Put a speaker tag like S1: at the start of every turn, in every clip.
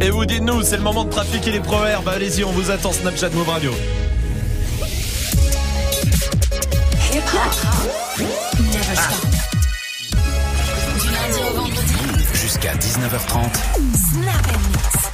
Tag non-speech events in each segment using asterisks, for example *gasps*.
S1: Et vous dites-nous, c'est le moment de trafiquer les proverbes. Allez-y, on vous attend Snapchat Move Radio.
S2: Jusqu'à 19h30.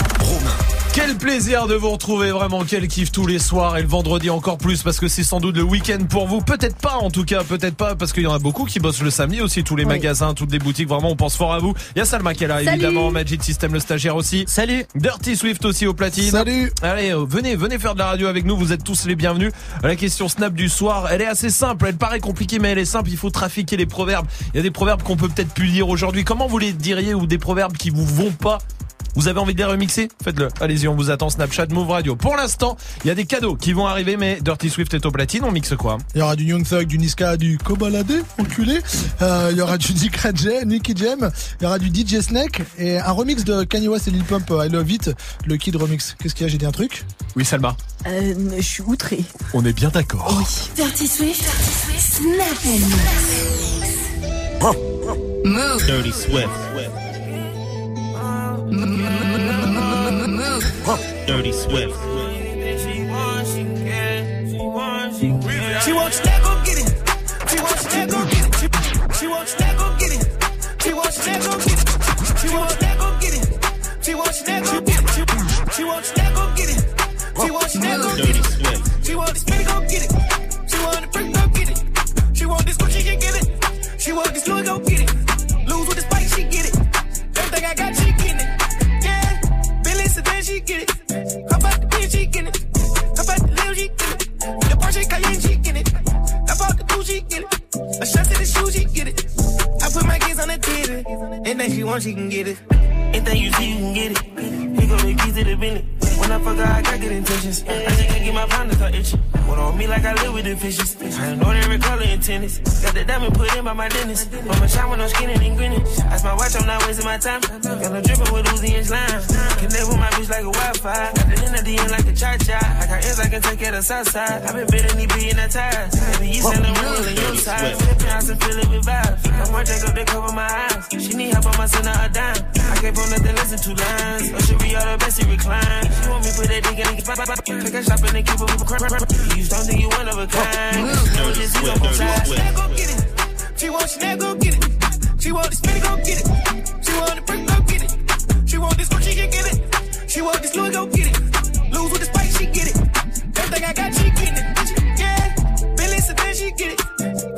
S1: Quel plaisir de vous retrouver, vraiment quel kiff tous les soirs et le vendredi encore plus parce que c'est sans doute le week-end pour vous. Peut-être pas en tout cas, peut-être pas parce qu'il y en a beaucoup qui bossent le samedi aussi, tous les magasins, toutes les boutiques, vraiment on pense fort à vous. Il y a Salma qui est là évidemment, Magic System le stagiaire aussi.
S3: Salut.
S1: Dirty Swift aussi au platine.
S4: Salut.
S1: Allez, euh, venez, venez faire de la radio avec nous, vous êtes tous les bienvenus. La question Snap du soir, elle est assez simple, elle paraît compliquée mais elle est simple, il faut trafiquer les proverbes. Il y a des proverbes qu'on peut peut-être plus dire aujourd'hui. Comment vous les diriez ou des proverbes qui vous vont pas vous avez envie de les remixer Faites-le. Allez-y, on vous attend Snapchat Move Radio. Pour l'instant, il y a des cadeaux qui vont arriver, mais Dirty Swift est au platine. On mixe quoi
S4: Il y aura du Young Thug, du Niska, du Kobalade, enculé. Euh, il y aura du *laughs* Dick J, Nicky Jam. Il y aura du DJ Snake et un remix de Kanye West et Lil Pump, I Love It, le Kid Remix. Qu'est-ce qu'il y a? J'ai dit un truc?
S1: Oui, Salma.
S3: Euh, je suis outré.
S1: On est bien d'accord.
S5: Dirty Swift, Snap and Move.
S6: Dirty Swift. Dirty Swift.
S7: She wants that, go get it. She wants that, go get it. She, she wants that, go get it. She wants that, go get it. She wants that, go get it. She wants that, go get it. She, she wants that, go get it. She wants that, go get it. She want this go get it. She want the brick, go get it. She want this Gucci, can get it. She want this Louis, go get it. Lose with the spike, she get it. Everything I got, she get it. Yeah, Billy Sedan, she get it. How about the bitch, she get it. How about the little, she get it. The Porsche Cayenne, she get it. I bought the Gucci, get it. A shot to the shoe, she get it. I put my kids on the titty. Anything she wants, she can get it.
S8: Anything you see, you can get it. He gon' make keys to the Bentley. When I fuck her, I got good intentions. I just can't get my pound to itching. One on me like I live with the fishes. I know every color in tennis. Got the diamond put in by my dentist. Mama shine when I'm skinning and grinning. That's my watch, I'm not wasting my time. Got no dripping with Uzi and slime. Connect with my bitch like a Wi-Fi. Got the in at the end like a cha-cha. I got ends I can take of the south side. i been bidding these being that ties. Baby, you selling real in your side. Flipping house and it with vibes. I want Jacob to cover my eyes. She need help, I'ma a dime. I can't pull nothing, listen two lines. Oh, she be all the best, she recline. She want me put that dick in the Take a shop and then keep it with a crap. You don't think you one of a kind. No, just you
S6: Swift,
S8: on
S6: Dirty
S8: side.
S6: Swift.
S7: Go get it. She want Chanel, go get it. She want this money, go get it. She want the brick, go get it. She want this Gucci, can get it. She want this Louis, go get it. Lose with the spike, she get it. Everything I got, she get it. Yeah, Billy Sedan, she get it.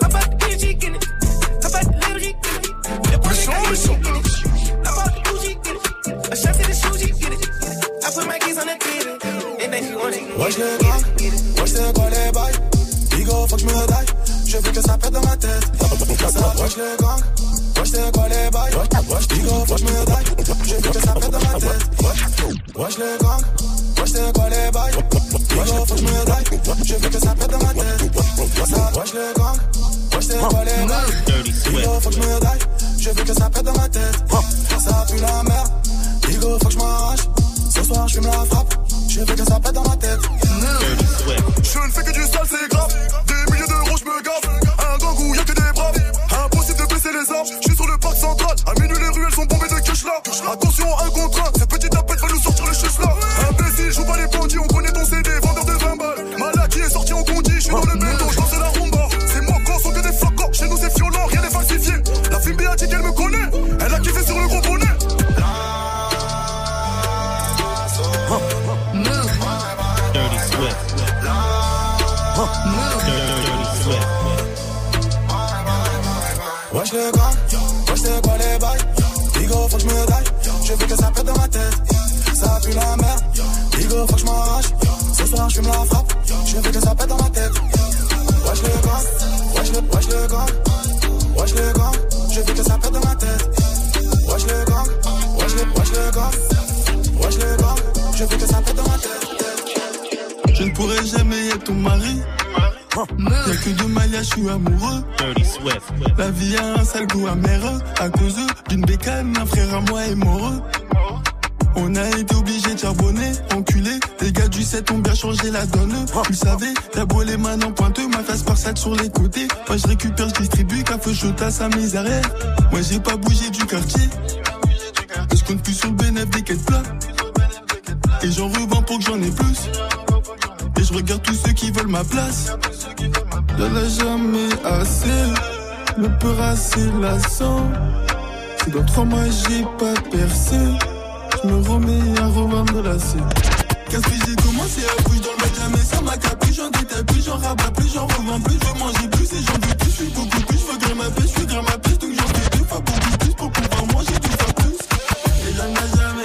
S7: How about the bitch, she get it. How about the little, she get it. The Porsche Cayenne, she get it. I put my keys on the titty. Anything she want, she can
S9: Wesh les
S7: it. it.
S9: wesh c'est quoi les bails Bigo faut que je me je veux que ça pète dans ma tête. Wesh les gangs, wesh c'est quoi les bails Wesh Bigo faut que je me daille, je veux que ça pète dans ma tête. Wesh les gangs, wesh c'est quoi les bails Bigo faut que je me daille, je veux que ça pète dans ma tête. Wesh les gangs, wesh c'est. Bigo que je me je veux que ça pète dans ma tête. Ça pue la merde, faut que je m'arrache Ce soir je fume la frappe, je veux que ça dans ma tête je ne fais que du sale, c'est grave. Des milliers d'euros, je me gave. Un gang où y'a que des braves. Impossible de baisser les armes. Je suis sur le parc central. À minuit, les ruelles sont bombées de cash là. Attention, un contre un. Ces petits tapettes va nous sortir les chuches là. Imbécile, joue pas les bandits. On Que je me je veux que ça pète dans ma tête. Ça pue la faut je Ce soir je fume la frappe, je veux que ça pète dans ma tête. Wesh les gars, wesh les, wesh les gars. Wesh les gars, je veux que ça pète dans ma tête. Wesh les gars, wesh les, wesh les gars. Wesh les gars, je veux que ça pète dans ma tête.
S10: Je ne pourrai jamais être ton mari. Y'a que de Maya, je suis amoureux. La vie a un sale goût amer. Euh, à cause d'une bécane, un frère à moi est mort. Euh.
S7: On a été obligé de charbonner, enculé. Les gars du 7 ont bien changé la donne. Euh. Tu le savais, t'as beau les mains en pointeux, ma face par sur les côtés. Moi je récupère, je distribue, qu'à feu je à sa misère. Moi j'ai pas bougé du quartier. Je compte plus sur le bénéfice des quêtes plats. Et j'en revends pour que j'en ai plus. Et je regarde tous ceux qui veulent ma place. Y'en a jamais assez. Le peur assez lassant. Dans trois mois j'ai pas percé. Je me remets à revendre la scène. Casse j'ai commencé à bouger dans le mode jamais ça m'a capé. J'en détaille plus, j'en rabats plus, j'en revends plus. Je veux manger plus et j'en veux plus. Je suis beaucoup plus, je veux grimper ma pêche, je suis grimper ma pêche. Donc j'en fais deux fois beaucoup plus pour pouvoir manger deux fois plus. Et j'en ai jamais.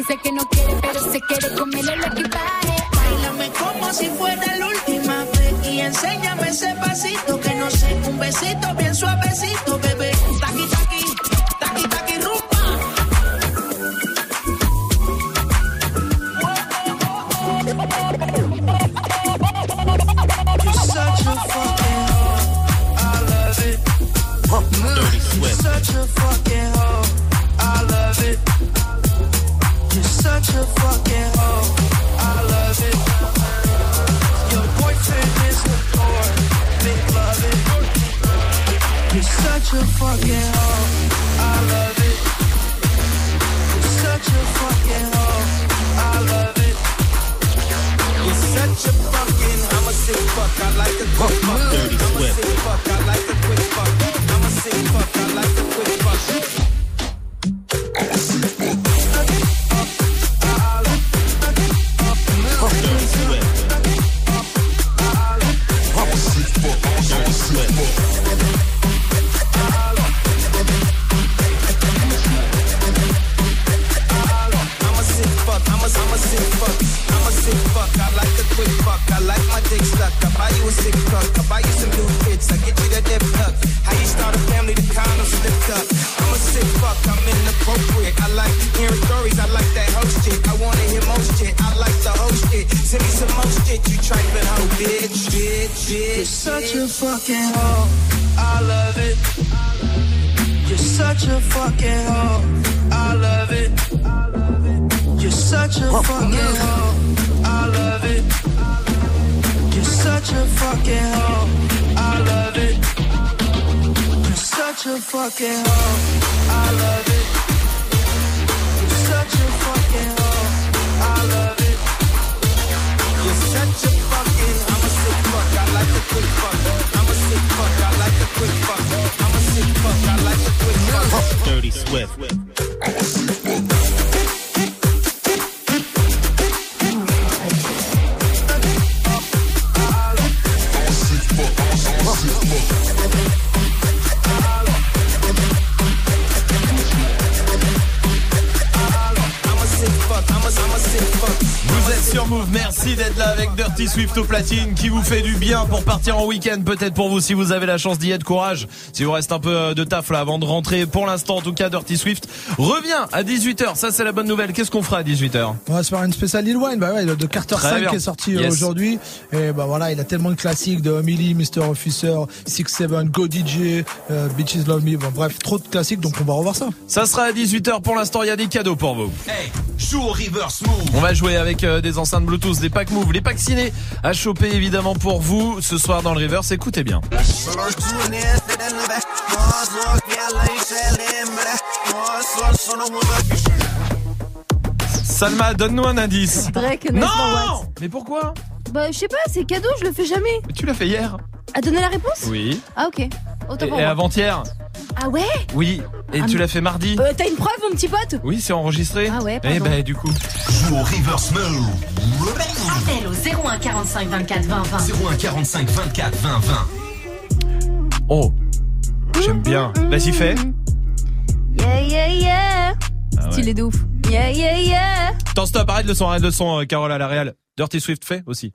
S11: Dice que no quiere, pero se quiere comer el equipaje.
S8: Bailame como si fuera la última vez y enséñame ese pasito que no sé, un besito bien suavecito.
S1: Au platine qui vous fait du bien pour partir en week-end peut-être pour vous si vous avez la chance d'y être courage si vous reste un peu euh, de taf là avant de rentrer pour l'instant en tout cas Dirty Swift revient à 18h ça c'est la bonne nouvelle qu'est-ce qu'on fera à 18h
S4: On va se faire une spéciale Lil Wayne, bah ouais, de Carter
S1: Très
S4: 5
S1: bien.
S4: qui est sorti euh,
S1: Yes.
S4: aujourd'hui. Et bah voilà, il a tellement de classiques de Emily, Mr. Officer, 6-7, Go DJ, euh, Bitches Love Me. Bon, bref, trop de classiques, donc on va revoir ça.
S1: ça sera à 18h pour l'instant il y a des cadeaux pour vous
S12: Hey, joue au reverse move.
S1: On va jouer avec euh, des enceintes Bluetooth, des packs Move, les packs ciné à choper évidemment pour vous ce soir dans le Reverse. Écoutez bien. Salma, donne-nous un indice.
S5: Drake,
S1: Non Mais pourquoi?
S5: Bah, je sais pas, c'est cadeau, je le fais jamais.
S1: Mais Tu l'as fait hier
S5: À donner la réponse?
S1: Oui.
S5: Ah, ok. Autant
S1: Et,
S5: pour
S1: et
S5: moi.
S1: avant-hier
S5: Ah ouais
S1: Oui. Et
S5: Ah,
S1: tu
S5: mais-
S1: l'as fait mardi
S5: Euh, T'as une preuve, mon petit pote
S1: Oui, c'est enregistré.
S5: Ah ouais,
S1: Eh
S5: pardon.
S1: ben, du coup.
S12: Joue au reverse move.
S13: Appel au 01 45 24 20 20.
S12: 01 45 24 20 20.
S1: Oh. J'aime bien. Vas-y, fais.
S5: Yeah, yeah, yeah.
S1: Ah ouais.
S5: Stylé de ouf. Yeah, yeah, yeah.
S1: Attends, stop, arrête le son, arrête le son, euh, Carole à la réal. Dirty Swift fait aussi.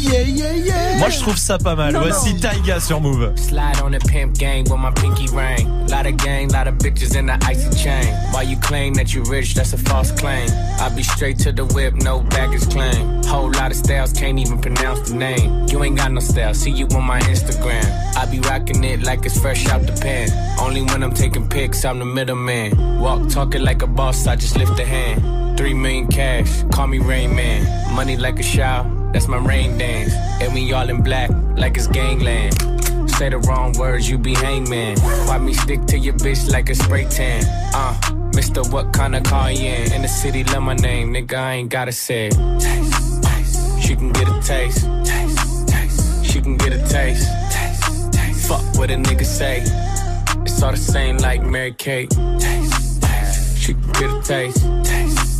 S4: Yeah, yeah, yeah.
S1: Moi, je trouve ça pas mal.
S5: Non,
S1: Voici Taiga sur Move.
S14: Slide on the pimp gang with my pinky ring. Lot of gang, lot of bitches in the icy chain. While you claim that you rich, that's a false claim. I be straight to the whip, no baggage claim. Whole lot of styles, can't even pronounce the name. You ain't got no style, see you on my Instagram. I be rocking it like it's fresh out the pan. Only when I'm taking pics, I'm the middleman. Walk talking like a boss, I just lift a hand. Three million cash, call me Rain Man. Money like a shower, that's my rain dance. And we all in black, like it's gangland. Say the wrong words, you be hangman. Why me stick to your bitch like a spray tan? Uh, Mister, what kind of car you in? In the city, love my name, nigga, I ain't gotta say. Taste, taste. She can get a taste. Taste, taste. She can get a taste. Taste, taste. Fuck what a nigga say. It's all the same like Mary Kate. Taste, taste. She can get a. Taste, taste.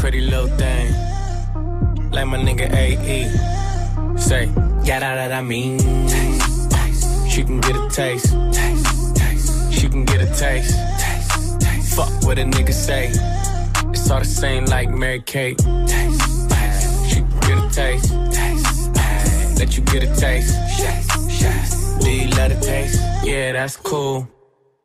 S14: Pretty little thing. Like my nigga AE. Say, Yeah, that, that I mean. She can get a taste. Taste, taste. She can get a taste. Taste, taste. Fuck what a nigga say. It's all the same like Mary Kate. Taste, taste. She can get a taste. Taste, taste. Let you get a taste. Do you it taste? Yeah, that's cool.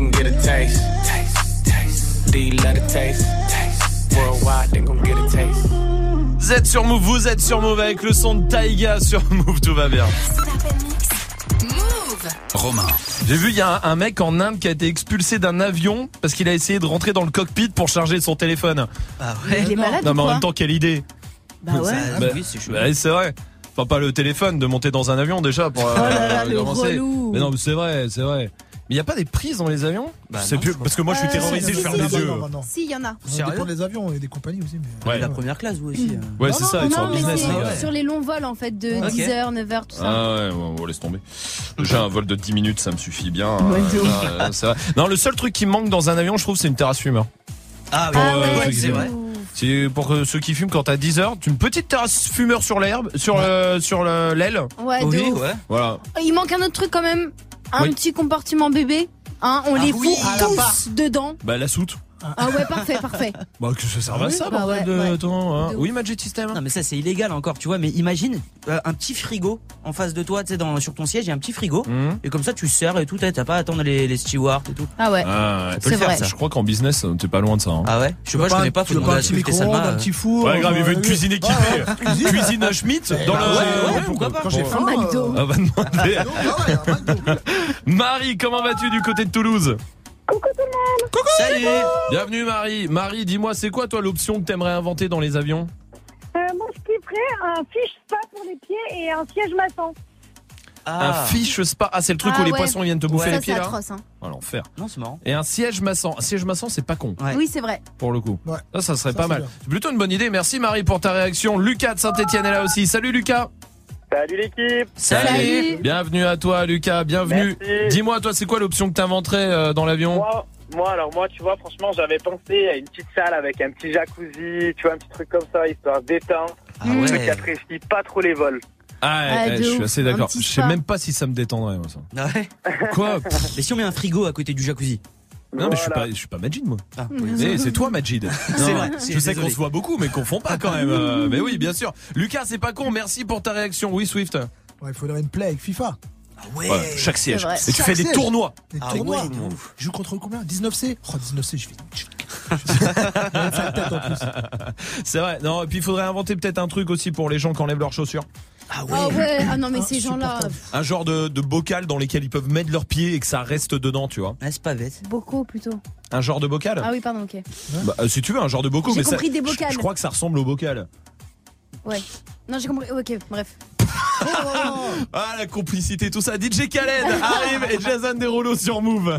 S14: Taste. She can get a taste. Taste. Taste. Do you let it taste? Taste. Worldwide, they gon' get a taste.
S1: Vous êtes sur Move, vous êtes sur Move avec le son de Taiga sur Move, tout va bien.
S12: Romain.
S1: J'ai vu, il y a un, un mec en Inde qui a été expulsé d'un avion parce qu'il a essayé de rentrer dans le cockpit pour charger son téléphone.
S3: Ah
S5: ouais Il est malade
S1: Non, mais en même temps, quelle idée
S5: Bah ouais.
S1: Bah,
S3: oui, c'est chaud.
S1: bah, c'est vrai. Enfin, pas le téléphone, de monter dans un avion déjà pour euh,
S5: Oh là là, le
S1: commencer.
S5: relou.
S1: Mais non, mais c'est vrai, c'est vrai. Mais il n'y a pas des prises dans les avions?
S3: Bah non,
S1: plus, parce que moi je suis
S5: Euh,
S1: terrorisé,
S5: si,
S1: je ferme
S5: si,
S1: les yeux.
S4: Non, non, non.
S5: Si, il y en a.
S4: Ça dépend des avions et des compagnies aussi. Mais...
S1: Ouais.
S3: La première classe, vous aussi. hein.
S1: Ouais, c'est ça, ils sont en business, les
S3: ouais.
S5: sur les longs vols en fait de
S3: Ok.
S5: 10h, 9h, tout ça.
S1: Ah ouais, on laisse tomber. Déjà un vol de 10 minutes, ça me suffit bien.
S5: Ouais,
S1: Euh,
S5: ouf.
S1: euh, c'est vrai. Non, le seul truc qui manque dans un avion, je trouve, c'est une terrasse fumeur.
S3: Ah
S5: Ah
S1: ouais,
S5: ouais,
S1: ouais,
S3: c'est
S1: ouais.
S3: vrai.
S1: C'est pour euh, ceux qui fument quand t'as 10 heures, tu une petite terrasse fumeur sur l'herbe, sur le, sur le- l'aile.
S5: Ouais, de
S3: Oui, ouais.
S1: Voilà.
S5: Il manque un autre truc quand même. Un
S1: Oui.
S5: petit compartiment bébé. Hein, on
S3: Ah
S5: les
S3: oui,
S5: fout
S3: la
S5: tous dedans.
S1: Bah la soute.
S5: Ah ouais, parfait, parfait. *laughs*
S1: Bah que ça serve à
S4: oui
S1: ça,
S5: Bah
S1: bordel
S5: ouais,
S1: de
S5: ouais.
S1: temps, hein.
S5: De
S1: Oui, Magic System.
S3: Non mais ça c'est illégal encore, tu vois. Mais imagine euh, un petit frigo en face de toi, tu sais, dans sur ton siège, il y a un petit frigo.
S1: Mmh.
S3: Et comme ça, tu sers et tout. T'as t'as pas à attendre les, les stewards et tout.
S5: Ah ouais.
S1: Ah, ouais.
S3: Tu peux le
S5: C'est
S3: faire
S5: vrai.
S3: ça.
S1: Je crois qu'en business, t'es pas loin de ça. hein.
S3: Ah ouais. Je sais pas, je connais pas. Faut
S4: Tu veux
S3: demander
S4: pas
S3: à
S4: un petit
S3: Salma.
S4: un petit four
S1: Ouais, grave, il veut une
S4: euh,
S1: cuisine équipée.
S4: Cuisine.
S1: Cuisine à Schmitt dans le.
S3: pourquoi pas.
S4: Quand j'ai faim,
S5: McDo.
S4: euh,
S1: On va demander. *laughs* Marie, comment vas-tu du côté de Toulouse?
S3: Salut.
S1: Bienvenue Marie. Marie, dis-moi, c'est quoi toi l'option que t'aimerais inventer dans les avions?
S15: Euh, moi, je kifferais un fiche spa pour les pieds et un siège massant.
S1: Un
S3: Ah.
S1: fiche spa. Ah, c'est le truc
S5: Ah
S1: où les
S5: ouais.
S1: poissons viennent te bouffer
S3: Ouais.
S1: les
S5: Ça,
S1: pieds
S5: c'est
S1: là?
S5: atroce. Hein.
S1: Ah, l'enfer.
S3: Non, c'est marrant.
S1: Et un siège massant. Un siège massant, c'est pas con.
S3: Ouais.
S5: Oui, c'est vrai.
S1: Pour le coup.
S4: Ouais.
S1: Ça, ça serait
S4: Ça,
S1: pas
S4: c'est
S1: mal.
S4: bien.
S1: C'est plutôt une bonne idée. Merci Marie pour ta réaction. Lucas de Saint-Etienne est là aussi. Salut Lucas.
S16: Salut l'équipe.
S5: Salut.
S1: Bienvenue à toi Lucas. Bienvenue. Dis-moi, toi, c'est quoi l'option que t'inventerais euh, dans l'avion
S16: Moi, moi, alors moi, tu vois, franchement, j'avais pensé à une petite salle avec un petit jacuzzi, tu vois, un petit truc comme ça, histoire de détendre.
S3: Ah
S16: Un truc qui
S3: ouais.
S16: pas trop les vols.
S1: Ah, ouais,
S5: Ah,
S1: ouais,
S5: de
S1: je suis assez d'accord. Je sais même pas si ça me détendrait moi ça.
S3: Ah ouais.
S1: Quoi? Pff,
S3: Mais si on met un frigo à côté du jacuzzi.
S1: Non mais je suis pas, je suis pas Majid moi.
S3: Ah,
S1: Eh, c'est toi Majid.
S3: C'est vrai,
S1: Je sais qu'on se voit beaucoup, mais confond pas quand même. euh, mais oui, bien sûr. Lucas, c'est pas con. Merci pour ta réaction. Oui, Swift.
S4: Ouais, il faudrait une play avec FIFA.
S3: Ah ouais.
S1: Ouais, chaque siège. Et tu
S4: Chaque
S1: fais des
S4: siège.
S1: tournois.
S4: Des
S3: Ah
S4: tournois.
S3: ouais, ouf.
S4: Je joue contre combien? 19C Oh, 19C, je je plus. *laughs*
S1: C'est vrai. Non, et puis il faudrait inventer peut-être un truc aussi pour les gens qui enlèvent leurs chaussures.
S3: Ah ouais.
S5: Ah ouais. Ah non, mais ces gens-là.
S1: Un genre de, de bocal dans lesquels ils peuvent mettre leurs pieds et que ça reste dedans, tu vois.
S3: Ah, c'est pas bête.
S5: Beaucoup plutôt.
S1: Un genre de bocal?
S5: Ah oui, pardon, ok.
S1: Bah, euh, si tu veux, un genre de bocal.
S5: J'ai
S1: ça-
S5: compris des
S1: je-
S5: bocals.
S1: Je, crois que ça ressemble au bocal.
S5: Ouais. Non, j'ai compris. Ok, bref. *laughs*
S1: Ah, la complicité, tout ça. DJ Khaled arrive et Jason Derulo sur Move.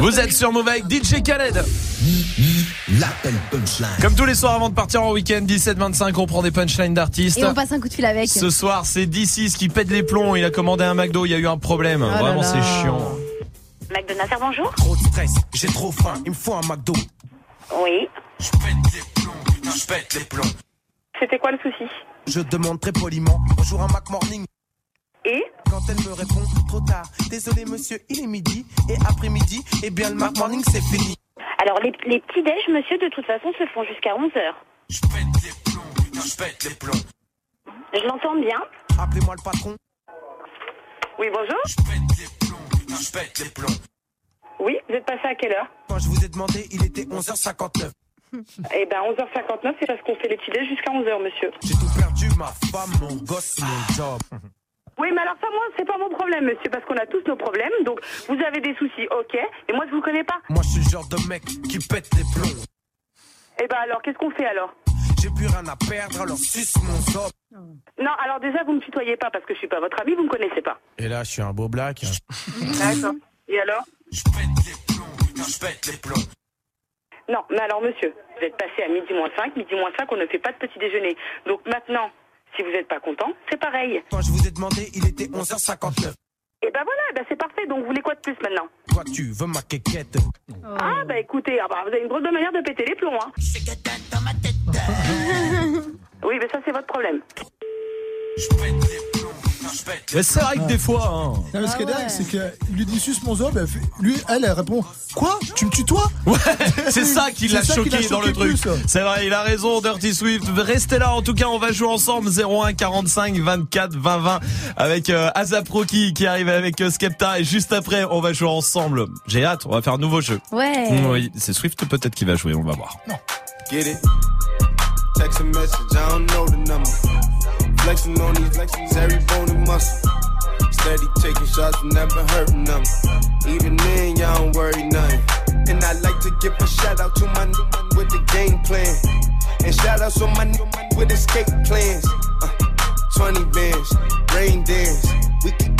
S1: Vous êtes sur Move avec DJ Khaled.
S8: L'appel punchline.
S1: Comme tous les soirs avant de partir en week-end, 17-25, on prend des punchlines d'artistes.
S5: Et on passe un coup de fil avec.
S1: Ce soir, c'est D6 qui pète les plombs. Il a commandé un McDo, il y a eu un problème.
S5: Ah
S1: Vraiment, c'est chiant.
S17: McDonald's, bonjour.
S18: Trop de stress, j'ai trop faim, il me faut un McDo.
S17: Oui.
S18: Je pète les plombs, je pète les plombs.
S17: C'était quoi le souci?
S18: Je demande très poliment, bonjour un McMorning.
S17: Et
S18: Quand elle me répond, trop tard. Désolé monsieur, il est midi. Et après-midi, eh bien le Morning c'est fini.
S17: Alors, les, les petits déj, monsieur, de toute façon, se font jusqu'à 11h.
S18: Je pète les plombs.
S17: Je l'entends bien.
S18: Appelez-moi le patron.
S17: Oui, bonjour.
S18: Je pète les plombs.
S17: Oui, vous êtes passé à quelle heure?
S18: Quand je vous ai demandé, il était 11h59. *laughs*
S17: Eh ben, 11h59, c'est parce qu'on fait les petits déj jusqu'à 11h, monsieur.
S18: J'ai tout perdu, ma femme, mon gosse, mon job.
S17: Oui, mais alors ça, moi, c'est pas mon problème, monsieur, parce qu'on a tous nos problèmes. Donc, vous avez des soucis, ok. Et moi, je vous connais pas.
S18: Moi, je suis le genre de mec qui pète les plombs.
S17: Eh ben, alors, qu'est-ce qu'on fait alors?
S18: J'ai plus rien à perdre, alors suce mon job.
S17: Non, alors déjà, vous me tutoyez pas parce que je suis pas votre ami, vous me connaissez pas.
S1: Et là, je suis un beau black.
S17: D'accord. Et alors?
S18: Je pète les plombs.
S17: Non, mais alors, monsieur, vous êtes passé à midi moins 5. Midi moins 5, on ne fait pas de petit déjeuner. Donc maintenant, si vous n'êtes pas content, c'est pareil.
S18: Quand je vous ai demandé, il était 11h59.
S17: Et ben voilà, ben c'est parfait. Donc, vous voulez quoi de plus maintenant?
S18: Toi, tu veux ma quéquette
S17: Ah, bah écoutez, ah bah, vous avez une de manière de péter les plombs, hein. *laughs* oui, mais ça, c'est votre problème.
S1: Mais c'est vrai que des fois, hein.
S4: Non, mais ce qui est dingue, c'est qu'il lui dit suce mon zob, elle fait- lui, elle, elle répond Quoi? Tu me tutoies?
S1: Ouais, c'est ça qui l'a
S4: C'est ça qui
S1: choqué
S4: l'a
S1: dans le
S4: choqué
S1: truc.
S4: plus.
S1: C'est vrai, il a raison, Dirty Swift. Restez là, en tout cas, on va jouer ensemble 01 45 24 20 20 avec euh, Azap Rocky qui arrive avec euh, Skepta et juste après, on va jouer ensemble. J'ai hâte, on va faire un nouveau jeu.
S5: Ouais.
S1: Oui, c'est Swift peut-être qui va jouer, on va voir.
S19: Get it? Text a message, I don't know the number. Flexing on these flexes, every bone and muscle. Steady taking shots, never hurting them. Even then, y'all don't worry nothing. And I like to give a shout out to my new with the game plan. And shout outs to my new with escape plans. Uh, 20 bands, rain dance. We can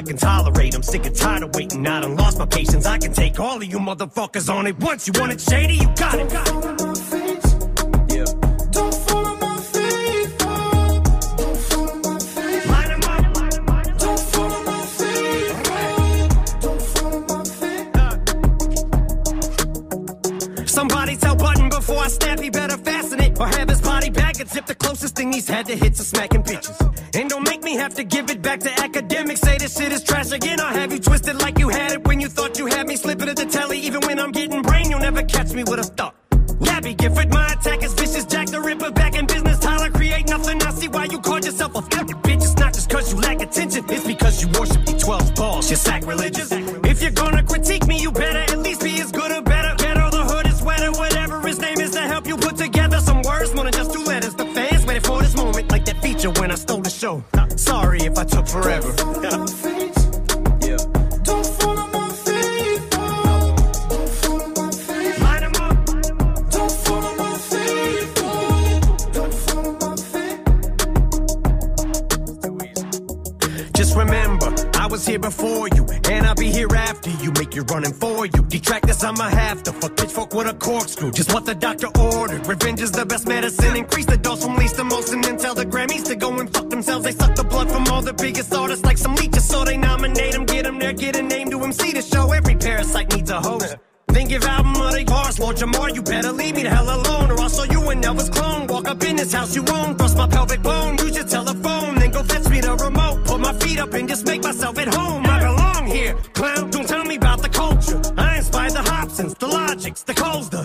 S20: I
S21: can tolerate. I'm sick and tired of waiting. I done lost my patience. I can take all of you motherfuckers on it once. You want it shady? You got it. Of the Lord Jamar, you better leave me the hell alone, or I'll show you an Elvis clone. Walk up in this house you own, thrust my pelvic bone, use your telephone, then go fetch me the remote. Put my feet up and just make myself at home. I belong here, clown. Don't tell me about the culture. I inspired the Hobsons, the Logics, the Coles, the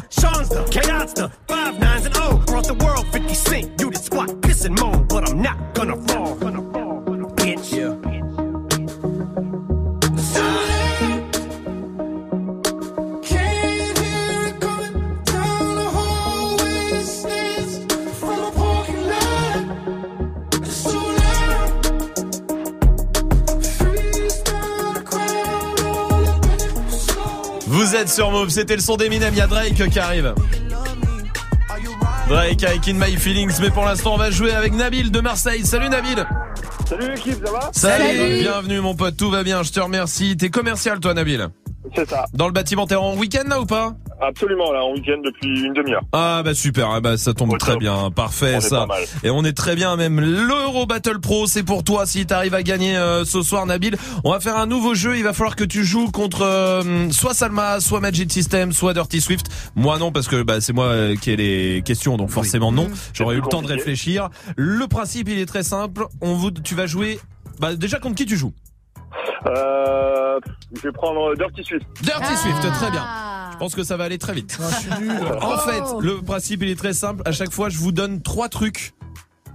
S1: Move, c'était le son d'Eminem, il y a Drake qui arrive. Drake avec In My Feelings, mais pour l'instant on va jouer avec Nabil de Marseille. Salut Nabil
S22: Salut l'équipe, ça va?
S1: Salut, bienvenue mon pote, tout va bien, je te remercie. T'es commercial toi Nabil?
S22: C'est ça.
S1: Dans le bâtiment, t'es en week-end là ou pas?
S22: Absolument, là, en week-end depuis une demi-heure.
S1: Ah bah super, ah bah ça tombe très bien, parfait
S22: On
S1: ça.
S22: pas mal.
S1: Et on est très bien même. L'Euro Battle Pro, c'est pour toi si t'arrives à gagner euh, ce soir Nabil. On va faire un nouveau jeu, il va falloir que tu joues contre euh, soit Salma, soit Magic System, soit Dirty Swift. Moi non parce que bah, c'est moi euh, qui ai les questions donc forcément non. J'aurais eu le temps de réfléchir. Le principe il est très simple, on vous tu vas jouer bah déjà contre qui tu joues?
S22: Euh, je vais prendre Dirty Swift.
S1: Dirty Swift, très bien. Je pense que ça va aller très vite. *laughs* En fait, le principe il est très simple. À chaque fois, je vous donne trois trucs.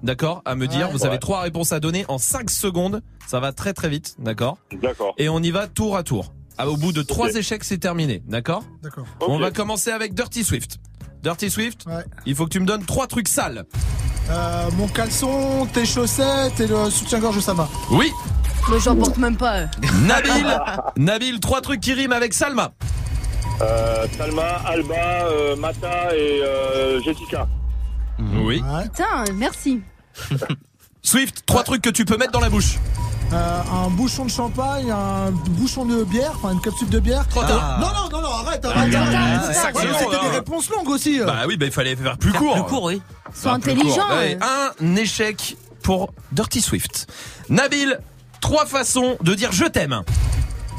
S1: D'accord À me dire,
S22: Ouais.
S1: vous avez
S22: Ouais.
S1: trois réponses à donner en 5 secondes. Ça va très très vite, d'accord
S22: D'accord.
S1: Et on y va tour à tour. Ah, au bout de trois échecs, c'est terminé, d'accord
S4: D'accord.
S1: On va commencer avec Dirty Swift. Dirty Swift, il faut que tu me donnes trois trucs sales.
S4: Euh, mon caleçon, tes chaussettes et le soutien-gorge de Sama.
S1: Oui.
S5: Mais j'en porte même pas. *laughs*
S1: Nabil, Nabil, trois trucs qui riment avec Salma.
S22: Euh, Salma, Alba, euh, Mata et euh, Jessica.
S1: Oui.
S5: Putain, merci. *laughs*
S1: Swift, trois trucs que tu peux mettre dans la bouche.
S4: Euh, un bouchon de champagne, un bouchon de bière, enfin une capsule de bière.
S1: Tard.
S4: Non, non, non, non, arrête, arrête.
S1: ah,
S4: arrête.
S1: ah,
S4: Ouais, C'était des réponses longues aussi.
S1: Bah oui, bah il fallait faire plus court.
S23: Plus court, oui.
S1: Sois
S5: intelligent,
S1: Un échec pour Dirty Swift. Nabil, trois façons de dire je t'aime.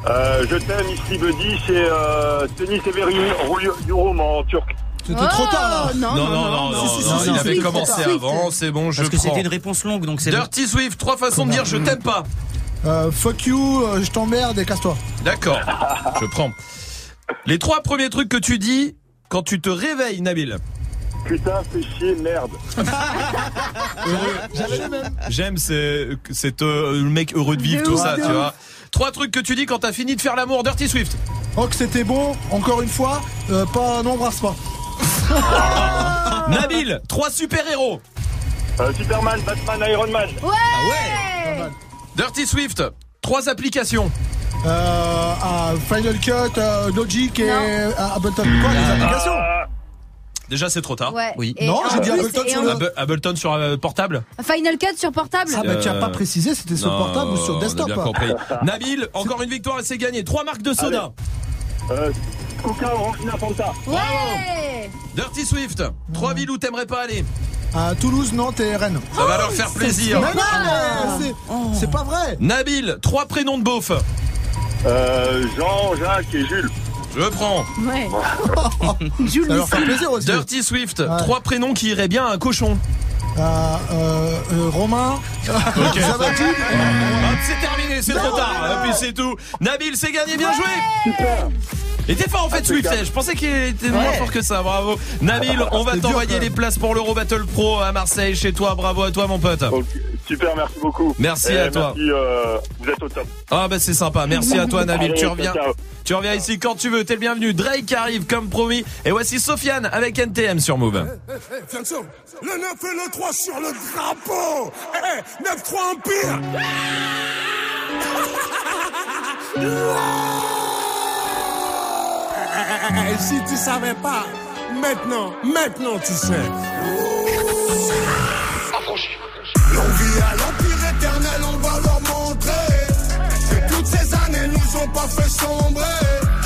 S22: Euh, je t'aime, ici Buddy, c'est euh, Denis Severin, rôle du Rome en turc.
S4: C'était trop tard là.
S5: Oh, Non,
S1: non, non, non, non,
S4: Si, si,
S1: non,
S4: si,
S1: il avait commencé
S4: Swift.
S1: avant, c'est bon, je
S23: Parce que
S1: prends.
S23: c'était une réponse longue, donc c'est bon.
S1: Dirty Swift, trois façons de dire je t'aime pas.
S4: Euh, fuck you, euh, je t'emmerde et casse-toi.
S1: D'accord, je prends. Les trois premiers trucs que tu dis quand tu te réveilles, Nabil.
S22: Putain, fais chier, merde.
S1: J'aime, c'est c'est, euh, le mec heureux de vivre, tout ça, tu vois. Trois trucs que tu dis quand t'as fini de faire l'amour, Dirty Swift.
S4: Oh que c'était bon, encore une fois, euh, pas n'embrasse pas. *laughs*
S1: Nabil, trois super-héros.
S22: Euh, Superman, Batman, Iron Man.
S5: Ouais.
S1: Dirty Swift, trois applications.
S4: Euh, à Final Cut, euh, Logic et Ableton. Quoi, les applications
S22: Ah,
S1: Déjà, c'est trop tard.
S5: Ouais.
S23: Oui.
S5: Et
S4: Non, j'ai dit Ableton
S5: et
S4: sur le-
S1: Ab- Ableton sur euh, portable
S5: Final Cut sur portable
S4: Ah bah tu as pas précisé, c'était sur
S1: Non,
S4: portable ou sur desktop
S1: bien
S4: hein.
S1: compris. *laughs* Nabil, encore une victoire et c'est gagné. Trois marques de soda.
S22: euh, Coca, Orangina, Fanta.
S5: Ouais.
S1: Dirty Swift, trois villes où t'aimerais pas aller.
S4: À Toulouse, Nantes et Rennes.
S1: Ça va leur faire plaisir.
S4: Mais non, mais c'est- c'est pas vrai.
S1: Nabil, trois prénoms de beauf.
S22: Euh, Jean, Jacques et Jules.
S1: Je prends.
S5: Ouais. Jules *laughs*
S4: Ça va leur faire
S5: Missy.
S4: plaisir aussi.
S1: Dirty Swift, trois prénoms qui iraient bien à un cochon.
S4: Euh, euh, euh, Romain.
S1: Ok. *laughs*
S4: Ça va tu
S1: Hop, c'est terminé, c'est trop tard. Et puis c'est tout. Nabil, c'est gagné, bien joué.
S22: Super.
S1: Et t'es fort en fait Swift, je pensais qu'il était moins fort que ça, bravo. Nabil, on va t'envoyer les places pour l'Euro Battle Pro à Marseille, chez toi, bravo à toi mon pote.
S22: Super, merci beaucoup.
S1: Merci
S22: Et
S1: à toi.
S22: Merci, euh, vous êtes au top.
S1: Ah bah c'est sympa, merci à toi Nabil,
S22: Allez,
S1: tu reviens.
S22: ciao.
S1: Tu reviens ici quand tu veux, t'es le bienvenu. Drake arrive comme promis. Et voici Sofiane avec NTM sur Move.
S24: Fianso, le 9 et le 3 sur le drapeau. Eh, 9-3 Empire.
S8: Eh, si tu savais pas, maintenant, maintenant tu sais.
S24: L'envie à l'empire éternel, on va leur montrer que toutes ces années nous ont pas fait sombrer.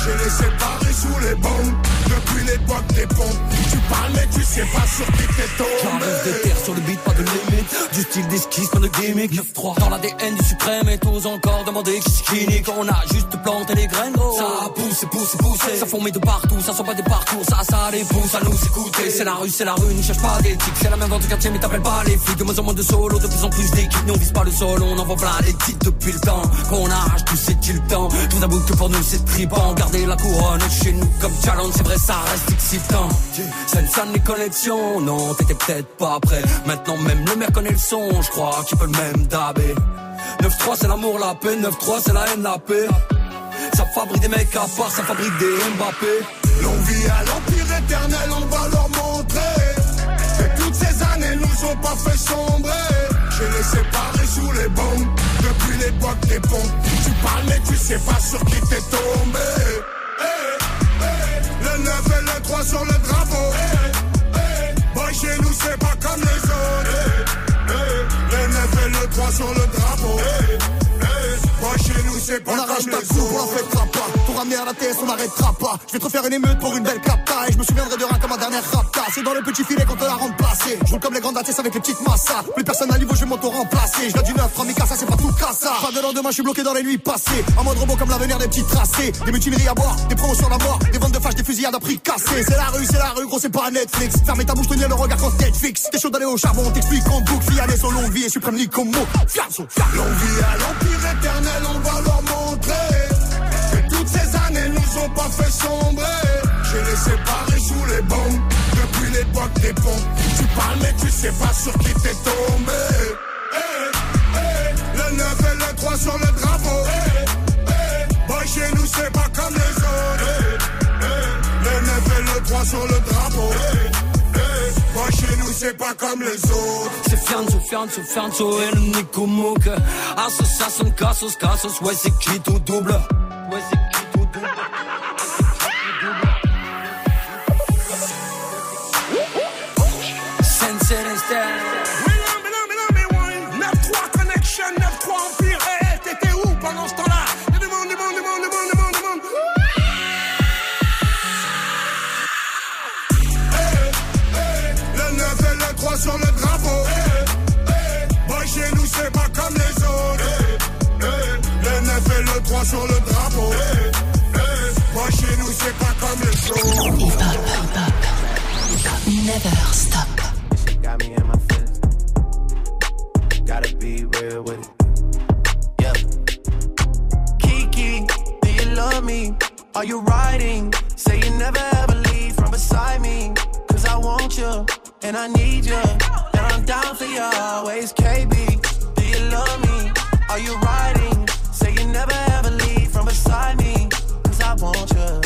S24: J'ai les séparés sous les bombes depuis l'époque des pompes. Tu parles mais tu sais pas sur qui t'es tombé.
S25: J'arrive de terre sur le beat, pas de limite. Du style d'esquisse, pas de gimmick. 9-3 dans l'ADN du suprême et tous encore demander qui c'est qui On a juste planté les graines. Ça pousse, pousse, pousse. Ça fourmille de partout, ça sort pas des parcours. Ça, ça les pousse à nous écouter. C'est la rue, c'est la rue, ne cherche pas d'éthique. C'est la même dans ton quartier, mais t'appelles pas les flics. De moins en moins de solo, de plus en plus d'équipes. Nous on vise pas le sol, on envoie plein les titres depuis le temps. Qu'on arrache tout, c'est-il le temps. Vous avoue que pour nous c'est tripant. Garder la couronne chez nous comme challenge, c'est vrai, ça reste excitant. C'est une sonne les connexions, non, t'étais peut-être pas prêt. Maintenant même le maire connaît le son, je crois qu'il peut le même dabé. 9-3 c'est l'amour, la paix, 9-3 c'est la haine, la paix. Ça fabrique des mecs à part, ça fabrique des Mbappé.
S24: L'envie à l'empire éternel, on va leur montrer que toutes ces années nous ont pas fait sombrer. J'ai les séparés sous les bombes depuis l'époque des pompes. Tu parles mais tu sais pas sur qui t'es tombé. Eh, eh, Le 9 et le 3 sur le drapeau. Eh, eh, chez nous c'est pas comme les sur le drapeau. Boy, chez nous c'est pas
S21: On arrache ta coupe, on la fêtera pas. Ramener à la TS, on n'arrêtera pas. Je vais te refaire une émeute pour une belle capta. Et je me souviendrai de rien comme ma dernière rapta. C'est dans le petit filet qu'on te la remplacé. Je roule comme les grandes ATS avec les petites massas. Plus personne à niveau, je vais m'auto-remplacer. Je du neuf, Ramika, ça c'est pas tout cassa. Pas de lendemain, je suis bloqué dans les nuits passées. En mode robot comme l'avenir des petits tracés. Des mutineries à boire, des promotions à mort. Des ventes de fâches, des fusillades à prix cassé. C'est la rue, c'est la rue, gros, c'est pas Netflix. Fermez ta bouche, tenir le regard quand Netflix. T'es chaud d'aller au charbon, on t'explique en boucle. Fiané, son longue vie et suprême. Fianso, fianso.
S24: L'envie à l'empire éternel, on va leur nous ont pas fait sombrer. J'ai les séparés sous les bombes depuis l'époque des pompes. Tu parles mais tu sais pas sur qui t'es tombé. Eh, eh, Le 9 et le 3 sur le drapeau. Eh, eh, Boy, chez nous c'est pas comme les autres. Le 9 et le 3 sur le drapeau. Boy, chez nous c'est pas comme les autres.
S25: C'est Fianzo, Fianzo, Fianzo et le Nico Mouk. Association, Cassos, Cassos, ouais, c'est qui tout double. Ouais, c'est qui
S8: Sunset Connection, 9-3 Empire. Hey,
S24: t'étais où pendant ce temps-là? Les demandes, demandes, demandes, demandes, demandes. Hey, eh, hey, le 9 et le 3 sur le drapeau. Hey, hey, boy, chez nous, c'est pas comme les autres.
S26: Hey,
S8: hey, le 9 et le 3 sur le drapeau. Never stop. Kiki, do you love me? Are you riding? Say you never ever leave from beside me. Cause I want you and I need you. And I'm down for you always. KB, do you love me? Are you riding? Say you never ever leave from beside me. Cause I want you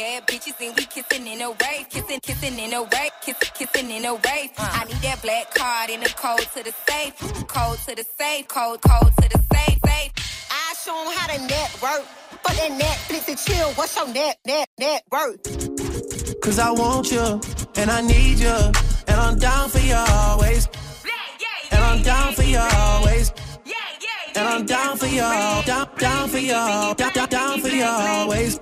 S27: bad bitches and we kissing in a wave, kissing, kissing in a wave, kissing, kissing in a wave. Uh. I need that black card in the code to the safe, code to the safe, code, code to the safe, safe.
S28: I show 'em how to network. For that Netflix and chill, what's your net, net, net worth?
S8: Cause I want you and I need you. And I'm down for you always. And I'm down for you always. And I'm down for you, down, down for you, down, down, down for you always.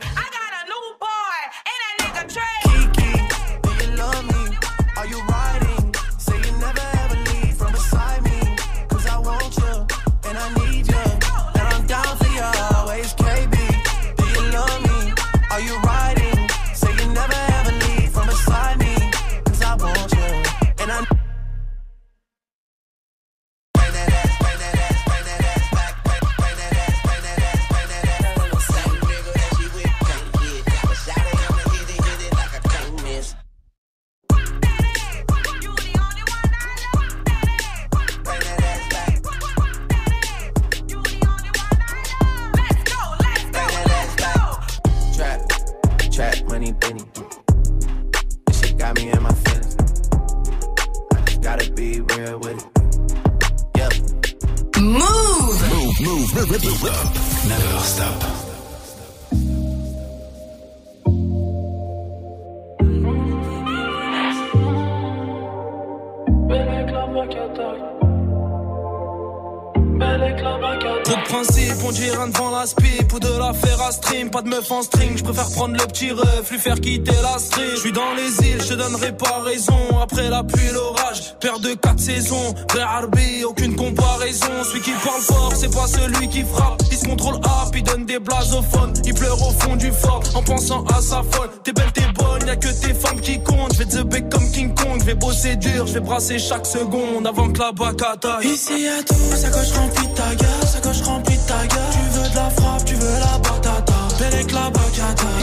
S29: En string, je préfère prendre le petit ref, lui faire quitter la street. Je suis dans les îles, je donnerai pas raison. Après la pluie, l'orage, père de quatre saisons. Vrai Harbi, aucune comparaison. Celui qui parle fort, c'est pas celui qui frappe. Il se contrôle up, il donne des blasophones. Il pleure au fond du fort en pensant à sa folle. T'es belle, t'es bonne, y'a que tes femmes qui comptent. Je vais te bec comme King Kong, je vais bosser dur, je vais brasser chaque seconde avant que la bacata.
S25: Ici y'a tout, ça coche remplie de ta gueule, ça coche remplie de ta gueule. Tu veux de la frappe, tu veux la batata, la.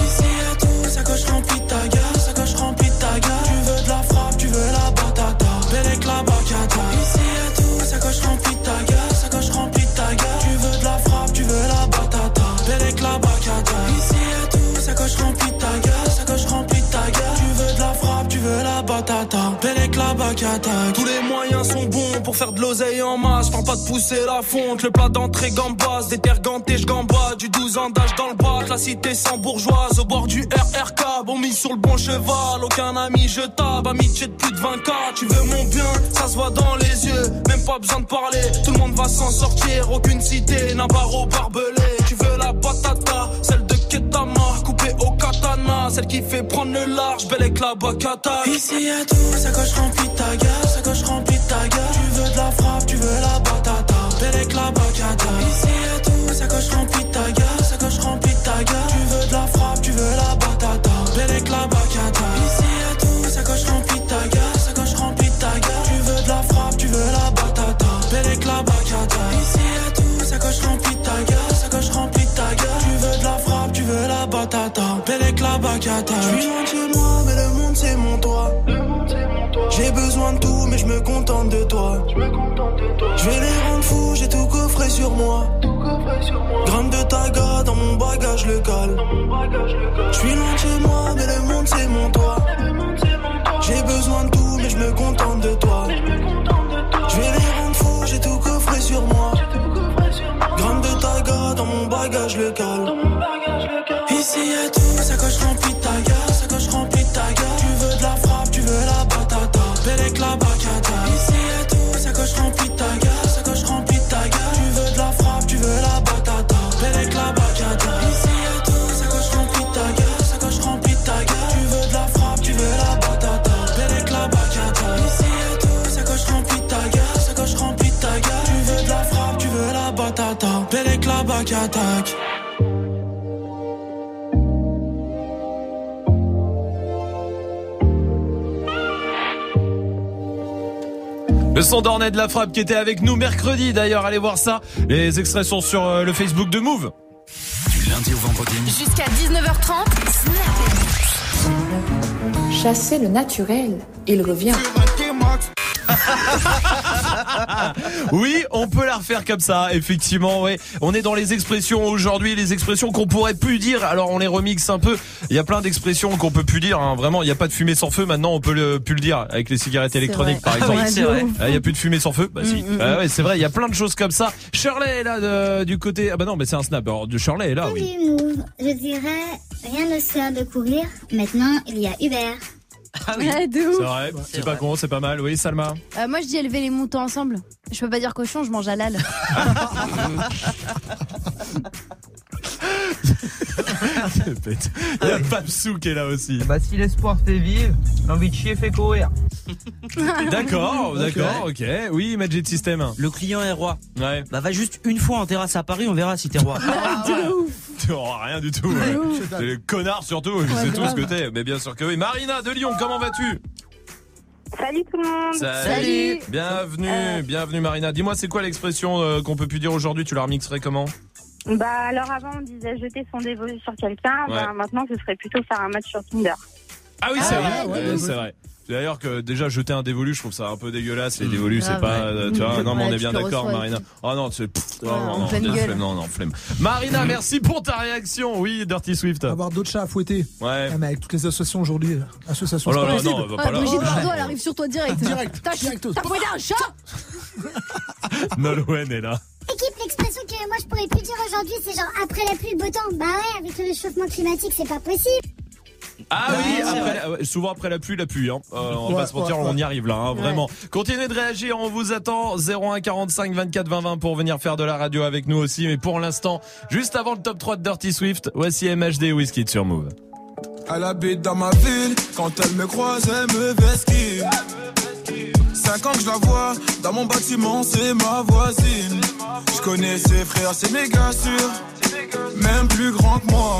S25: Ici y'a tout, ça coche remplie de ta gueule, ça coche remplie de ta gueule. Tu veux de la frappe, tu veux la batata, belle la. Ici y'a tout, ça coche remplie de ta gueule, ça coche remplie de ta gueule. Tu veux de la frappe, tu veux la batata, belle avec la. Ici y'a tout, ça coche remplie de ta gueule, ça coche remplie de ta gueule. Tu veux de la frappe, tu veux la batata, belle avec la.
S29: Pour faire de l'oseille en masse. Parle pas de pousser la fonte, le plat d'entrée gambasse. Des terres gantées. Du 12 ans d'âge dans le bac, la cité sans bourgeoise. Au bord du RRK, bon mis sur le bon cheval. Aucun ami, je tape. Amitié de plus de 20K. Tu veux mon bien, ça se voit dans les yeux. Même pas besoin de parler, tout le monde va s'en sortir. Aucune cité n'a barreau barbelé. Tu veux la batata, celle de Ketama. Celle qui fait prendre le large. Belle avec la bacata.
S25: Ici y'a tout, ça coche remplie ta gueule, ça coche remplie ta gueule. Tu veux de la frappe,
S29: table. Je suis loin de chez moi, mais le monde c'est mon toit. J'ai besoin de tout, mais je me contente de toi. Je vais les rendre fous, j'ai tout coffré sur moi. Gramme de taga dans mon bagage local. Je suis loin de chez moi, mais le monde c'est mon toit. J'ai besoin de tout, mais je me contente de toi. Je vais les rendre fous, j'ai tout coffré sur moi. Gramme de taga dans mon bagage local. Ici y'a tout,
S1: Le son d'Ornette de la frappe qui était avec nous mercredi d'ailleurs, allez voir ça. Les extraits sont sur euh, le Facebook de Move.
S2: Du lundi au vendredi.
S11: Jusqu'à 19h30,
S30: Chasser le naturel, il revient. *laughs*
S1: oui, on peut la refaire comme ça, effectivement. Ouais, on est dans les expressions aujourd'hui, les expressions qu'on pourrait plus dire. Alors on les remixe un peu. Il y a plein d'expressions qu'on peut plus dire. hein. Vraiment, il n'y a pas de fumée sans feu. Maintenant, on peut le, plus le dire avec les cigarettes électroniques, par
S3: vrai.
S1: exemple.
S3: Oui, c'est vrai.
S1: Ah, Il n'y a plus de fumée sans feu. Bah si.
S3: Mm, mm,
S1: Ah ouais, c'est vrai. Il y a plein de choses comme ça. Shirley est là de- du côté. Ah bah non, mais c'est un snap. Alors, de Shirley est là, oui.
S24: Je dirais rien ne sert de courir, maintenant il y a Uber.
S5: Ouais, de
S1: C'est vrai. C'est pas con, c'est pas mal. Oui, Salma.
S5: Euh, moi, je dis élever les moutons ensemble. Je peux pas dire cochon, je mange halal. *laughs*
S1: Il y a Papsou qui est là aussi.
S31: Bah si l'espoir fait vivre, l'envie de chier fait courir. *laughs*
S1: D'accord, d'accord, ok. Oui, Magic System.
S3: Le client est roi.
S1: Ouais.
S3: Bah va juste une fois en terrasse à Paris, on verra si t'es roi. *laughs*
S1: Oh, *laughs* rien du tout. ouais. T'es le connard surtout, c'est tout ce que t'es. Mais bien sûr que oui. Marina de Lyon, comment vas-tu?
S32: Salut tout le monde.
S1: Bienvenue,
S32: Euh.
S1: bienvenue Marina. Dis-moi, c'est quoi l'expression euh, qu'on peut plus dire aujourd'hui? Tu la remixerais comment?
S32: Bah alors avant on disait jeter son dévolu sur quelqu'un,
S1: Ouais.
S32: bah, maintenant ce serait plutôt faire un match sur Tinder.
S1: Ah oui,
S32: Ah
S1: c'est
S32: ouais,
S1: vrai.
S32: ouais,
S1: Ouais,
S32: ouais,
S1: c'est
S32: ouais.
S1: vrai. D'ailleurs que déjà jeter un dévolu, je trouve ça un peu dégueulasse. Les dévolus, c'est
S32: Grave,
S1: pas, euh, tu vois. Non, mais on est bien d'accord, Marina. Oh non, c'est. oh,
S5: Ouais,
S1: non, non, flemme, non, non, flemme. Marina, merci pour ta réaction. Oui, Dirty Swift.
S4: Avoir d'autres chats à fouetter.
S1: Ouais.
S4: Ah, mais avec toutes les associations aujourd'hui, associations
S1: Oh là là, non, va pas là.
S5: Brigitte. Bardot, elle arrive sur toi direct.
S4: Direct,
S5: t'as fouetté un chat *laughs*
S1: Nolwenn est là.
S24: Équipe, l'expression que moi je pourrais plus dire aujourd'hui, c'est genre après la pluie, le beau temps. Bah ouais, avec le réchauffement climatique, c'est pas possible.
S1: Ah oui, après, souvent après la pluie, la pluie. Hein. Euh, on
S4: Ouais,
S1: va se mentir,
S4: ouais, ouais.
S1: on y arrive là, hein,
S4: Ouais.
S1: vraiment. Continuez de réagir, on vous attend. 01 45 24 20 20 pour venir faire de la radio avec nous aussi. Mais pour l'instant, juste avant le top 3 de Dirty Swift, voici MHD Whisky sur Move.
S33: Elle habite dans ma ville, quand elle me croise, elle me vesquille. Cinq ans que je la vois, dans mon bâtiment, c'est ma voisine. Je connais ses frères, c'est méga sûr, même plus grand que moi.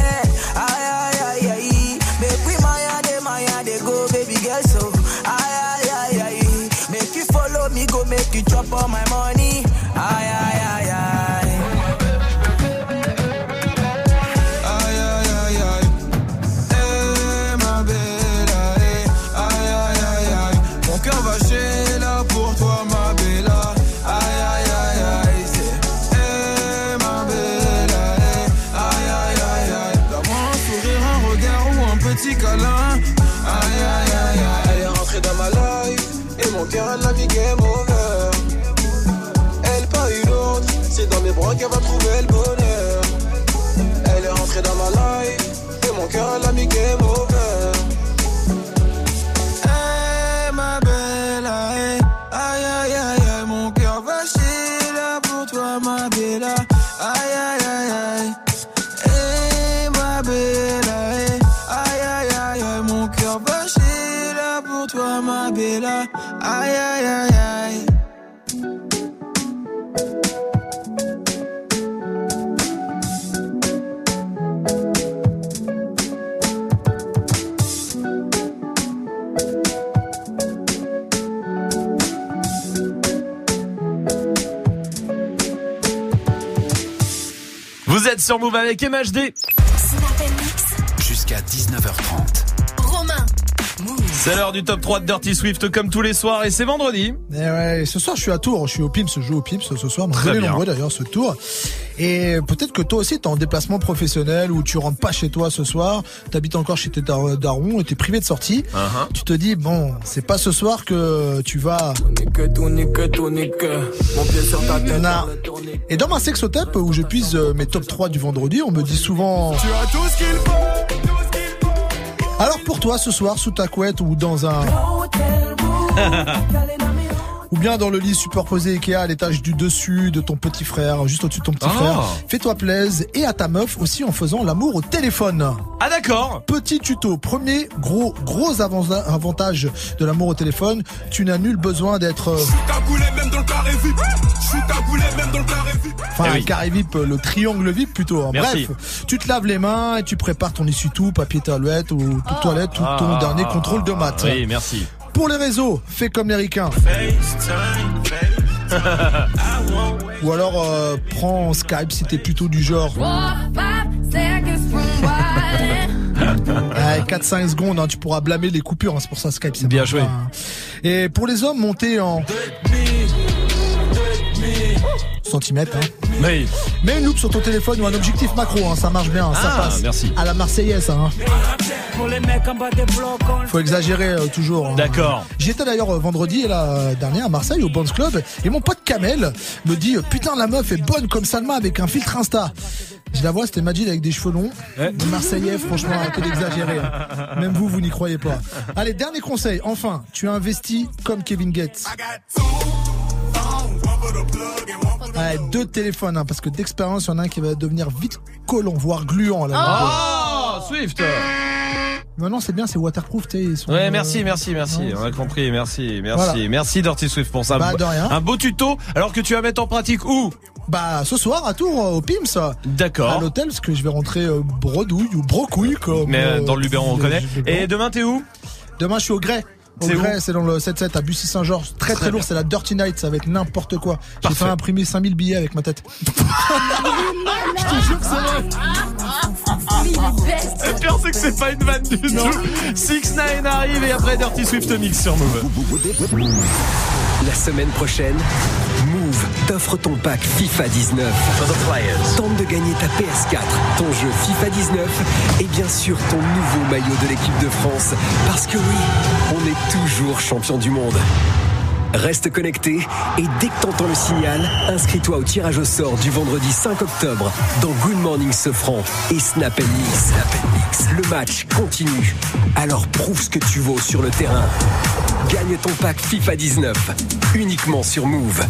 S29: Chop all my
S8: qu'elle va trouver le bonheur. Elle est rentrée dans ma life et mon cœur a navigué over.
S9: Hey, ma belle, aïe, aïe, aïe, aïe, mon cœur va chier là pour toi, ma belle, aïe, aïe, aïe, aïe. Hey, ma belle, aïe, aïe, aïe, aïe, mon cœur va chier là pour toi, ma belle, aïe, aïe, aïe, aïe.
S1: Vous êtes sur Move avec MHD.
S12: Jusqu'à 19h30.
S1: C'est l'heure du top 3 de Dirty Swift comme tous les soirs et c'est vendredi.
S4: Et ouais, ce soir je suis à Tours, je suis au Pims, je joue au Pims ce soir,
S1: très bien.
S4: nombreux d'ailleurs ce tour. Et peut-être que toi aussi t'es en déplacement professionnel ou tu rentres pas chez toi ce soir, t'habites encore chez tes dar- darons et t'es privé de sortie.
S1: Uh-huh.
S4: Tu te dis bon, c'est pas ce soir que tu vas. Non. Et dans ma sexotape où je puise euh, mes top 3 du vendredi, on me dit souvent.
S9: Tu as tout ce qu'il faut.
S4: Alors pour toi ce soir sous ta couette ou dans un *laughs* ou bien dans le lit superposé Ikea à l'étage du dessus de ton petit frère, juste au-dessus de ton petit
S1: Ah.
S4: frère. Fais-toi plaisir et à ta meuf aussi en faisant l'amour au téléphone.
S1: Ah d'accord.
S4: Petit tuto, premier gros gros avan- avantage de l'amour au téléphone, tu n'as nul besoin d'être
S9: Cagoulé même dans le carré VIP. Je suis cagoulé même dans le carré VIP.
S4: Enfin,
S1: Eh oui.
S4: carré VIP, euh, le triangle VIP plutôt. hein. Bref, tu te laves les mains et tu prépares ton essuie-tout, papier toilette ou toute toilette ou ton
S1: Ah.
S4: dernier contrôle de maths.
S1: Oui, merci.
S4: Pour les réseaux, fais comme les ricains. *laughs* Ou alors euh, prends Skype si t'es plutôt du genre. *laughs* Ouais, 4-5 secondes, hein, tu pourras blâmer les coupures, hein, c'est pour ça Skype. c'est
S1: Bien joué.
S4: pas, hein. Et pour les hommes, monter en centimètres. Hein. Mets une loupe sur ton téléphone ou un objectif macro, hein, ça marche bien, ça
S1: Ah,
S4: passe.
S1: merci.
S4: À la Marseillaise, hein. Faut exagérer euh, toujours. hein.
S1: D'accord.
S4: J'y étais d'ailleurs euh, vendredi la dernière à Marseille au Bonds Club et mon pote Kamel me dit euh, putain la meuf est bonne comme Salma avec un filtre Insta. Je la vois, c'était Majid avec des cheveux longs.
S1: Ouais.
S4: Marseillais, franchement, arrêtez d'exagérer. hein. Même vous, vous n'y croyez pas. Allez, dernier conseil. Enfin, tu as investi comme Kevin Gates. Ouais, deux téléphones, hein, parce que d'expérience, il y en a un qui va devenir vite collant, voire gluant. Là,
S1: Oh, Swift.
S4: Maintenant, c'est bien, c'est waterproof, sont,
S1: Ouais,
S4: euh,
S1: merci, merci, merci. On a compris, merci, merci,
S4: Voilà.
S1: merci Dirty Swift pour ça.
S4: Bah, de rien.
S1: Un beau tuto. Alors que tu vas mettre en pratique où?
S4: Bah, ce soir, à Tours, euh, au Pims. À
S1: D'accord.
S4: l'hôtel, parce que je vais rentrer euh, bredouille ou brocouille, comme.
S1: Mais euh, dans le Luberon, on connaît. Et demain, t'es où?
S4: Demain, je suis au Grès. Au
S1: C'est
S4: dans le 7-7 à Bussy-Saint-Georges. Très très,
S1: Très
S4: lourd, c'est la Dirty Night, ça va être n'importe quoi. J'ai fait imprimer 5000 billets avec ma tête. *laughs* je te jure que c'est vrai.
S1: Le pire, c'est que c'est pas une vanne du tout. 6 9 arrive et après Dirty Swift mix sur Move.
S34: La semaine prochaine, Move t'offre ton pack FIFA 19. Tente de gagner ta PS4, ton jeu FIFA 19 et bien sûr ton nouveau maillot de l'équipe de France. Parce que oui, on est toujours champion du monde. Reste connecté et dès que t'entends le signal, inscris-toi au tirage au sort du vendredi 5 octobre dans Good Morning Sofran et Snap Mix. Mix. Le match continue. Alors prouve ce que tu vaux sur le terrain. Gagne ton pack FIFA 19 uniquement sur Move.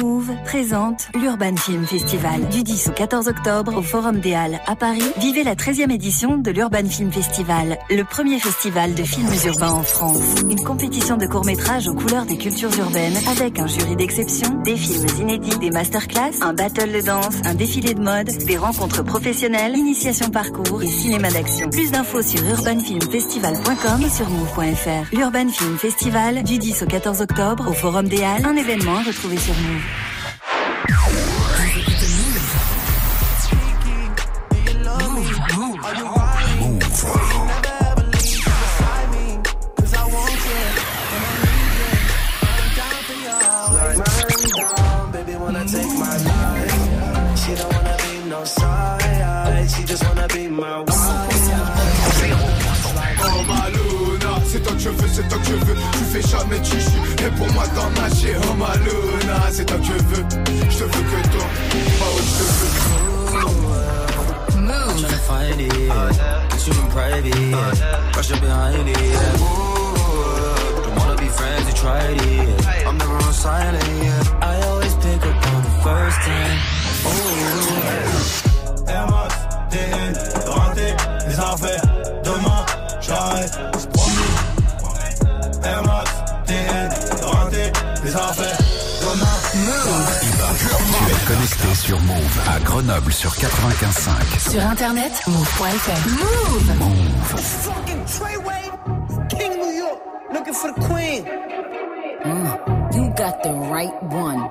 S35: Move présente l'Urban Film Festival du 10 au 14 octobre au Forum des Halles à Paris. Vivez la 13e édition de l'Urban Film Festival, le premier festival de films urbains en France. Une compétition de courts-métrages aux couleurs des cultures urbaines avec un jury d'exception, des films inédits, des masterclass, un battle de danse, un défilé de mode, des rencontres professionnelles, initiation parcours et cinéma d'action. Plus d'infos sur urbanfilmfestival.com et sur move.fr. L'Urban Film Festival du 10 au 14 octobre au Forum des Halles, un événement à retrouver sur Move.
S8: She don't wanna leave no She
S21: just wanna be my wife.
S24: Que veux. Tu fais jamais chichi. Et pour moi, t'en as chier. Oh Maluna, c'est toi que je veux. Je te veux que toi. Oh, je te veux.
S25: I'm tryna find it. Get you in private. Rush up behind it. Don't wanna be friends, you tried it. I'm never on silent. I always pick up on the first time. Oh.
S21: Air Max, TN, rentré, les affaires.
S12: Tu es connecté sur Move à Grenoble sur 95.5.
S26: Sur internet, move.fr. Move.
S21: Fucking Treyway, King New York, looking for the queen.
S36: Mm, you got the right one.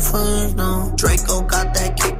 S37: Friends. Draco got that kickback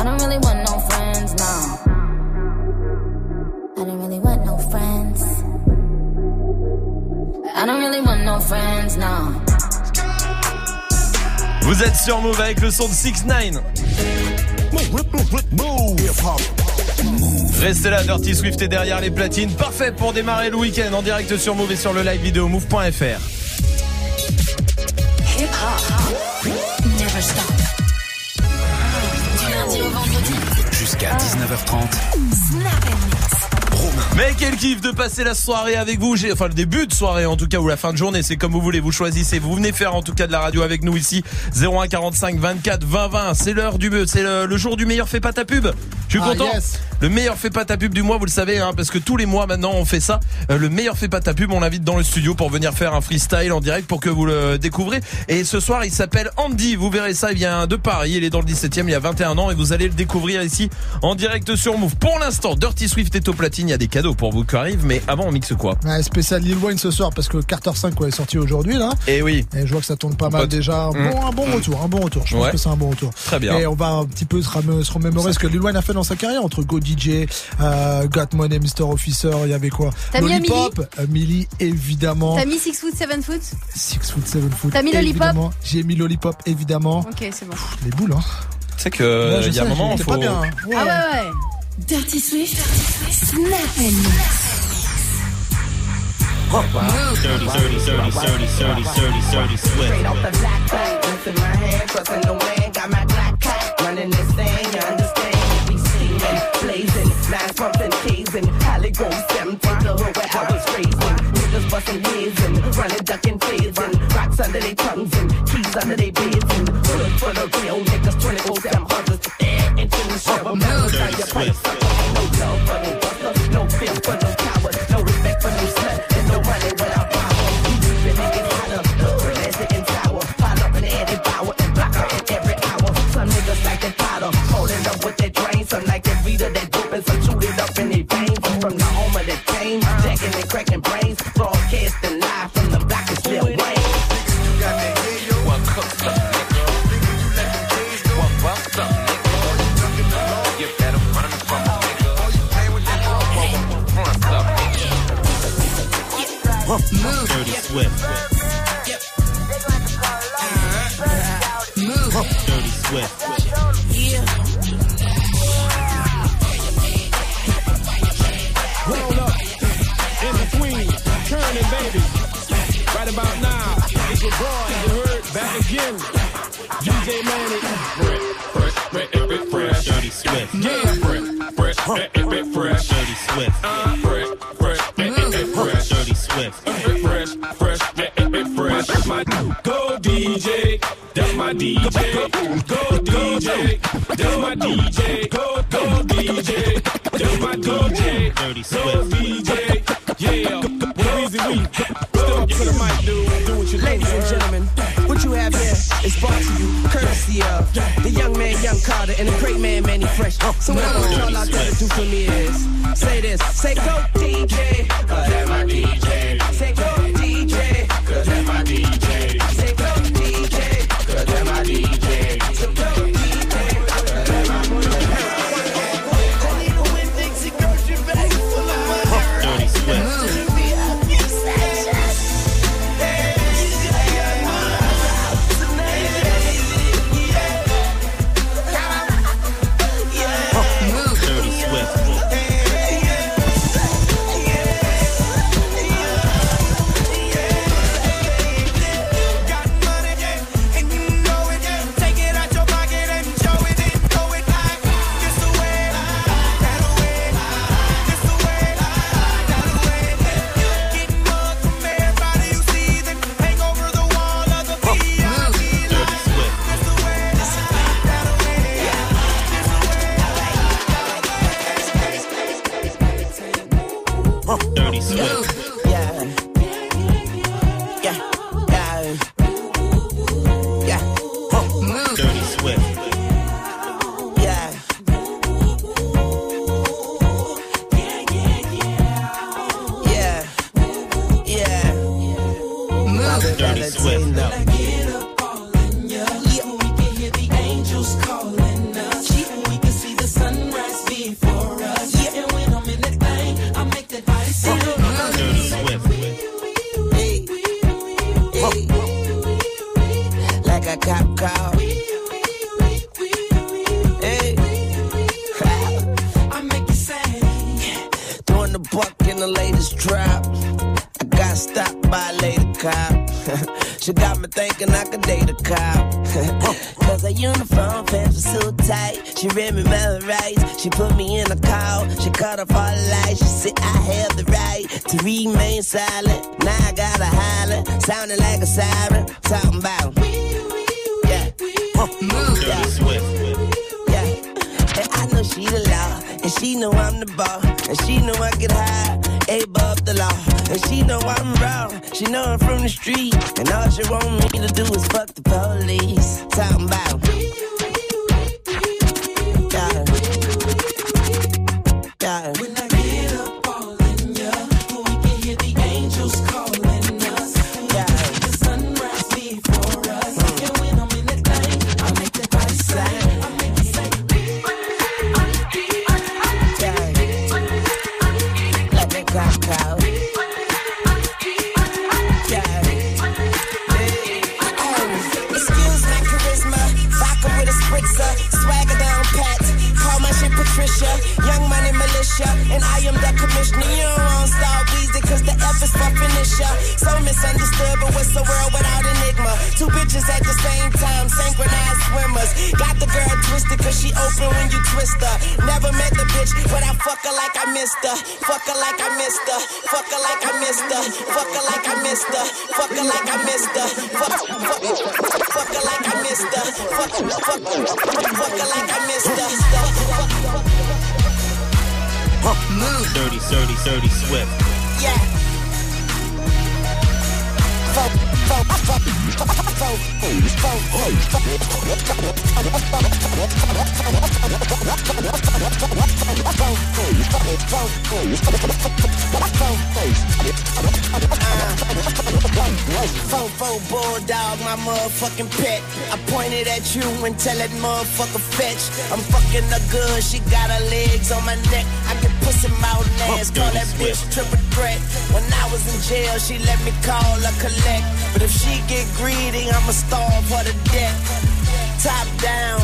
S36: I don't really want no friends, no. I don't really want no friends. I don't really want no friends, no.
S1: Vous êtes sur Move avec le son de 6 9 Restez là, Dirty Swift est derrière les platines. Parfait pour démarrer le week-end en direct sur Move et sur le live vidéo move.fr.
S26: Hip hop. Never stop.
S12: Jusqu'à 19h30.
S1: Mais quel kiff de passer la soirée avec vous, enfin le début de soirée en tout cas ou la fin de journée, c'est comme vous voulez, vous choisissez, vous venez faire en tout cas de la radio avec nous ici 01 45 24 20 20, c'est l'heure du c'est le, le jour du meilleur fait pas ta pub. Je suis
S4: Ah,
S1: content.
S4: yes.
S1: Le meilleur fait pas ta pub du mois, vous le savez hein, parce que tous les mois maintenant on fait ça. Euh, le meilleur fait pas ta pub, on l'invite dans le studio pour venir faire un freestyle en direct pour que vous le découvrez et ce soir, il s'appelle Andy, vous verrez ça, il vient de Paris, il est dans le 17e, il y a 21 ans et vous allez le découvrir ici en direct sur Move. Pour l'instant, Dirty Swift est au platine, il y a des cadeaux pour vous qui arrivent, mais avant on mixe quoi
S4: Spécial Lil Wayne ce soir parce que Carter 5 quoi, est sorti aujourd'hui là.
S1: Et oui.
S4: Et je vois que ça tourne pas mal déjà.
S1: Mm.
S4: Bon, un bon mm. retour, un bon retour. Je pense que c'est un bon retour.
S1: Très bien.
S4: Et on va un petit peu se, remémorer ce que Lil Wayne a fait dans sa carrière entre Go DJ, euh, Got Money, Mr Officer, il y avait quoi
S5: T'as
S4: Lollipop, euh, Millie évidemment.
S5: T'as mis Six Foot, Seven Foot
S4: Six Foot, Seven Foot.
S5: T'as mis Lollipop
S4: J'ai mis Lollipop évidemment.
S5: Ok, c'est bon.
S4: Les boules hein.
S1: Tu sais que il y a un moment, faut...
S4: Pas bien, hein.
S5: Ah ouais. ouais.
S26: Dirty Swift, Snap and
S29: Mix. Oh, swift.
S38: Straight off the black plate, lifting my hand, crossing the wind, got my black cat running this you understand? We steaming, blazing, pumping, hazing, to the hood where I was raising. Niggas busting heads and running, ducking, phasing, rocks under their tongues and keys under their beds and hood full of real niggas, 24 7 hunters, and
S39: to the
S38: show, I'm your. Twist. Never met the bitch, but I fuck her like I missed her. Fuck her like I missed her. Fuck her like I missed her. Fuck her like I missed her. Fuck her like I missed her. Fuck, fuck, fuck her like I missed her. Fuck, fuck, fuck her like I missed her.
S6: Move. Dirty, dirty, dirty, swift.
S38: Yeah. Fuck, motherfucking pet. I pointed at you and tell that motherfucker fetch. I'm fucking her good, she got her legs on my neck. I can pussy mouth and ass, call that bitch triple threat. When I was in jail, she let me call her collect. But if she get greedy, I'ma starve her to death. Top down,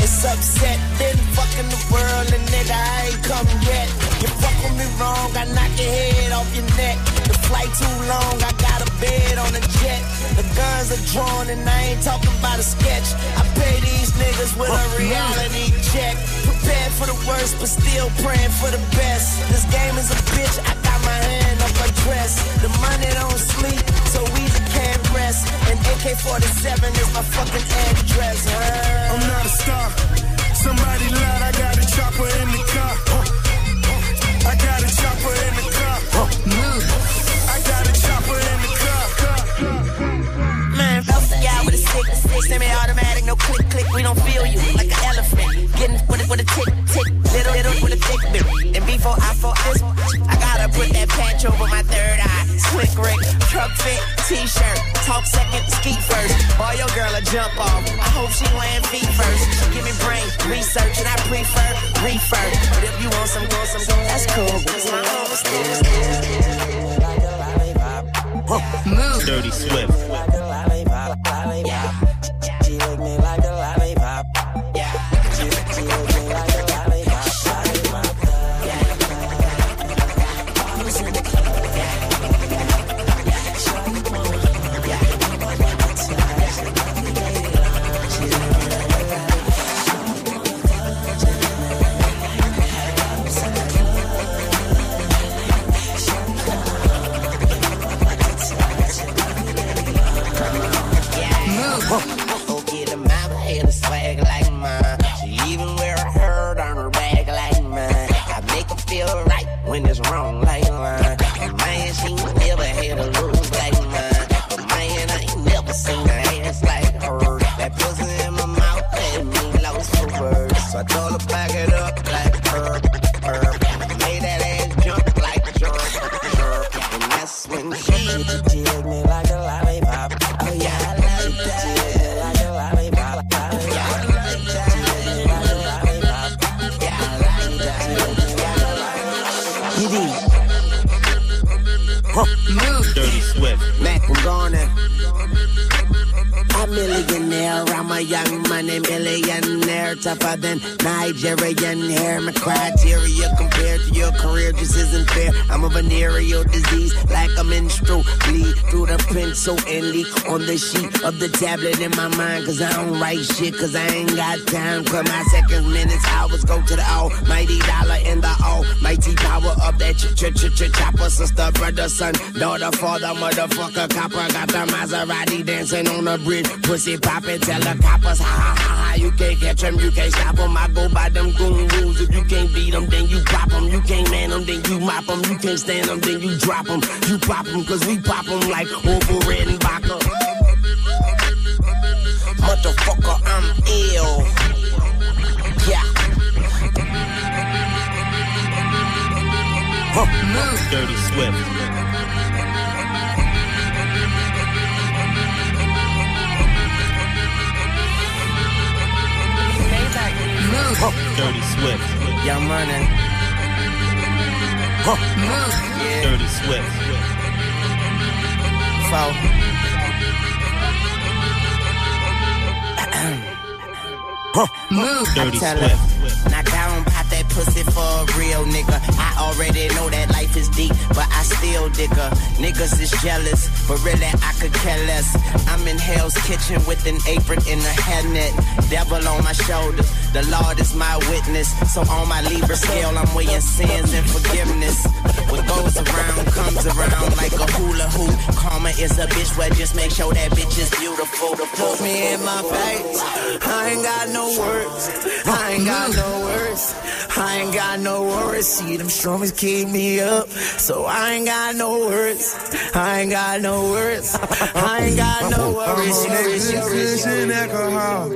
S38: it's upset. Been fucking the world and nigga, I ain't come yet. You fuck with me wrong, I knock your head off your neck. The flight too long, I got a bed on a jet. The guns are drawn and I ain't talking about a sketch. I pay these niggas with a reality check. Prepared for the worst, but still praying for the best. This game is a bitch, I got my hand up her dress. The money don't sleep, so we can't rest. And AK-47 is my fucking address.
S24: I'm not a star. Somebody lied, I got a chopper in the car.
S38: Semi-automatic, no click, click. We don't feel you like an elephant. Getting with it with a tick, tick, little, little with a thick bit. And before I fall this, I gotta put that patch over my third eye. Slick Rick, truck fit, t-shirt, talk second, ski first. Boy, your girl a jump off. I hope she land feet first. She give me brain research, and I prefer refer. But if you want some, go some, go, that's cool. Cause my home is.
S6: Move. Dirty Swift.
S38: Go young man. I'm a millionaire, tougher than Nigerian hair. My criteria compared to your career just isn't fair. I'm a venereal disease, like a menstrual bleed through the pencil and leak on the sheet of the tablet in my mind. Cause I don't write shit, cause I ain't got time. Cause my seconds, minutes, hours go to the almighty dollar and the almighty power of that ch ch ch ch chopper. Sister, brother, son, daughter, father, motherfucker, copper. Got the Maserati dancing on the bridge. Pussy poppin', tell the coppers, ha ha. You can't catch them, you can't stop them. I go by them goon rules. If you can't beat them, then you pop them. You can't man them, then you mop them. You can't stand them, then you drop them. You pop them, cause we pop them like over red and vodka. Motherfucker, I'm ill. Yeah.
S6: Move. Dirty Swift. Dirty Swift.
S38: Young money.
S6: Move.
S38: Yeah.
S6: Dirty Swift.
S38: So.
S6: Move. Dirty Swift.
S38: now go on pop that pussy for a real nigga. I already know that life is deep, but I still dig her. Niggas is jealous, but really I could care less. I'm in Hell's Kitchen with an apron and a hairnet. Devil on my shoulders, the Lord is my witness. So on my Libra scale, I'm weighing sins and forgiveness. What goes around comes around like a hula hoop. Karma is a bitch, but just make sure that bitch is beautiful. Look me in my face. I ain't got no words. I ain't got no words. I ain't got no worries. See them strummers keep me up. So I ain't got no words. I ain't got no words. I ain't got no worries. Worries, worries,
S9: Fishing alcohol.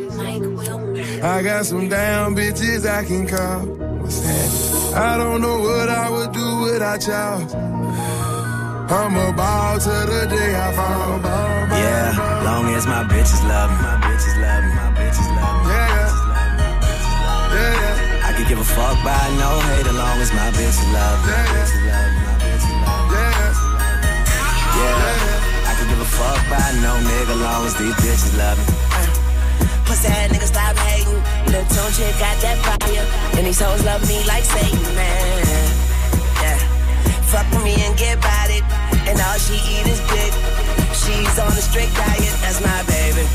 S9: I got some damn bitches I can call. What's that? I don't know what I would do without y'all. I'm about to the day I fall.
S40: Yeah, long as my bitches love me. My bitches love me. Give a fuck by no hate as long as my bitches love me. Yeah, I can give a fuck by no nigga long as these bitches love me.
S38: Pussy ass nigga stop hating. Lil' Tune chick got that fire. And these hoes love me like Satan, man. Yeah. Fuck with me and get about it. And all she eat is dick. She's on a strict diet, that's my baby.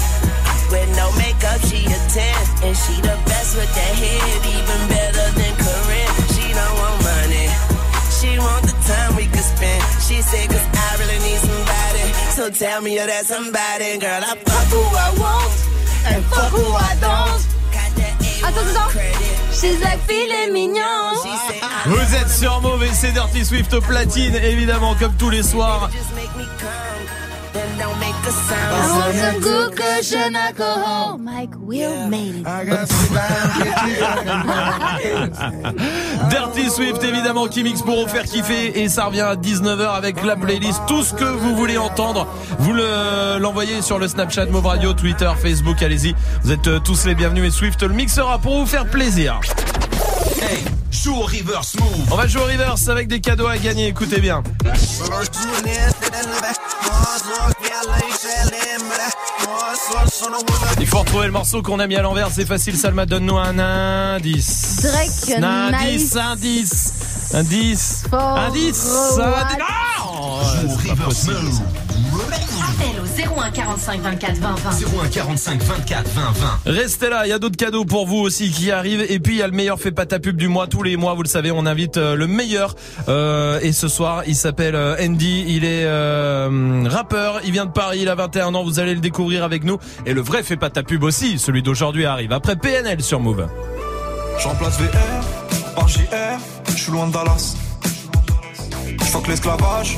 S38: With no makeup, she a 10. And she the best with that head, even better than Corinne. She don't want money. She want the time we could spend. She said, cause I really need somebody. So tell me you're that somebody, girl. I fuck who I want. And fuck who I don't.
S5: Attends, attends. She's like filet mignon.
S1: Vous êtes sur Mauve et c'est Dirty Swift au platine, évidemment, comme tous les soirs.
S5: I want some good cushion alcohol. Mike Will made it.
S1: Dirty Swift, évidemment, qui mixe pour vous faire kiffer. Et ça revient à 19h avec la playlist. Tout ce que vous voulez entendre, vous le- l'envoyez sur le Snapchat Mauve Radio, Twitter, Facebook, allez-y. Vous êtes euh, tous les bienvenus et Swift le mixera pour vous faire plaisir.
S41: Hey, joue au reverse move.
S1: On va jouer au reverse avec des cadeaux à gagner, écoutez bien. Il faut retrouver le morceau qu'on a mis à l'envers, c'est facile, Salma, donne-nous un indice.
S5: Drake,
S1: Un indice,
S5: nice.
S1: indice, indice, indice, indice. Oh, possible.
S26: Appel au 01 45 24 20 20.
S41: 01 45 24 20 20.
S1: Restez là, il y a d'autres cadeaux pour vous aussi qui arrivent. Et puis il y a le meilleur fait pas ta pub du mois. Tous les mois, vous le savez, on invite euh, le meilleur. Euh, et ce soir, il s'appelle euh, Andy. Il est euh, rappeur. Il vient de Paris. Il a 21 ans. Vous allez le découvrir avec nous. Et le vrai fait pas ta pub aussi. Celui d'aujourd'hui arrive après PNL sur Move.
S9: Je remplace VR par JR, je suis loin de Dallas. Je fuck l'esclavage,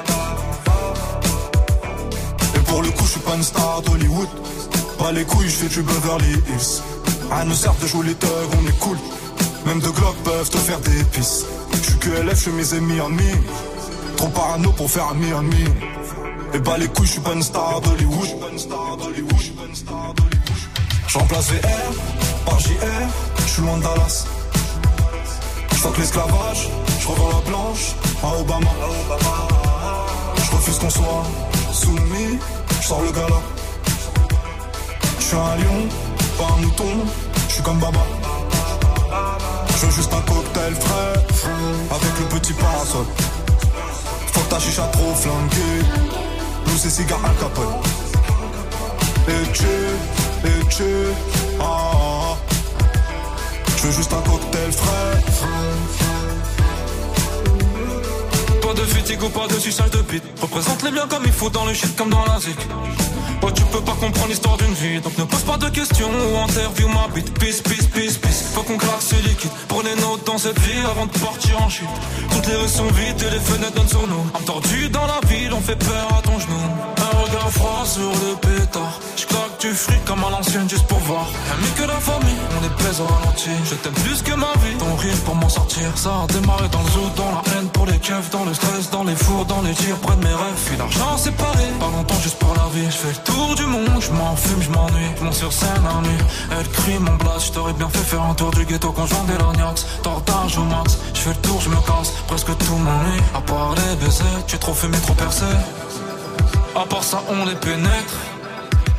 S9: Pour le coup, je suis pas une star d'Hollywood. Pas les couilles, je fais du Beverly Hills. Rien ne sert de jouer les thugs, on est cool. Même deux Glock peuvent te faire des pisses. Je suis QLF, je fais mes amis en. Trop parano pour faire ami en. Et bah les couilles, je suis pas une star d'Hollywood. Je remplace VR par JR, je suis loin de Dallas. Je l'esclavage, je revends la blanche à Obama. Je refuse qu'on soit soumis, je sors le gala. Je suis un lion, pas un mouton, je suis comme Baba. Je veux juste un cocktail frais, avec le petit parasol. Faut que ta chicha trop flanquée, nous c'est cigare Al Capone. Et tu, et tu, ah, ah, ah. Je veux juste un cocktail frais.
S42: Fatigue ou pas de suçage de bite. Représente les biens comme il faut dans le shit comme dans la zik. Oh, tu peux pas comprendre l'histoire d'une vie. Donc ne pose pas de questions ou interview ma bite. Peace, peace, peace, peace. Faut qu'on claque ce liquide. Pour les notes dans cette vie avant de partir en chute. Toutes les rues sont vides et les fenêtres donnent sur nous. Tordue dans la ville, on fait peur à ton genou. Un regard froid sur le pétard. Je claque du fric comme à l'ancienne juste pour voir. Ami que la famille, on est baise au ralenti. Je t'aime plus que ma vie. Ton rire pour moi sortir. Ça a démarré dans le zoo, dans la haine pour les keufs, dans le stress, dans les fours, dans les tirs, près de mes rêves. Puis l'argent séparé, pas longtemps juste pour la vie. Je fais le tour du monde, je m'en fume, je m'ennuie. Je monte sur scène la nuit, elle crie mon blast. Je t'aurais bien fait faire un tour du ghetto conjoint des lorgnax. Tortage au max, je fais le tour, je me casse. Presque tout m'ennuie, à part les baisers. Tu es trop fumé, trop percé. À part ça, on les pénètre.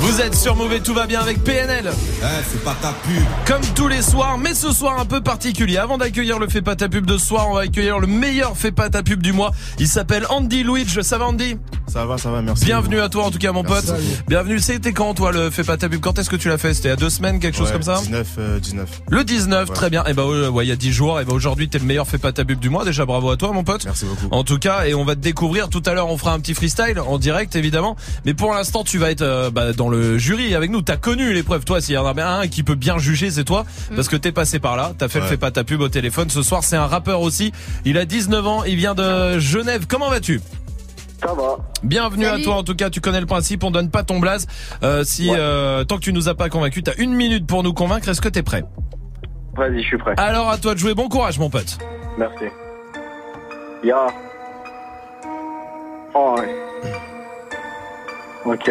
S1: Vous êtes sur Mauvais, tout va bien avec PNL.
S14: Eh, c'est pas ta pub.
S1: Comme tous les soirs, mais ce soir un peu particulier. Avant d'accueillir le Fais pas ta pub de ce soir, on va accueillir le meilleur Fais pas ta pub du mois. Il s'appelle Andy Luigi. Ça va Andy?
S43: Ça va, ça va, merci.
S1: Bienvenue à toi en tout cas mon
S43: Merci.
S1: pote. Bienvenue. C'était quand toi le Fais pas ta pub? Quand est-ce que tu l'as fait? C'était il y a deux semaines, quelque chose comme ça?
S43: 19, euh, 19.
S1: Le 19,
S43: Ouais.
S1: très bien. Et bah ouais, ouais, il y a 10 jours. Et bah aujourd'hui t'es le meilleur Fais pas ta pub du mois. Déjà bravo à toi mon pote.
S43: Merci beaucoup.
S1: En tout cas, et on va te découvrir tout à l'heure. On fera un petit freestyle en direct évidemment. Mais pour l'instant, tu vas être euh, bah, dans le jury avec nous. T'as connu l'épreuve. Toi, s'il y en a bien un qui peut bien juger, c'est toi, parce que t'es passé par là. T'as fait le. Fais pas ta pub au téléphone. Ce soir, c'est un rappeur aussi. Il a 19 ans. Il vient de Genève. Comment vas-tu?
S44: Ça va.
S1: Bienvenue à toi en tout cas, tu connais le principe, on donne pas ton blaze. Euh, si euh, tant que tu nous as pas convaincu, t'as une minute pour nous convaincre, est-ce que t'es prêt?
S44: Vas-y, je suis prêt.
S1: Alors à toi de jouer, bon courage mon pote.
S44: Merci. Ya. Oh, ouais. Ok.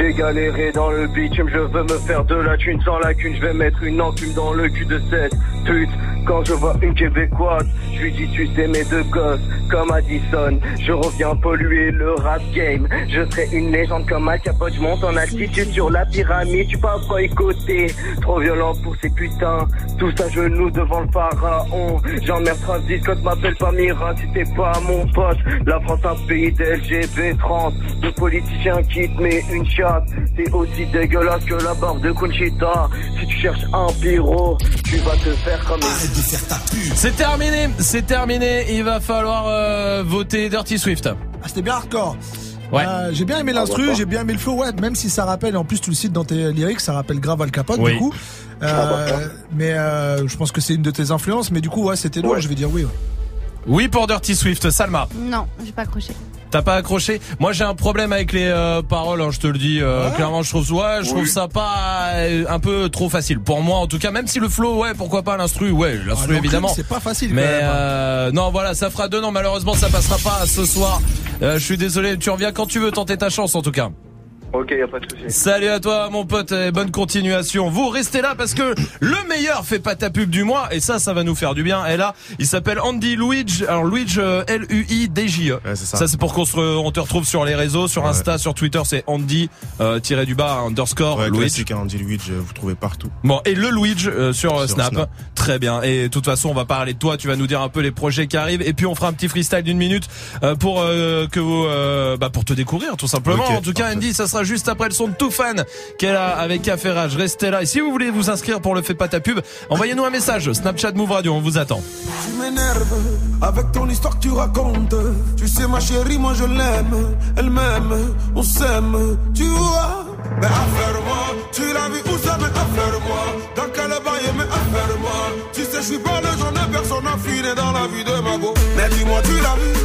S44: J'ai galéré dans le bitume, je veux me faire de la thune sans lacune, je vais mettre une enclume dans le cul de cette pute. Quand je vois une québécoise, je lui dis tu sais mes deux gosses, comme Addison, je reviens polluer le rap game. Je serai une légende comme Al Capote, je monte en altitude sur la pyramide, tu pas boycotter. Trop violent pour ces putains, tous à genoux devant le pharaon. J'emmerde Travis, quand m'appelle pas Mira, si t'es pas mon pote. La France un pays d'LGB trans, de politiciens qui te met une chatte. T'es aussi dégueulasse que la barbe de Conchita. Si tu cherches un pyro, tu vas te faire comme une...
S1: C'est terminé, c'est terminé. Il va falloir euh, voter Dirty Swift.
S4: Ah, c'était bien hardcore.
S1: Ouais.
S4: Euh, j'ai bien aimé l'instru,
S1: bah,
S4: j'ai bien aimé le flow, ouais, même si ça rappelle, en plus tu le cites dans tes lyrics, ça rappelle grave Al Capote
S1: Oui.
S4: du coup. Euh, mais euh, je pense que c'est une de tes influences, mais du coup ouais c'était lourd, je vais dire oui. ouais.
S1: Oui pour Dirty Swift, Salma.
S5: Non, j'ai pas accroché.
S1: T'as pas accroché? Moi j'ai un problème avec les euh, paroles, hein, je te le dis. euh, Clairement, je trouve, ouais, je trouve ça pas euh, un peu trop facile. Pour moi, en tout cas, même si le flow, ouais, pourquoi pas l'instru, ouais, l'instru
S4: Ah,
S1: évidemment.
S4: c'est pas facile,
S1: Mais
S4: hein.
S1: euh, non, voilà, ça fera deux. Non, malheureusement, ça passera pas ce soir. Euh, je suis désolé. Tu reviens quand tu veux tenter ta chance, en tout cas.
S44: Ok, y a pas de souci.
S1: Salut à toi mon pote et bonne continuation. Vous restez là parce que le meilleur fait pas ta pub du mois et ça ça va nous faire du bien. Et là, il s'appelle Andy Luigi. Alors Luigi L U I D J E.
S43: c'est ça.
S1: ça c'est pour qu'on se re- on te retrouve sur les réseaux, sur Insta, sur Twitter, c'est Andy euh, tiré du bas underscore
S43: Ouais,
S1: Luigi.
S43: classique, hein, Andy Luigi, vous trouvez partout.
S1: Bon, et le Luigi euh, sur, euh,
S43: Sur
S1: Snap.
S43: Snap.
S1: Très bien. Et de toute façon, on va parler de toi. Tu vas nous dire un peu les projets qui arrivent. Et puis, on fera un petit freestyle d'une minute euh, pour euh, que vous, euh, bah, pour te découvrir, tout simplement. En tout cas, Andy, ça sera juste après le son de tout fan qu'elle a avec Café Rage. Restez là. Et si vous voulez vous inscrire pour le fait pas ta pub, envoyez-nous un message. Snapchat Move Radio. On vous attend.
S9: Tu m'énerves avec ton histoire que tu racontes. Tu sais, ma chérie, moi je l'aime. Elle m'aime, on s'aime, tu vois? Mais affaire-moi, tu l'as vu où ça, mais affaire-moi. Dans quel bail, mais affaire-moi. Tu sais, je suis pas le genre de personne affinée dans la vie de ma go. Mais dis-moi, tu l'as vu,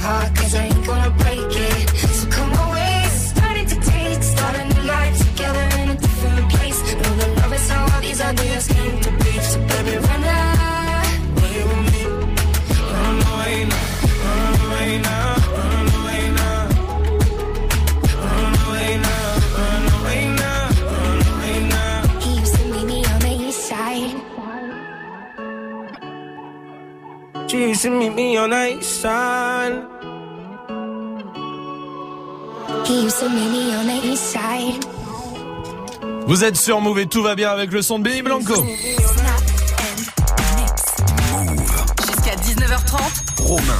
S45: heart cause I ain't gonna break it. So come away, it's starting to
S5: take Start a new life together in a different place. Know that love is how all these ideas came to be. So baby, run away with me.
S45: Run away now, run away now She used to meet me on the east side.
S1: Vous êtes sur Move et tout va bien avec le son de Billy Blanco.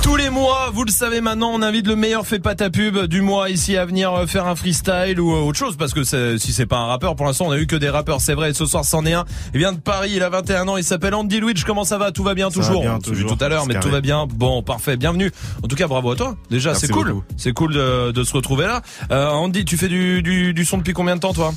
S1: Tous les mois, vous le savez maintenant, on invite le meilleur fait pas ta pub du mois ici à venir euh, faire un freestyle ou euh, autre chose parce que si c'est pas un rappeur, pour l'instant on a eu que des rappeurs, c'est vrai. Et ce soir c'en est un. Il vient de Paris, il a 21 ans, il s'appelle Andy Luigi. Comment ça va? Tout va bien
S43: toujours? Va bien,
S1: vu tout à l'heure, mais tout va bien. Bon, parfait, bienvenue. En tout cas, bravo à toi. Déjà, c'est cool. C'est cool de, se retrouver là. Euh, Andy, tu fais du, du son depuis combien de temps toi?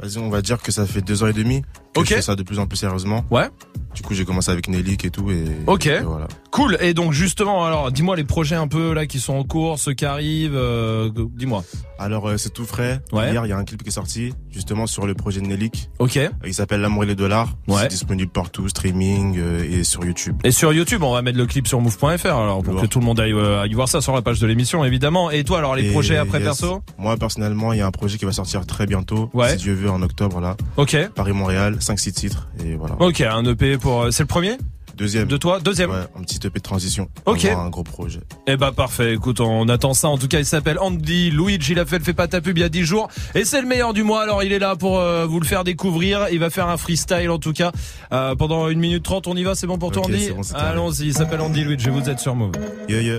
S43: Vas-y, on va dire que ça fait deux ans et demi. Que. Je fais ça de plus en plus sérieusement.
S1: Ouais.
S43: Du coup, j'ai commencé avec Nelik et tout et.
S1: Ok.
S43: Voilà.
S1: Cool. Et donc justement, alors, dis-moi les projets un peu là qui sont en cours, ceux qui arrivent. Euh, dis-moi.
S43: Alors, euh, c'est tout frais.
S1: Ouais.
S43: Hier, il y a un clip qui est sorti justement sur le projet de Nelik.
S1: Ok.
S43: Euh, il s'appelle L'amour et les dollars.
S1: Ouais.
S43: C'est disponible partout, streaming et sur YouTube.
S1: Et sur YouTube, on va mettre le clip sur move.fr alors pour que tout le monde aille, aille, voir ça sur la page de l'émission évidemment. Et toi, alors les projets après perso?
S43: Moi personnellement, il y a un projet qui va sortir très bientôt.
S1: Ouais.
S43: Si Dieu veut en octobre, là.
S1: Ok.
S43: Paris-Montréal, 5-6 titres. Et voilà.
S1: Ok, un EP pour. euh, C'est le premier?
S43: Deuxième.
S1: De toi? Deuxième
S43: Ouais, un petit EP de transition.
S1: Ok.
S43: Un gros projet.
S1: Eh bah parfait, écoute, on attend ça. En tout cas, il s'appelle Andy Luigi, il a fait le fait pas ta pub il y a 10 jours. Et c'est le meilleur du mois, alors il est là pour euh, vous le faire découvrir. Il va faire un freestyle en tout cas. Euh, pendant une minute 30, on y va, c'est bon pour toi Andy?
S43: bon.
S1: Allons-y, il s'appelle Andy Luigi, vous êtes sur Move.
S43: Yeah, yeah.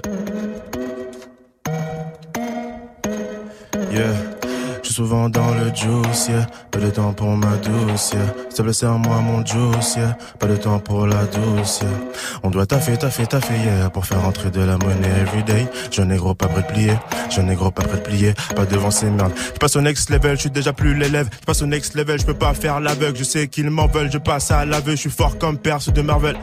S43: Yeah. Je souvent dans le juice, yeah. Pas de temps pour ma douce, yeah. S'il te serre-moi mon juice, yeah. Pas de temps pour la douce, yeah. On doit taffer, taffer, taffer, yeah. Pour faire rentrer de la monnaie everyday. J'en ai gros pas prêt de plier. J'en ai gros pas prêt de plier. Pas devant ces merdes. Je passe au next level, je suis déjà plus l'élève. Je passe au next level, je peux pas faire l'aveugle. Je sais qu'ils m'en veulent, je passe à l'aveu. Je suis fort comme perse de Marvel.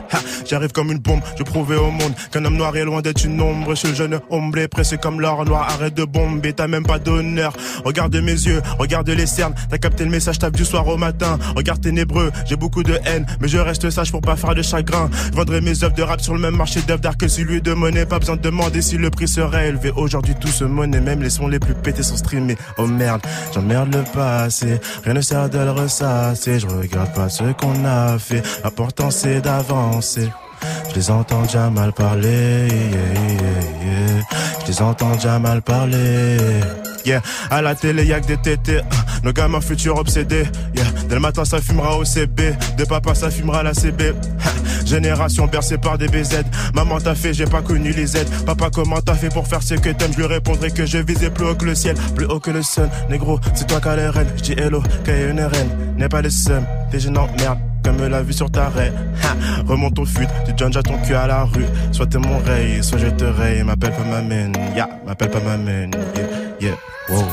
S43: J'arrive comme une bombe, je prouvais au monde qu'un homme noir est loin d'être une ombre. Je suis le jeune ombre, pressé comme l'or noir. Arrête de bomber, t'as même pas d'honneur. Regarde mes yeux, regarde les cernes. T'as capté le message, tape du soir au matin. Regarde ténébreux, j'ai beaucoup de haine, mais je reste sage pour pas faire de chagrin. Vendrai mes œuvres de rap sur le même marché d'œuvres d'art que celui de monnaie. Pas besoin de demander si le prix serait élevé. Aujourd'hui, tout se monnaie, même les sons les plus pétés sont streamés. Oh merde, j'emmerde le passé. Rien ne sert de le ressasser. Je regarde pas ce qu'on a fait. L'important c'est d'avancer. Je les entends déjà mal parler. Je les entends déjà mal parler. Yeah, à la télé y'a que des tétés, uh, nos gamins futurs obsédés. Yeah, dès le matin ça fumera au CB, de papa ça fumera la CB. *laughs* Génération bercée par des BZ. Maman t'as fait, j'ai pas connu les Z. Papa comment t'as fait pour faire ce que t'aimes? Je lui répondrai que je visais plus haut que le ciel, plus haut que le sun. Négro, c'est toi qui as les rênes. Je hello, qu'il une reine. N'est pas le seum, t'es gênant, merde comme la vue sur ta raie. Remonte au fut, tu donnes déjà ton cul à la rue. Soit t'es mon rey, soit je te raye. M'appelle pas ma mène, ya, m'appelle pas ma mène, yeah, yeah, wow.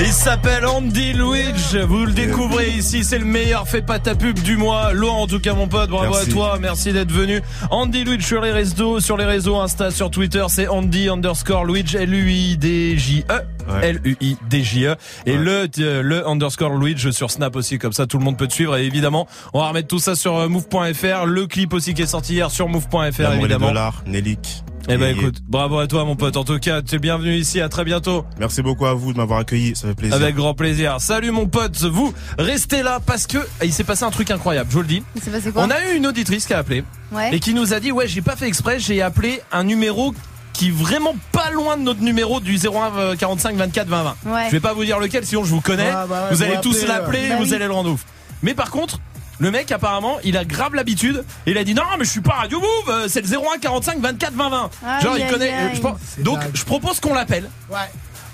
S1: Il s'appelle Andy Luigi, vous le découvrez ici, c'est le meilleur fait pas ta pub du mois. Loin en tout cas mon pote, bravo
S43: Merci.
S1: à toi, merci d'être venu. Andy Luigi sur les réseaux, sur les réseaux Insta, sur Twitter, c'est Andy underscore Luigi, L-U-I-D-J-E.
S43: Ouais.
S1: L-U-I-D-J-E. Et le, euh, le underscore Luigi sur Snap aussi, comme ça tout le monde peut te suivre. Et évidemment, on va remettre tout ça sur euh, move.fr. Le clip aussi qui est sorti hier sur move.fr évidemment.
S43: dollars, Nelik.
S1: Eh ben
S43: Yeah,
S1: écoute, bravo à toi mon pote. En tout cas, tu es bienvenu ici, à très bientôt.
S43: Merci beaucoup à vous de m'avoir accueilli, ça fait plaisir.
S1: Avec grand plaisir. Salut mon pote, vous restez là parce que il s'est passé un truc incroyable, je vous le dis.
S14: Il s'est passé quoi
S1: On a eu une auditrice qui a appelé
S14: Ouais.
S1: et qui nous a dit ouais j'ai pas fait exprès, j'ai appelé un numéro qui est vraiment pas loin de notre numéro du 01 45 24 20 20.
S14: Ouais.
S1: Je vais pas vous dire lequel sinon je vous connais.
S4: Ouais, bah ouais,
S1: vous
S4: vous
S1: allez tous l'appeler.
S14: Bah
S1: vous
S14: oui.
S1: allez le rendre ouf. Mais par contre, le mec apparemment, il a grave l'habitude et il a dit non mais je suis pas Radio Move, euh, c'est le 01 45 24 20 20.
S14: Aïe,
S1: Genre il connaît
S14: aïe.
S1: je pense- donc
S4: dingue.
S1: je propose qu'on l'appelle
S4: Ouais.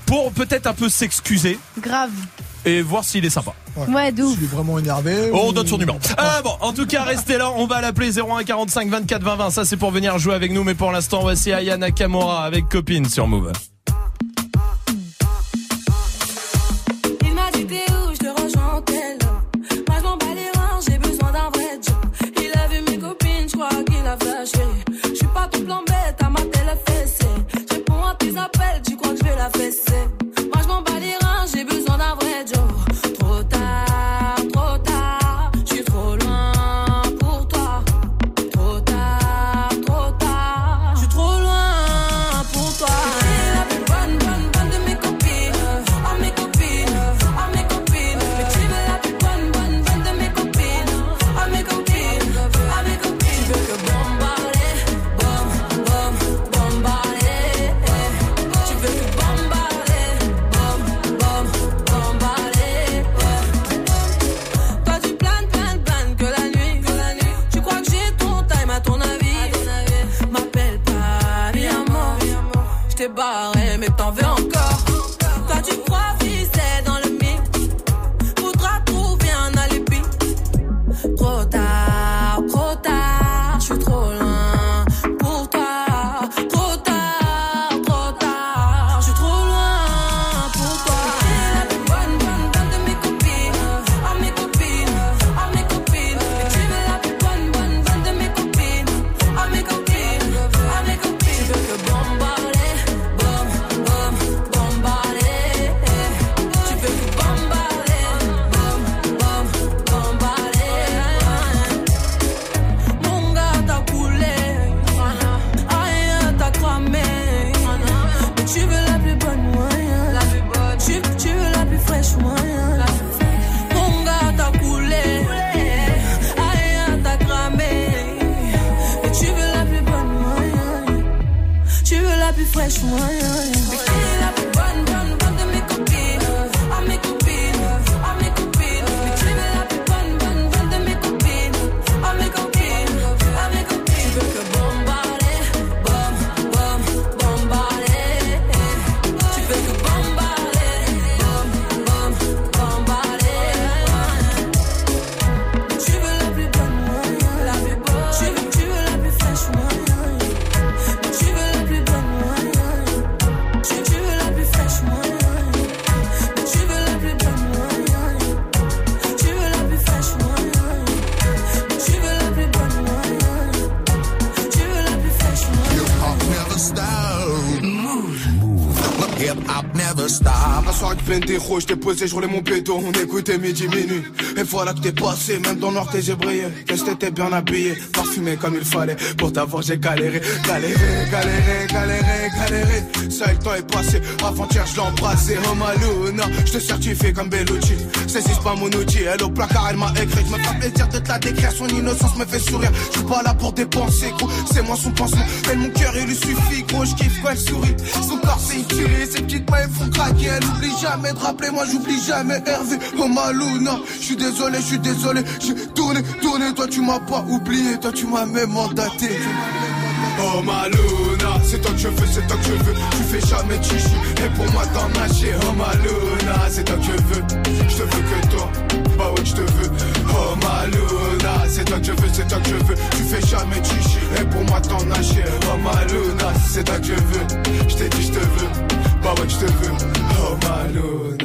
S1: pour peut-être un peu s'excuser
S14: Grave.
S1: et voir s'il est sympa.
S14: Ouais, d'où
S4: Je suis vraiment énervé.
S1: Oh, on donne son numéro. Ah bon, en tout cas, restez là. On va l'appeler 01 45 24 20 20. Ça, c'est pour venir jouer avec nous. Mais pour l'instant, voici Aya Nakamura avec copine sur Move.
S11: Je t'ai
S33: posé, je roulais mon pédo, on écoutait midi minuit. Et voilà que t'es passé, même dans noir t'es j'ai brillé. Qu'est-ce que t'étais bien habillé, parfumé comme il fallait. Pour t'avoir j'ai galéré, galéré, galéré, galéré, galéré. Ça le temps est passé, avant-hier je embrassé. Oh Maluna, je te certifie comme Bellucci. Saisis pas mon outil, elle au placard elle m'a écrit. Je me fais plaisir de te la décrire, son innocence me fait sourire. Je suis pas là pour dépenser, c'est moi son pansement. Elle mon cœur il lui suffit, gros, je kiffe elle sourit. Son corps c'est tuerie, ses petites mains elles font craquer. Elle oublie jamais de rappeler, moi j'oublie jamais Hervé. Oh Maluna, je suis désolé, je suis désolé. J'ai tourné, tourné, toi tu m'as pas oublié, toi tu m'as même mandaté. Oh Maluna, c'est toi que je veux, c'est toi que je veux. Tu fais jamais chichi, et pour moi t'en nager. Oh Maluna, c'est toi que je veux. Je te veux que toi, bah ouais, je te veux. Oh Maluna, c'est toi que je veux, c'est toi que je veux. Tu fais jamais chichi, et pour moi t'en nager. Oh Maluna, c'est toi que je veux. Je t'ai dit, je te veux. Bah ouais, je te veux. Oh Maluna,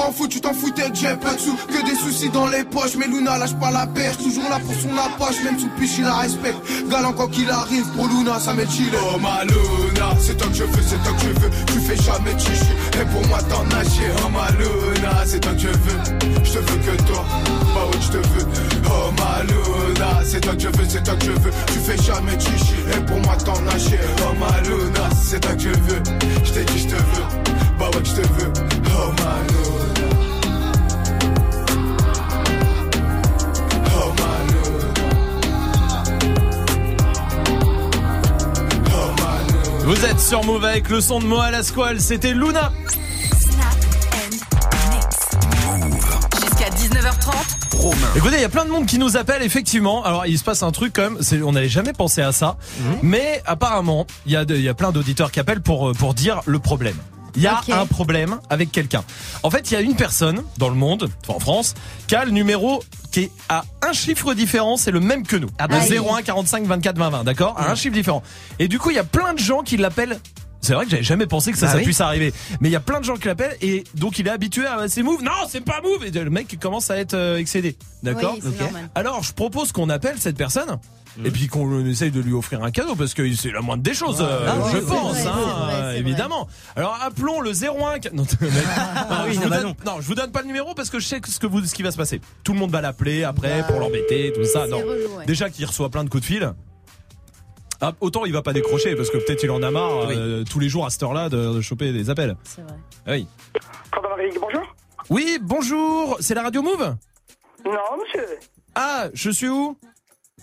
S33: rend fou, tu t'en foutais que j'ai pas de sous. Que des soucis dans les poches, mais Luna lâche pas la perche. Toujours là pour son approche, même sous piche il la respecte. Galant quoi qu'il arrive, pour Luna ça m'est chill. Oh ma Luna, c'est toi que je veux, c'est toi que je veux. Tu fais jamais chichi, et pour moi t'en nager. Oh ma Luna, c'est toi que je veux. Je te veux que toi, bah ouais je te veux. Oh ma Luna, c'est toi que je veux, c'est toi que je veux. Tu fais jamais chichi, et pour moi t'en nager. Oh ma Luna, c'est toi que je veux. Je t'ai dit je te veux,
S1: Vous êtes sur Move avec le son de Moa la Squale, c'était Luna.
S26: Jusqu'à 19h30.
S12: Romain.
S1: Écoutez, il y a plein de monde qui nous appelle, effectivement. Alors, il se passe un truc quand même, on n'avait jamais pensé à ça.
S12: Mhm.
S1: Mais apparemment, il y, a de- il y a plein d'auditeurs qui appellent pour, euh, pour dire le problème. Il y a un problème avec quelqu'un. En fait, il y a une personne dans le monde, enfin, en France, qui a le numéro qui est à un chiffre différent, c'est le même que nous.
S14: Ah bah.
S1: 01 45 24 20 20, d'accord À un chiffre différent. Et du coup, il y a plein de gens qui l'appellent c'est vrai que j'avais jamais pensé que ça,
S14: Bah
S1: ça
S14: oui.
S1: puisse arriver. Mais il y a plein de gens qui l'appellent et donc il est habitué à c'est move. Non, c'est pas move. Et le mec commence à être euh, excédé. D'accord
S14: Oui.
S1: Alors je propose qu'on appelle cette personne. Et puis qu'on essaye de lui offrir un cadeau parce que c'est la moindre des choses, euh,
S14: Ah
S1: je pense,
S14: vrai,
S1: hein,
S14: c'est vrai, c'est vrai.
S1: évidemment. Alors appelons le 01. qu- Non, *laughs* mec.
S14: Ah oui,
S1: je
S14: non,
S1: vous
S14: bah
S1: donne-
S14: non.
S1: je vous donne pas le numéro parce que je sais ce que vous, ce qui va se passer. Tout le monde va l'appeler après pour l'embêter, tout ça. Non,
S14: relou, ouais.
S1: déjà qu'il reçoit plein de coups de fil. Ah, autant il va pas décrocher parce que peut-être il en a marre euh, tous les jours à cette heure-là de, de choper des appels.
S14: C'est vrai.
S1: Ah Oui.
S46: bonjour.
S1: Oui, bonjour. C'est la radio Move?
S46: Non, monsieur.
S1: Ah, je suis où?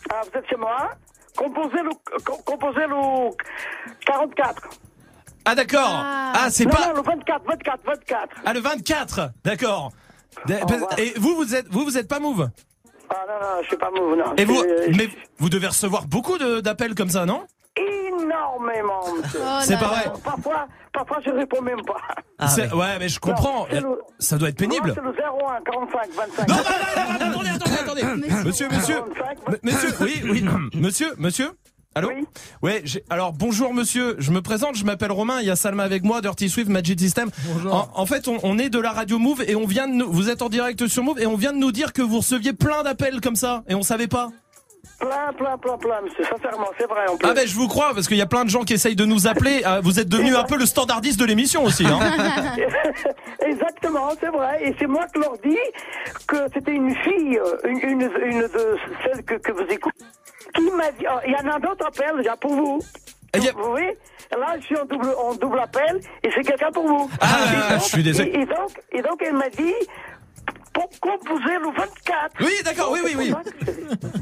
S46: Ah, vous êtes chez moi. Composez le, co- composez le 44.
S1: Ah d'accord. Ah, c'est
S46: non,
S1: pas.
S46: Non, le 24, 24, 24.
S1: Ah le 24. D'accord. Et vous vous êtes vous vous êtes pas Move
S46: Ah non, non, je suis pas move, non.
S1: Et vous mais vous devez recevoir beaucoup de- d'appels comme ça, non?
S46: Énormément, *laughs* monsieur.
S1: Oh C'est pas vrai.
S46: Parfois, parfois, je réponds même pas.
S1: Ah, ouais, mais je comprends.
S46: Non,
S1: Ça doit être pénible.
S46: Non, c'est le 01, 45, 25.
S1: Non, attendez, attendez, attendez. Monsieur, monsieur, M- monsieur, oui, oui, *coughs* monsieur, monsieur. Allô? Ouais, j'ai- alors bonjour monsieur, je me présente, je m'appelle Romain, il y a Salma avec moi, Dirty Swift, Magic System. En, en fait, on, on est de la radio Move et on vient de nous, vous êtes en direct sur Move et on vient de nous dire que vous receviez plein d'appels comme ça et on savait pas.
S46: Plein, plein, plein, plein, monsieur. Sincèrement, c'est vrai en plus.
S1: Ah ben je vous crois parce qu'il y a plein de gens qui essayent de nous appeler. Ah, Vous êtes devenu un peu le standardiste de l'émission aussi. Hein *laughs*
S46: Exactement, c'est vrai. Et c'est moi qui leur dis que c'était une fille, euh, une, une, une de celles que, que vous écoutez, qui m'a dit. oh, Il y en a un autre appel déjà pour vous.
S1: Eh
S46: Vous voyez Là, je suis en double, en double appel et c'est quelqu'un pour vous.
S1: Ah,
S46: donc-
S1: je suis désolé.
S46: Et, et donc, et donc, elle m'a dit 24.
S1: Oui, d'accord, oui, oui, oui.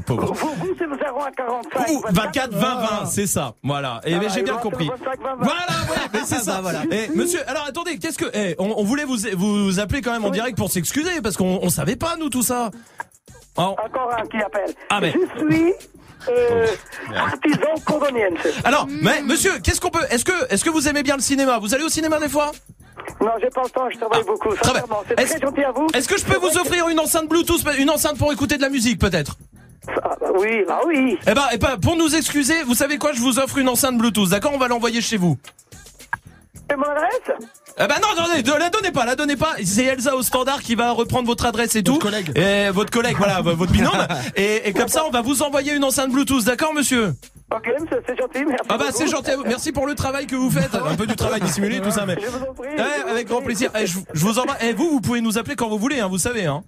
S1: Pauvre.
S46: Vous, vous, c'est le 0 à 45.
S1: Ouh, 24, 20, 20, c'est ça. Voilà. Et
S46: Ah,
S1: mais j'ai
S46: et
S1: bien compris.
S46: c'est le 25, 20, 20.
S1: Voilà, ouais, mais c'est ça.
S47: voilà.
S1: Eh, monsieur, alors attendez, qu'est-ce que, eh, on, on voulait vous, vous appeler quand même en direct pour s'excuser parce qu'on on savait pas nous tout ça. Alors,
S46: Encore un qui appelle.
S1: Ah, mais-
S46: Je suis euh, artisan cordonnienne.
S1: alors, mais monsieur, qu'est-ce qu'on peut, est-ce que, est-ce que vous aimez bien le cinéma? Vous allez au cinéma des fois?
S46: Non, j'ai pas le temps, je travaille beaucoup.
S1: très bien.
S46: Sincèrement, c'est
S1: Est-ce-
S46: très gentil à vous.
S1: Est-ce que je peux vous offrir une enceinte Bluetooth, une enceinte pour écouter de la musique peut-être?
S46: Ah, bah oui, bah oui.
S1: Eh ben, eh ben, pour nous excuser, vous savez quoi Je vous offre une enceinte Bluetooth, d'accord? On va l'envoyer chez vous.
S46: Et mon adresse?
S1: Eh ben non, attendez, ne la donnez pas, la donnez pas. C'est Elsa au standard qui va reprendre votre adresse et tout. Votre collègue. Et votre collègue, voilà, *laughs* votre binôme. et, et comme ça, on va vous envoyer une enceinte Bluetooth, d'accord, monsieur?
S46: Ok, c'est gentil, merci.
S1: Ah bah c'est gentil, merci pour le travail que vous faites. Un peu du travail dissimulé, tout ça, mais.
S46: Je vous en prie.
S1: Ouais, avec grand plaisir. Eh, je, je vous embrasse. Et vous, vous pouvez nous appeler quand vous voulez, hein, vous savez. Hein.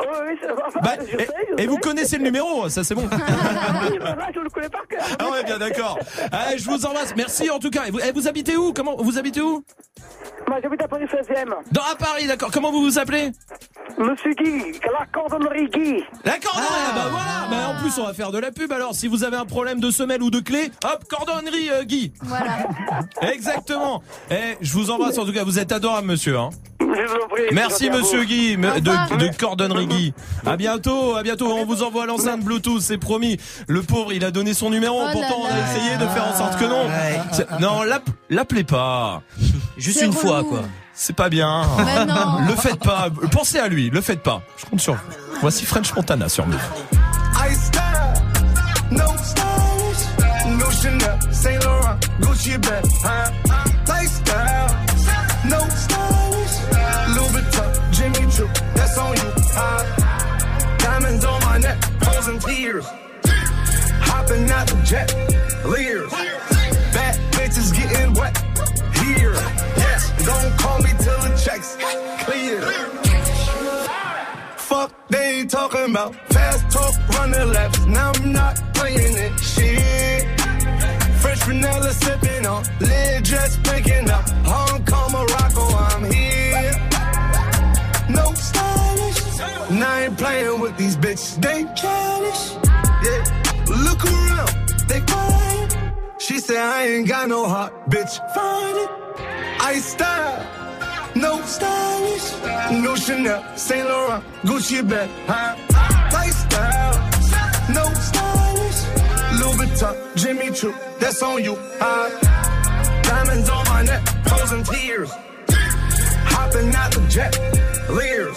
S46: Oui, enfin,
S1: Bah,
S46: je
S1: et,
S46: sais, je
S1: et vous connaissez le numéro, ça c'est bon. *laughs*
S46: Oui, bah là, je le connais par cœur.
S1: Ah ouais, bien d'accord. Allez, je vous embrasse. Merci en tout cas. Et vous, eh, vous habitez où? Comment vous habitez où?
S46: Moi, j'habite à Paris 16e.
S1: Dans à Paris, d'accord. Comment vous vous appelez?
S46: Monsieur Guy, la cordonnerie Guy.
S1: La cordonnerie, bah voilà. Bah en plus, on va faire de la pub. Alors, si vous avez un problème de semelle ou de clé, hop, cordonnerie euh, Guy.
S5: Voilà. *laughs*
S1: Exactement. Eh, je vous embrasse en tout cas. Vous êtes adorable, monsieur. Hein.
S46: Je vous en prie.
S1: Merci, monsieur. Guy de, de cordonnerie Guy. À bientôt, à bientôt. On vous envoie l'enceinte Bluetooth, c'est promis. Le pauvre, il a donné son numéro.
S5: Oh
S1: Pourtant, on a essayé de faire en sorte que non. Non, l'app- l'appelez pas.
S3: Juste une fois, quoi.
S1: C'est pas bien. Le faites pas. Pensez à lui. Le faites pas. Je compte sur vous. Voici French Montana sur Move.
S20: Chanel, Saint Laurent, Gucci bag, huh? Lifestyle, no Choo, that's on you? Diamonds on my neck, frozen tears, hopping out the jet, leers, bad bitches getting wet, here, yes, don't call me till the checks clear. Fuck, they talking about fast talk, running laps. Now I'm not playing it. Shit. Fresh vanilla sipping on, lid just picking up. Now I ain't playing with these bitches. They childish. Yeah. Look around, they quiet. She said I ain't got no heart, bitch. Find it. I style. No stylish, no Chanel, Saint Laurent, Gucci bag, huh? Lifestyle, no stylish, Louis Vuitton, Jimmy Choo, that's on you, huh? Diamonds on my neck, frozen tears, hopping out the jet, leers,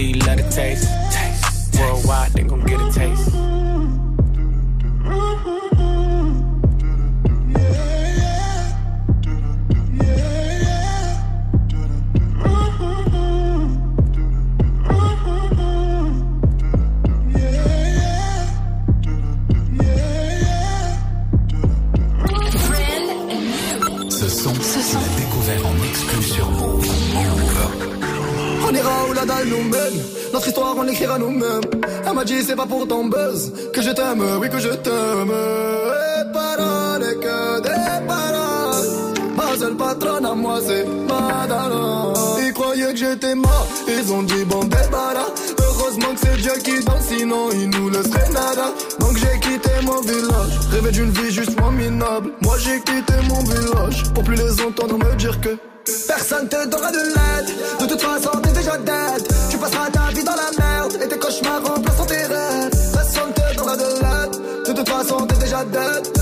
S14: You love the taste. Worldwide, they gon' get a taste.
S48: La dalle nous mène. Notre histoire, on l'écrira nous-mêmes. Elle m'a dit, c'est pas pour ton buzz que je t'aime, oui, que je t'aime. Et paroles, que des paroles. Ma seule patronne à moi, c'est Madonna. Ils croyaient que j'étais mort, ils ont dit, bon, débarras. Heureusement que c'est Dieu qui danse, sinon il nous laisserait nada. Donc j'ai quitté mon village, rêvé d'une vie juste moins minable. Moi j'ai quitté mon village, pour plus les entendre me dire que Personne te donnera de l'aide De toute façon déjà dead Tu passeras ta vie dans la merde. Et tes cauchemars remplaceront tes rêves Personne te donnera de l'aide De toute façon t'es déjà dead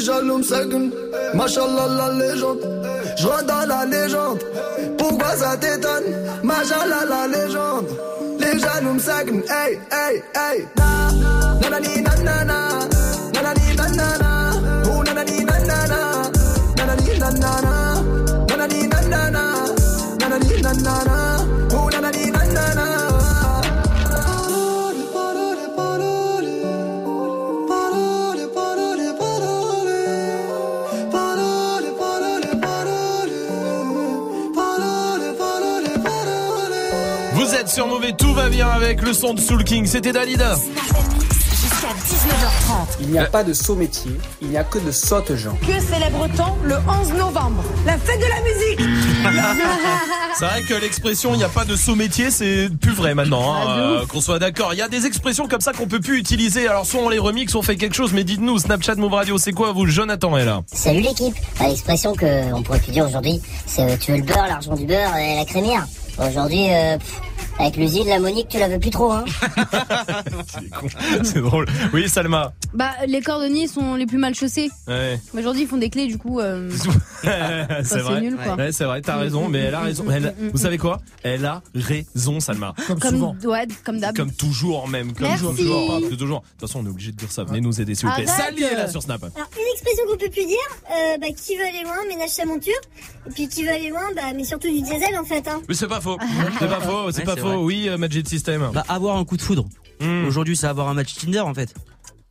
S48: Les jaloux me machallah la légende. Je dans la légende. Pourquoi ça t'étonne? Machallah la légende. Les jaloux me seguent, hey hey hey.
S1: Tout va bien avec le son de Soul King. C'était Dalida.
S26: Jusqu'à 19h30.
S49: Il n'y a pas de saut métier, il n'y a que de sottes gens.
S50: Que célèbre-t-on le 11 novembre? La fête de la musique *laughs*
S1: C'est vrai que l'expression il n'y a pas de saut métier, c'est plus vrai maintenant, hein,
S50: Ah,
S1: euh, qu'on soit d'accord. Il y a des expressions comme ça qu'on peut plus utiliser. Alors soit on les remix, on fait quelque chose, mais dites-nous, Snapchat Move Radio, c'est quoi vous Jonathan est là?
S51: Salut l'équipe. Bah, L'expression que on pourrait plus dire aujourd'hui, c'est euh, tu veux le beurre, l'argent du beurre et la crémière. Aujourd'hui, euh, pff, avec l'usine, la Monique, tu la veux plus trop, hein. *laughs*
S1: c'est drôle. Oui, Salma.
S52: Bah, les cordonniers sont les plus mal chaussés.
S1: Ouais.
S52: Aujourd'hui, ils font des clés, du coup. euh, *laughs*
S1: c'est
S52: c'est
S1: vrai.
S52: nul, quoi.
S1: Ouais, c'est vrai, t'as raison, mais elle a raison. Elle- vous savez quoi? Elle a raison, Salma.
S52: comme, ouais, comme d'hab.
S1: Comme toujours même, comme
S52: Merci.
S1: toujours. Parce que toujours. De toute façon, on est obligé de dire ça. Venez nous aider, s'il vous plaît.
S52: Arrête.
S1: Sally est là sur Snap.
S53: Alors, une expression qu'on peut plus dire, euh, bah, qui veut aller loin, ménage sa monture. Et puis, qui veut aller loin, bah, mais surtout du diesel, en fait, hein.
S1: Mais c'est pas faux. C'est pas faux, c'est
S54: Ouais,
S1: pas
S54: c'est
S1: faux.
S54: Vrai.
S1: Oui, euh, Magic System.
S54: Bah, avoir un coup de foudre. Aujourd'hui, c'est avoir un match Tinder en fait.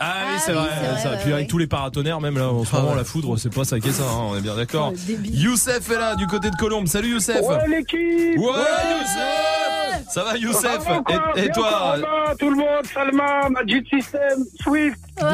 S1: Ah oui, c'est vrai. ça. Puis avec tous les paratonnerres, même là, en ce
S54: Ah
S1: moment,
S54: ouais.
S1: la foudre, c'est pas ça qui est ça, hein, on est bien d'accord. Youssef est là, du côté de Colombe. Salut Youssef.
S55: Ouais, l'équipe
S1: Ouais, Youssef Ça va, Youssef
S55: Ça va, quoi
S1: Et, et
S55: Bien,
S1: toi
S55: ça va, Tout le monde, Salma, Magic System, Swift.
S1: Oh, bah,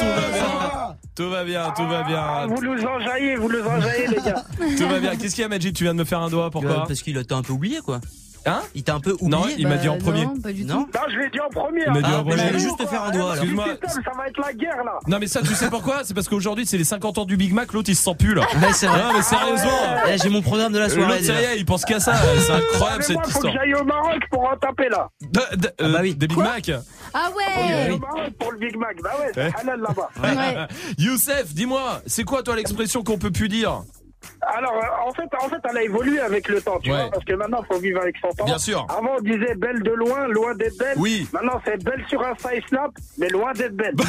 S1: tout va bien. Tout va bien, tout va
S55: Ah,
S1: bien.
S55: vous nous enjaillez, vous nous enjaillez, les gars.
S1: Tout va bien. Qu'est-ce qu'il y a, Magic? Tu viens de me faire un doigt, pourquoi?
S54: Parce qu'il t'a un peu oublié quoi.
S1: Hein
S54: Il t'a un peu oublié.
S1: Non, il m'a dit en premier.
S52: Non, pas du
S54: Non.
S55: Non, je l'ai dit en premier.
S1: Il m'a dit
S55: hein.
S1: en premier.
S54: je voulais juste te faire un doigt.
S1: Excuse-moi.
S55: Ça va être la guerre, là.
S1: Non mais ça tu sais pourquoi C'est parce qu'aujourd'hui c'est les 50 ans du Big Mac, l'autre il se sent plus là.
S54: Ouais, c'est vrai.
S1: Non mais sérieusement.
S54: Eh, J'ai mon programme de la soirée.
S1: L'autre est, il pense qu'à ça, c'est incroyable cette
S55: moi, faut que
S1: histoire.
S55: j'aille au Maroc pour en taper, là.
S1: De- de- euh,
S54: bah oui.
S1: Des Big Mac
S52: Ah
S55: Faut que j'aille
S52: ouais
S55: au Maroc pour le Big Mac. Bah ouais, c'est halal là-bas.
S52: Ouais. *laughs*
S1: Youssef, dis-moi, c'est quoi toi l'expression qu'on peut plus dire
S55: Alors, euh, en fait, en fait, elle a évolué avec le temps, tu
S1: Ouais.
S55: vois, parce que maintenant, faut vivre avec son temps.
S1: Bien sûr.
S55: Avant, on disait belle de loin, loin d'être belle.
S1: Oui.
S55: Maintenant, c'est belle sur Insta et Snap, mais loin d'être belle. *laughs*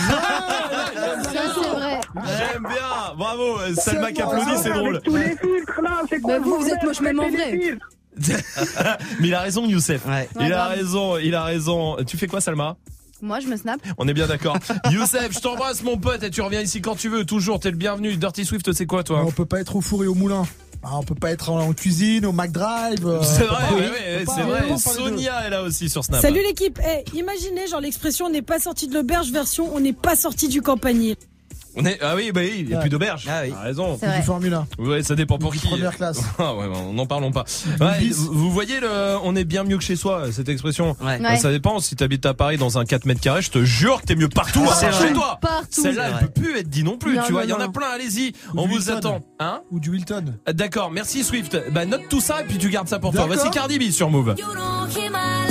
S52: Vrai.
S1: J'aime bien, bravo, Salma qui applaudit, c'est
S55: Avec
S1: drôle.
S55: tous les filtres, là, c'est quoi ce
S52: vous, êtes moche même en vrai. *laughs*
S1: Mais il a raison Youssef.
S54: Ouais.
S1: Il a raison, il a raison. Tu fais quoi Salma?
S52: Moi, je me snap.
S1: On est bien d'accord. *laughs* Youssef, je t'embrasse mon pote et tu reviens ici quand tu veux, toujours, t'es le bienvenu. Dirty Swift, c'est quoi toi
S4: On peut pas être au four et au moulin. Ah, on peut pas être en, cuisine, au McDrive. euh,
S1: C'est vrai,
S4: pas-
S1: ouais, ouais, c'est vrai. Sonia est là aussi sur Snap.
S50: Salut l'équipe. Eh, imaginez, genre l'expression on n'est pas sorti de l'auberge version on n'est pas sorti du campagnier.
S1: On est, ah oui, bah oui, il n'y a
S4: Ouais.
S1: plus d'auberge.
S54: Ah oui.
S1: T'as raison.
S52: C'est.
S4: Du Formule 1.
S1: Ouais, ça dépend pour qui.
S4: Première classe. *laughs*
S1: Ah ouais, bon, n'en parlons pas. Ouais, vous voyez, le, on est bien mieux que chez soi, cette expression.
S54: Ouais.
S1: Bah,
S52: Ouais.
S1: Ça dépend. Si t'habites à Paris dans un 4 mètres carrés, je te jure que t'es mieux partout part
S54: vrai.
S1: chez toi.
S52: Partout.
S1: Celle-là, elle peut plus être dit non plus.
S52: Non,
S1: tu vois, il y en a plein. Allez-y, on vous
S4: Wilton.
S1: attend. Hein
S4: Ou du Wilton.
S1: Ah, D'accord, merci Swift. Bah note tout ça et puis tu gardes ça pour toi. Voici Cardi B sur Move.
S11: You don't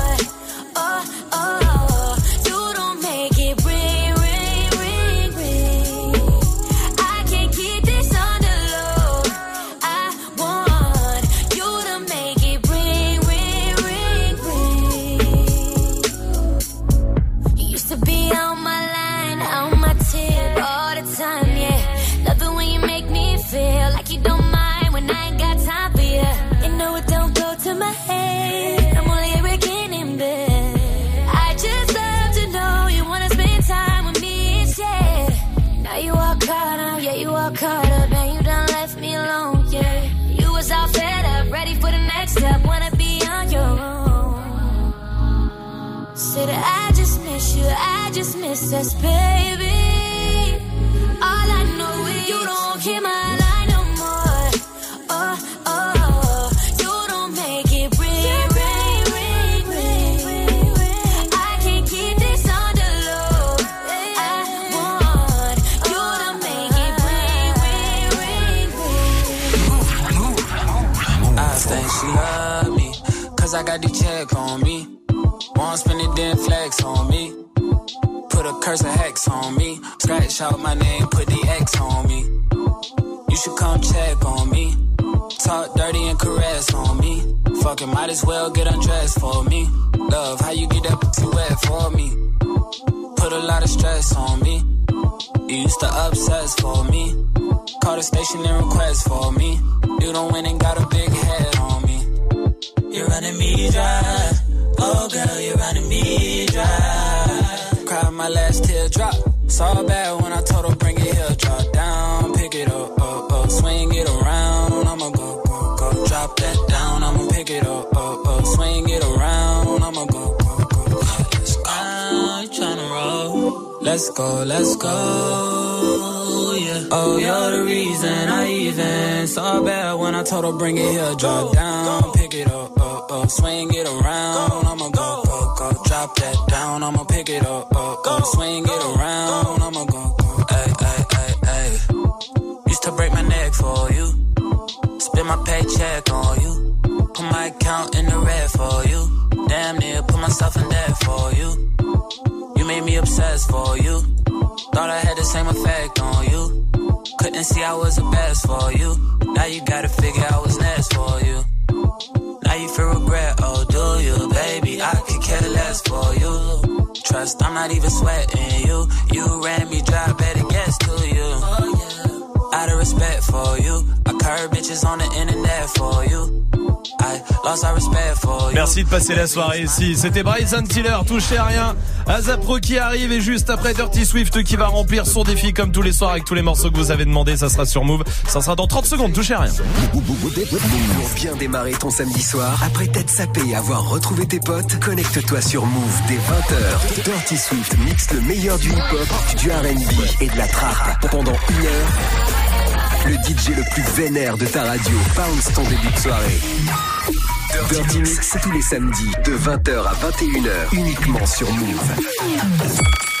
S56: Just baby. All I know is you don't hear my line no more. Oh, oh, you don't make it ring, ring, ring, ring. I can't keep this on the low. I want you to make it ring, ring, ring, ring.
S14: I think she love me, cause I got the check on me. Won't spend it, then flex on me. Put a curse of hex on me. Scratch out my name, put the X on me. You should come check on me. Talk dirty and caress on me. Fucking might as well get undressed for me. Love, how you get up too wet for me. Put a lot of stress on me. You used to obsess for me. Call the station and request for me. You don't win and got a big head on me. You're running me dry. Oh girl, you're running me dry. Cried my last teardrop. Saw bad when I told her bring it here. Drop down, pick it up, up, up. Swing it around. I'ma go, go, go. Drop that down. I'ma pick it up, up, up. Swing it around. I'ma go, go, go. Let's go. You tryna roll. Let's go, let's go. Yeah. Oh, you're the reason I even saw bad when I told her bring it here. Drop down, pick it up, up, up. Swing it around. I'ma go. Drop that down. I'ma pick it up, up, up. Swing it around. I'ma go, go. Ay, ay, ay, ay. Used to break my neck for you. Spend my paycheck on you. Put my account in the red for you. Damn near put myself in debt for you. You made me obsessed for you. Thought I had the same effect on you. Couldn't see I was the best for you. Now you gotta figure out what's next for you. Now you feel regret, oh do you, baby? I could for you. Trust, I'm not even sweating you. You ran me dry, better guess to you. Out of respect for you, I curve bitches on the internet for you. I lost our respect for you.
S1: Merci de passer la soirée ici. C'était Bryson Tiller, touché à rien. Azapro qui arrive et juste après Dirty Swift qui va remplir son défi comme tous les soirs avec tous les morceaux que vous avez demandé. Ça sera sur Move. Ça sera dans 30 secondes. Touché à rien.
S2: Pour bien démarrer ton samedi soir, après t'être sapé et avoir retrouvé tes potes, connecte-toi sur Move dès 20h. Dirty Swift mixe le meilleur du hip-hop, du R&B et de la trap pendant une heure. Le DJ le plus vénère de ta radio bounce ton début de soirée. Dirty Mix, tous les samedis de 20h à 21h uniquement sur Move.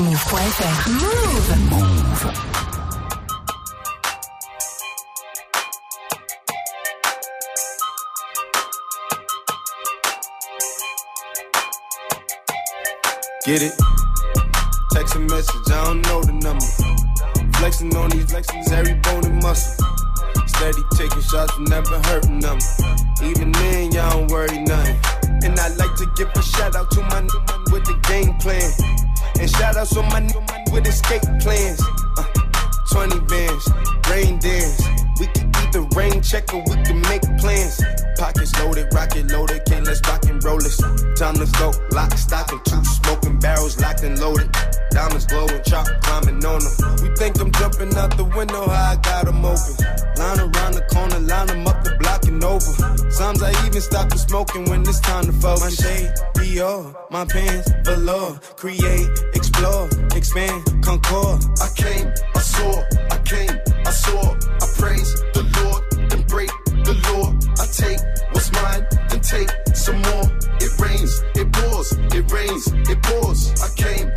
S26: move.fr. Move.
S12: Move.
S20: Get it? Text a message, I don't know the number. Flexing on these flexes, every bone and muscle. Steady taking shots, never hurting them. Even then, y'all don't worry nothing. And I like to give a shout out to my n- with the game plan. And shout out to my n- with escape plans. Uh, 20 bands, rain dance. We can eat the rain check or we can make plans. Pockets loaded, rocket loaded, can't let's rock and roll this. Time to go, lock, stock, and two smoking barrels locked and loaded. Diamonds glowing, chop climbing on them. We think I'm jumping out the window, how I got 'em open. Line around the corner, line 'em up the block and over. Sometimes I even stop the smoking when it's time to focus. My shade, Dior, my pants, velour. Create, explore, expand, concord. I came, I saw, I came, I saw. I praise the Lord and break the law. I take what's mine, then take some more. It rains, it pours, it rains, it pours. I came,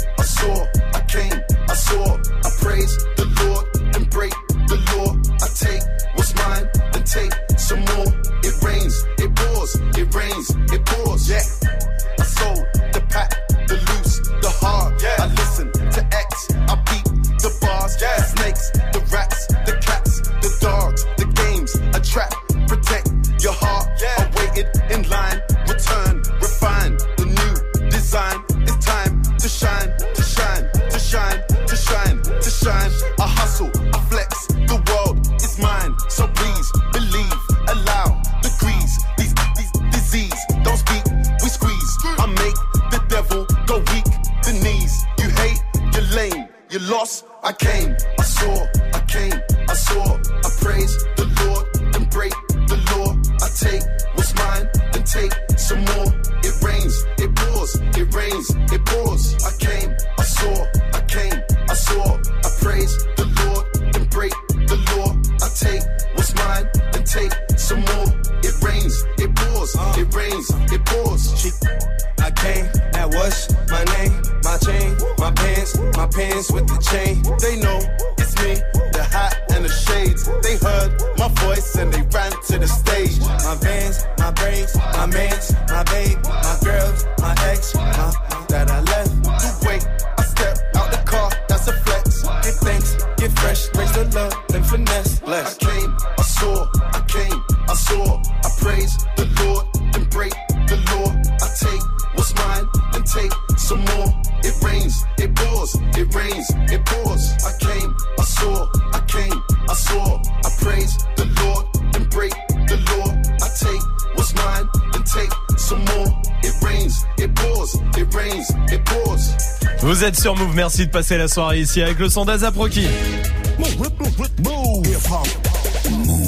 S1: sur Move, merci de passer la soirée ici avec le son d'Azaproki.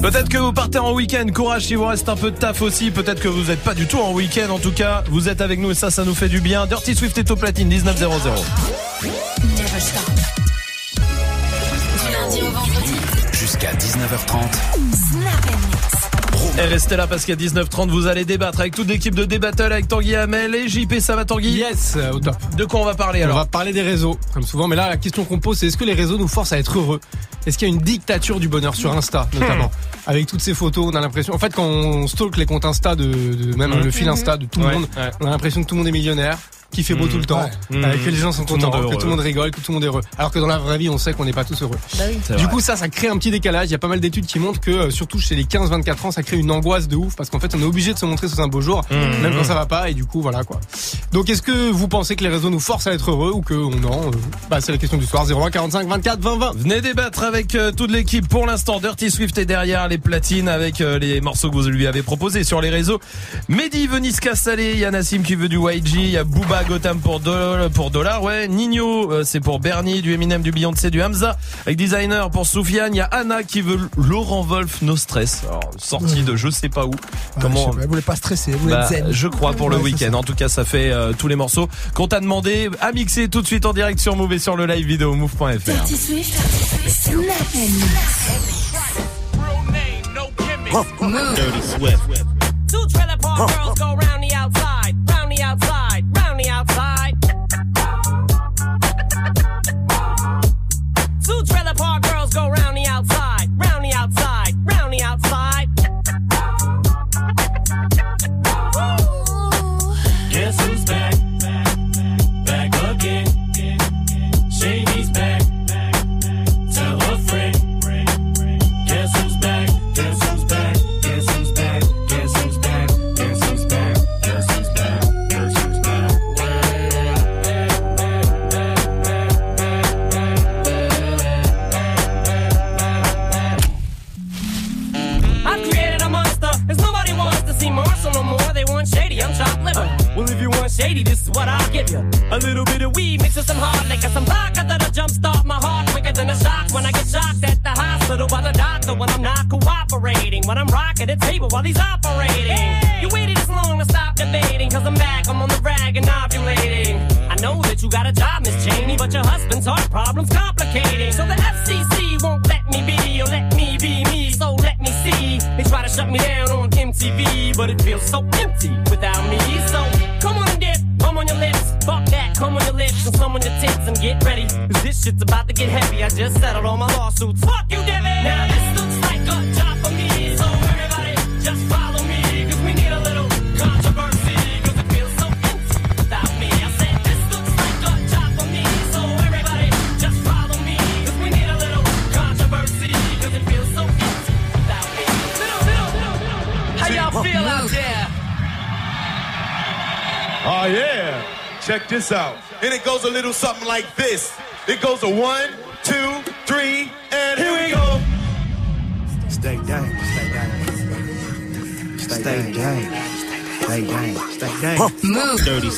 S1: Peut-être que vous partez en week-end, courage s'il vous reste un peu de taf aussi, peut-être que vous n'êtes pas du tout en week-end en tout cas, vous êtes avec nous et ça, ça nous fait du bien. Dirty Swift est au platine, 1900. Restez là parce qu'à 19h30 vous allez débattre avec toute l'équipe de D-Battle avec Tanguy Hamel et JP, ça va Tanguy?
S57: Yes, euh, au top.
S1: De quoi on va parler
S57: On
S1: alors
S57: va parler des réseaux, comme souvent. Mais là, la question qu'on pose, c'est est-ce que les réseaux nous forcent à être heureux? Est-ce qu'il y a une dictature du bonheur sur Insta, notamment? Avec toutes ces photos, on a l'impression. En fait, quand on stalk les comptes Insta de, de même
S1: Mhm.
S57: le fil Insta de tout le
S1: Ouais,
S57: monde,
S1: ouais.
S57: on a l'impression que tout le monde est millionnaire. Qu'il fait beau tout le temps,
S1: Ouais.
S57: euh,
S1: Mhm.
S57: que les gens sont contents, que tout le monde rigole, que tout le monde est heureux. Alors que dans la vraie vie, on sait qu'on n'est pas tous heureux.
S1: C'est
S57: Du
S1: vrai.
S57: coup, ça, ça crée un petit décalage. Il y a pas mal d'études qui montrent que, euh, surtout chez les 15-24 ans, ça crée une angoisse de ouf parce qu'en fait, on est obligé de se montrer sous un beau jour,
S1: Mhm.
S57: même quand ça va pas. Et du coup, voilà quoi. Donc, est-ce que vous pensez que les réseaux nous forcent à être heureux ou que non euh, Bah, c'est la question du soir. 01 45 24 20 20.
S1: Venez débattre avec euh, toute l'équipe. Pour l'instant, Dirty Swift est derrière les platines avec euh, les morceaux que vous lui avez proposés sur les réseaux. Mehdi veut Niska Salé, il y a Nassim qui veut du YG, il y a Booba Gotham pour, Do- pour Dollar, ouais. Nino, euh, c'est pour Bernie, du Eminem, du Beyoncé, du Hamza. Avec Designer pour Soufiane. Il y a Anna qui veut Laurent Wolf, No Stress. Alors, sortie de je sais pas où.
S4: je
S1: Comment
S4: sais pas, elle voulait pas stresser, elle voulait
S1: Bah,
S4: être zen.
S1: je crois pour le
S4: Ouais,
S1: week-end. En tout cas, ça fait euh, tous les morceaux qu'on t'a demandé à mixer tout de suite en direct sur Move et sur le live vidéo move.fr.
S11: Dirty Swift.
S21: Two trailer park girls go round the outside,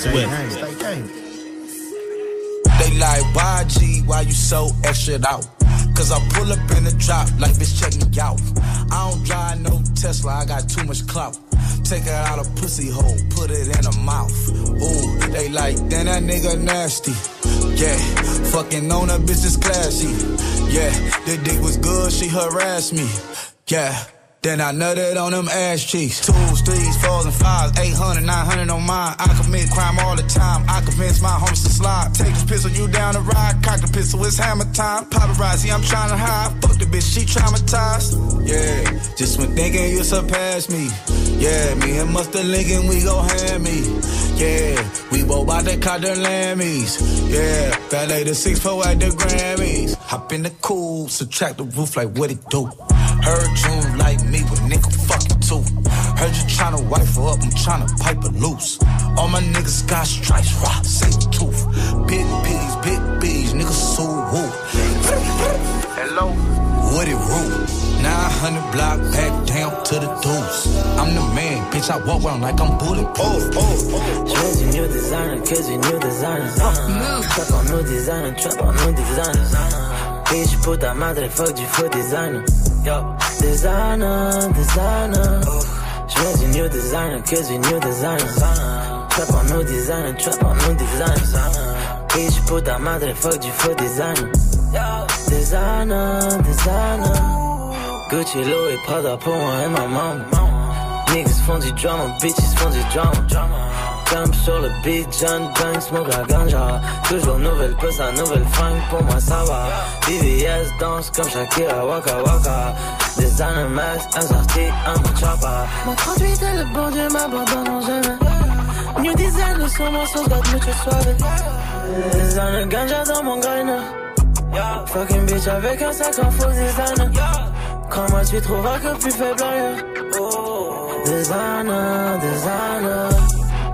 S6: Swift.
S58: Stay down.
S59: They like, YG, why you so extra out? Cause I pull up in the drop like bitch check me out. I don't drive no Tesla, I got too much clout. Take her out a pussy hole, put it in her mouth. Ooh, they like, then that nigga nasty. Yeah, fucking on a bitch is classy. Yeah, the dick was good, she harassed me. Yeah. Then I nutted on them ass cheeks. Twos, threes, fours, and fives. 800, 900 on mine. I commit crime all the time. I convince my homies to slide. Take this pistol, you down the ride. Cock the pistol, it's hammer time. Paparazzi, I'm trying to hide. Fuck the bitch, she traumatized. Yeah, just when thinking you surpassed me. Yeah, me and Mustard Lincoln, we go hand me. Yeah, we both bout to caught the Lammys. Yeah, valet the six four at the Grammys. Hop in the cool, subtract the roof like what it do. Heard you her up, I'm tryna pipe her loose. All my niggas got stripes, rock, say the truth. Big P's, big B's, niggas so woo. Hello? What it rule? 900 block, back down to the deuce. I'm the man, bitch, I walk around like I'm bulletproof. Oh, oh,
S14: Choose a new designer, cause you new designer. Trap on new designer, trap on new designer. Bitch, puta madre, fuck du faux designer. Yo, designer, designer. J'mets du new designer, cause you new designer. Trap en new designer, trap en new designer. Bitch, puta madre, fuck du faux designer. Designer, designer. Gucci, Louis, Prada pour moi et ma maman. Niggas font du drama, bitches font du drama. Jump sur le beat, John Bang, smoke la ganja. Toujours nouvelle puce, nouvelle fringue, pour moi ça va. BBS danse comme Shakira, Waka Waka. Designer mask, assorti, I'm a chopper. Mon 38 et le bon Dieu m'abandonneront jamais. New design sur mon sauce, got mucho suave. Designer ganja dans mon grinder. Fucking bitch avec un sac en faux designer. Comment tu trouveras que plus faible ailleurs? Designer, designer.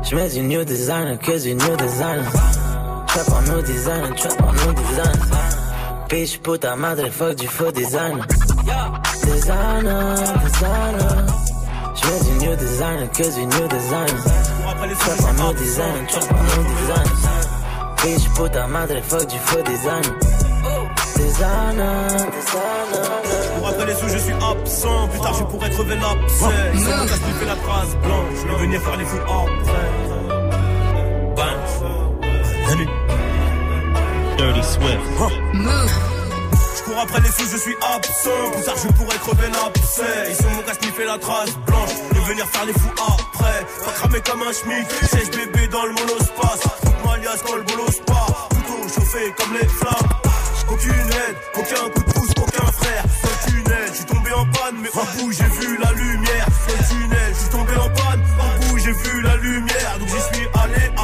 S14: J'mets du new designer que du new designer. Trap en new designer, trap en new designer. Bitch, puta madre, fuck du faux designer. Designer, designer. J'mets du new designer que du new designer. Trap en no design, trap en no design. Bitch, puta madre, fuck du faux design. Designer, designer.
S60: Pour après les sous, je suis absent. Plus tard, je pourrais crever l'abcès. Mon casse fait la trace blanche. Je vais venir faire les fous après. Bang. Je cours après les sous, je suis absent. Plus tard, je pourrais crever l'abcès. Ils sont mon casse fait la trace blanche. Vais venir faire les fous après. Pas cramer comme un schmick. Sèche bébé dans le monospace. Toute ma dans le bolos pas. Plutôt chauffé comme les flammes. Aucune aide, aucun coup de pouce, aucun frère. Le tunnel, je suis tombé en panne, mais au bout j'ai vu la lumière. Le tunnel, je suis tombé en panne, au bout j'ai vu la lumière.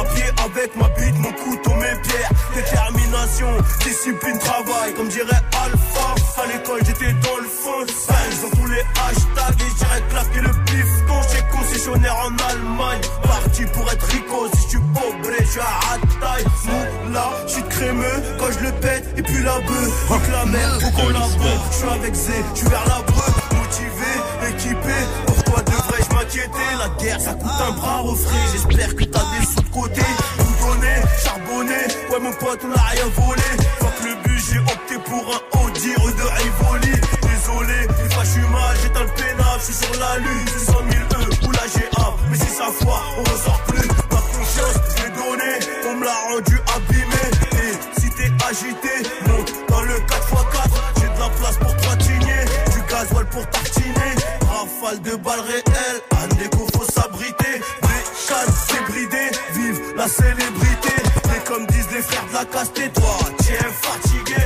S60: À pied avec ma bite, mon couteau, mes pierres. Détermination, discipline, travail, comme dirait Alpha. À l'école, j'étais dans le fond, dans tous les hashtags. Et j'irais claquer le pifton chez concessionnaire en Allemagne. Parti pour être rico, si je suis pauvre, je suis à Hataï. Là, je suis crémeux quand je le pète, et puis la bœuf. Nique la qu'on la. Je suis avec Zé, je suis vers la breu. Motivé, équipé, La guerre, ça coûte un bras refrais. J'espère que t'as des sous de côté. Tout donner, charbonner. Ouais, mon pote, on a rien volé. Fuck le but, j'ai opté pour un Audi rue de Rivoli. Désolé, une fois je suis mal, j'éteins le pénal. Je suis sur la lune, 100 000 E ou la GA. Mais si ça foire, on ressort plus. Ma confiance, je l'ai donnée, on me l'a rendu abîmé. Et si t'es agité, monte dans le 4x4. J'ai de la place pour patiner, du gasoil pour tartiner. Rafale de balles réelles, à déco faut s'abriter. Des cannes débridées, vive la célébrité. Et comme disent les frères de la casse, tais-toi, tiens fatigué.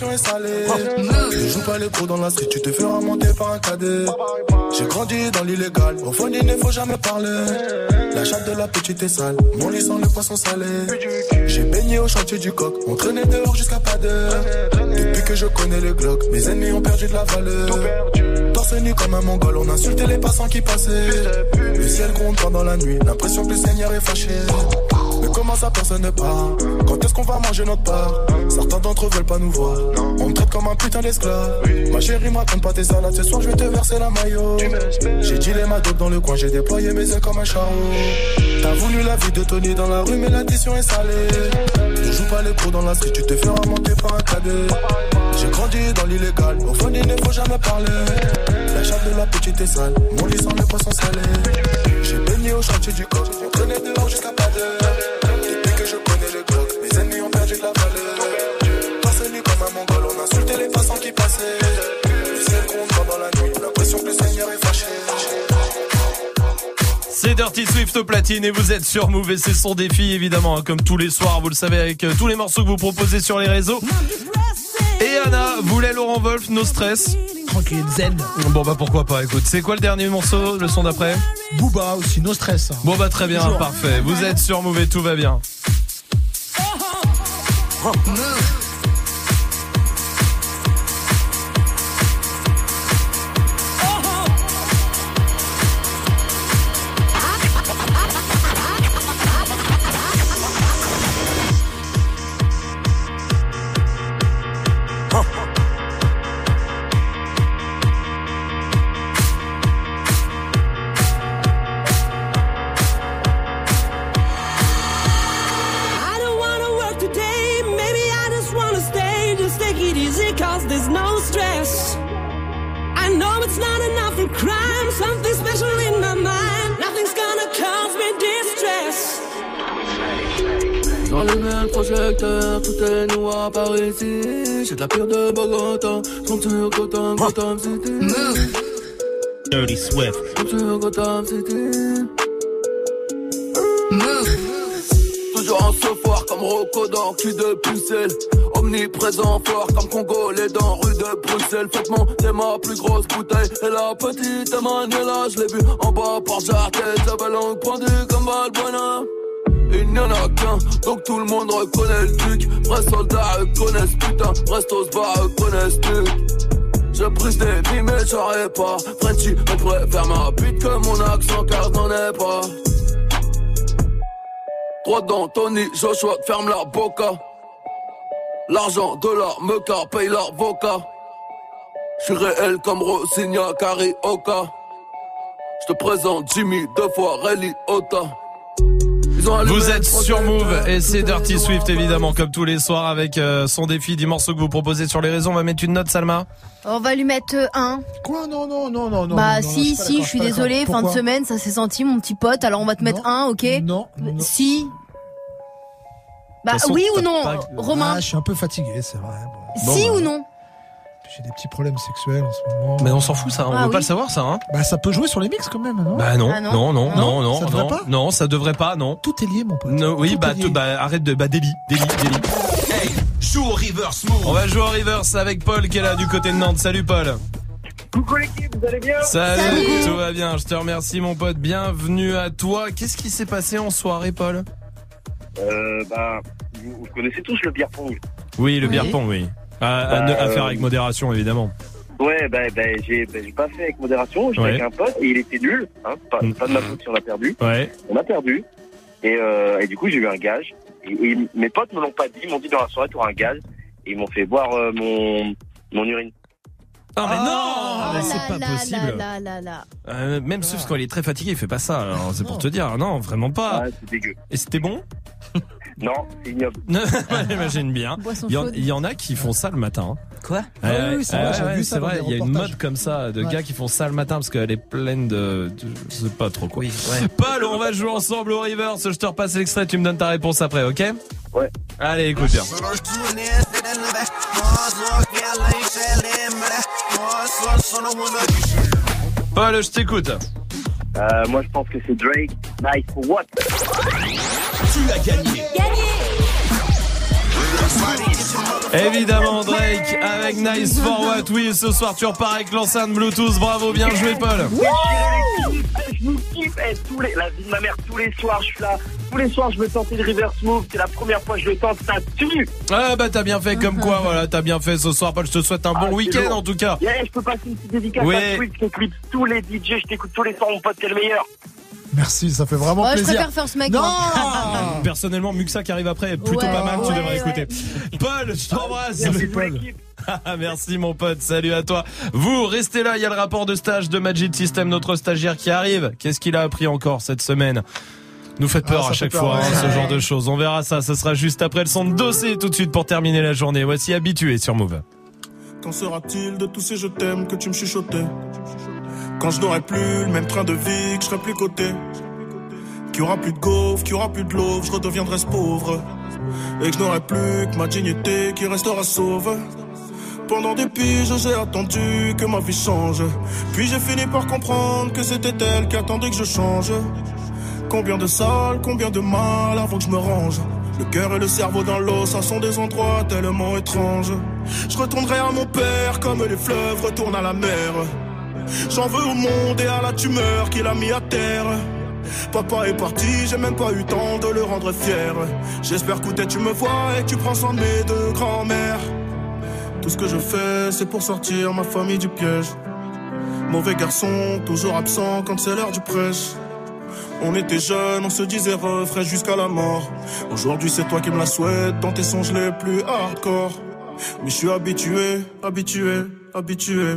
S9: L'addition est salée. Tu joues pas les pros dans la street, tu te fais remonter par un cadet. J'ai grandi dans l'illégal, au fond il ne faut jamais parler. La chatte de la petite est sale, mon lit sent le poisson salé. J'ai baigné au chantier du coq, on traînait dehors jusqu'à pas d'heure. Depuis que je connais le Glock, mes ennemis ont perdu de la valeur. Torse nu comme un mongol, on insultait les passants qui passaient. Le ciel gronde pendant la nuit, l'impression que le Seigneur est fâché. Comment ça personne ne part Quand est-ce qu'on va manger notre part Certains d'entre eux veulent pas nous voir. On me traite comme un putain d'esclave. Ma chérie moi raconte pas tes salades. Ce soir je vais te verser la maillot J'ai dit les ma dope dans le coin. J'ai déployé mes ailes comme un charreau T'as voulu la vie de Tony dans la rue Mais l'addition est salée. Tu joues pas les pros dans la street Tu te fais remonter par un cadet. J'ai grandi dans l'illégal. Au fond il ne faut jamais parler. La chatte de la petite est sale. Mon lit sent le poisson salé. J'ai baigné au chantier du coq On traînait dehors jusqu'à pas d'heure la valeur Torse nu comme un mongol On insultait les passants qui passaient Le ciel gronde pendant la nuit L'impression que le Seigneur est fâché
S1: C'est Dirty Swift au platine et vous êtes sur Move et c'est son défi évidemment hein, comme tous les soirs vous le savez avec euh, tous les morceaux que vous proposez sur les réseaux. Et Anna voulait Laurent Wolf, No Stress.
S4: Tranquille, zen.
S1: Bon bah pourquoi pas écoute. C'est quoi le dernier morceau, le son d'après?
S4: Booba aussi, No Stress.
S1: Bon bah très bien, parfait. Vous êtes sur Move et tout va bien.
S61: Move. City.
S62: Dirty Swift.
S61: Toujours en foire comme Rocco dans cul de pucelle. Omniprésent fort comme Congo, les dents rue de Bruxelles. Faites monter ma plus grosse bouteille. Et la petite Manuela, je l'ai vue en bas par Jartet. J'avais langue pendue comme Balbuena. Il n'y en a qu'un, donc tout le monde reconnaît le truc. Vrais soldats eux connaissent putain, restos bas eux connaissent truc. Je prise des vies mais j'aurais pas. Frenchy, on préfère ma bite que mon accent car je n'en ai pas. Droit d'Anthony, Joshua ferme la boca. L'argent de la meca paye l'avocat. Je suis réel comme Rosigna Carioca Je te présente Jimmy deux fois Relly Ota
S1: Vous êtes sur Move et c'est Dirty. Swift évidemment comme tous les soirs avec euh, son défi du morceau que vous proposez sur les réseaux. On va mettre une note Salma.
S52: On va lui mettre un.
S4: Quoi? Non, non, non, non, non.
S52: bah
S4: non,
S52: si, si, je suis désolée, fin de semaine, ça s'est senti mon petit pote, alors on va te mettre un, ok?
S4: Non, non.
S52: Si. Bah
S4: façon,
S52: oui ou non,
S4: pas-
S52: Romain?
S4: Ah, je suis un peu fatigué, c'est vrai. Bon.
S52: Si
S1: Bon, bah.
S52: ou non
S4: J'ai des petits problèmes sexuels en ce moment.
S1: Mais on s'en fout ça, on
S52: Ah
S1: veut
S52: oui.
S1: pas le savoir ça hein.
S4: Bah ça peut jouer sur les mix quand même, non?
S1: Bah non,
S52: Ah non.
S1: non, non, non, non,
S4: ça devrait
S1: non,
S4: pas?
S1: Non, ça devrait pas, non.
S4: Tout est lié, mon pote.
S1: Non, oui,
S4: Tout
S1: bah, bah, arrête de, bah, délit, délit, délit.
S12: Hey, joue au reverse move.
S1: On va jouer en reverse avec Paul qui est là du côté de Nantes. Salut Paul.
S63: Coucou l'équipe, vous allez bien?
S1: Salut, tout va bien, je te remercie mon pote, bienvenue à toi. Qu'est-ce qui s'est passé en soirée Paul?
S63: Euh, bah, vous, vous connaissez tous le beer pong.
S1: Oui, le
S63: Oui.
S1: beer pong, oui. À, à
S63: Bah,
S1: à faire
S63: euh,
S1: avec modération évidemment.
S63: Ouais, bah, bah j'ai bah, j'ai pas fait avec modération, j'étais
S1: Ouais.
S63: avec un pote et il était nul, hein, pas, pas de ma faute si on a perdu.
S1: Ouais.
S63: On a perdu. Et, euh, et du coup, j'ai eu un gage. Et, et mes potes me l'ont pas dit, ils m'ont dit dans la soirée, tu auras un gage. Et ils m'ont fait boire euh, mon, mon urine.
S1: Ah mais non,
S52: Oh
S1: mais c'est pas possible. Euh, même sauf quand il est très fatigué, il fait pas ça. Alors c'est pour te dire, non, vraiment pas.
S63: Ouais, c'est dégueu.
S1: Et c'était bon?
S63: Non, c'est ignoble. *laughs*
S1: J'imagine bien. Il y, en,
S63: chaude.
S1: il y en a qui font ça le matin.
S64: Quoi?
S4: Ah oui, oui, c'est vrai, j'ai vu ça
S1: c'est
S4: dans
S1: vrai. Il y a une mode comme ça de
S4: Ouais.
S1: gars qui font ça le matin parce qu'elle est pleine de, de- je sais pas trop quoi. *laughs* Paul, on va jouer ensemble au reverse. Je te repasse l'extrait, tu me donnes ta réponse après, ok?
S63: Ouais.
S1: Allez, écoute bien. Paul, je t'écoute.
S63: Euh, moi, je pense que c'est Drake. Nice for what?
S12: Tu as gagné.
S1: Évidemment Drake avec Nice for What. Oui, ce soir tu repars avec l'enceinte Bluetooth. Bravo, bien joué Paul.
S63: Je vous kiffe, eh, tous les, la vie de ma mère, tous les soirs, je suis là. Tous les soirs, je veux tenter le reverse move. C'est la première fois que je le tente, ça tue.
S1: Ah bah t'as bien fait comme quoi, voilà, t'as bien fait ce soir Paul. Je te souhaite un bon
S63: Ah,
S1: week-end en tout cas.
S63: Yeah, je peux passer une petite dédicace
S1: Oui.
S63: à Twitch, je t'écoute tous les DJ, je t'écoute tous les soirs, mon pote, t'es le meilleur.
S4: Merci, ça fait vraiment
S52: Ouais, je
S4: plaisir.
S52: préfère faire ce mec.
S4: Non. *laughs*
S1: Personnellement, Muxa qui arrive après est plutôt
S52: Ouais,
S1: pas mal, tu devrais
S52: ouais.
S1: écouter. Paul, je t'embrasse.
S63: Merci, Paul. *laughs*
S1: Merci mon pote, salut à toi. Vous, restez là, il y a le rapport de stage de Magic System, notre stagiaire qui arrive. Qu'est-ce qu'il a appris encore cette semaine? Nous faites peur
S4: Ah, ça
S1: à chaque
S4: peur,
S1: fois, hein, ce genre de choses. On verra ça, ce sera juste après le son de dossier tout de suite pour terminer la journée. Voici habitué sur Move.
S65: Qu'en sera-t-il de tous ces je t'aime que tu me chuchotais? Quand je n'aurai plus le même train de vie, que je serai plus coté Qu'il y aura plus de gaufres, qu'il y aura plus de l'eau, je redeviendrai ce pauvre Et que je n'aurai plus que ma dignité qui restera sauve pendant des piges, j'ai attendu que ma vie change. Puis j'ai fini par comprendre que c'était elle qui attendait que je change. Combien de salles, combien de mal avant que je me range. Le cœur et le cerveau dans l'eau, ça sont des endroits tellement étranges. Je retournerai à mon père comme les fleuves retournent à la mer. J'en veux au monde et à la tumeur qu'il a mis à terre. Papa est parti, j'ai même pas eu temps de le rendre fier. J'espère que tu me vois et tu prends soin de mes deux grands-mères. Tout ce que je fais, c'est pour sortir ma famille du piège. Mauvais garçon, toujours absent quand c'est l'heure du prêche. On était jeunes, on se disait refrain jusqu'à la mort. Aujourd'hui, c'est toi qui me la souhaites dans tes songes les plus hardcore. Mais je suis habitué, habitué, habitué.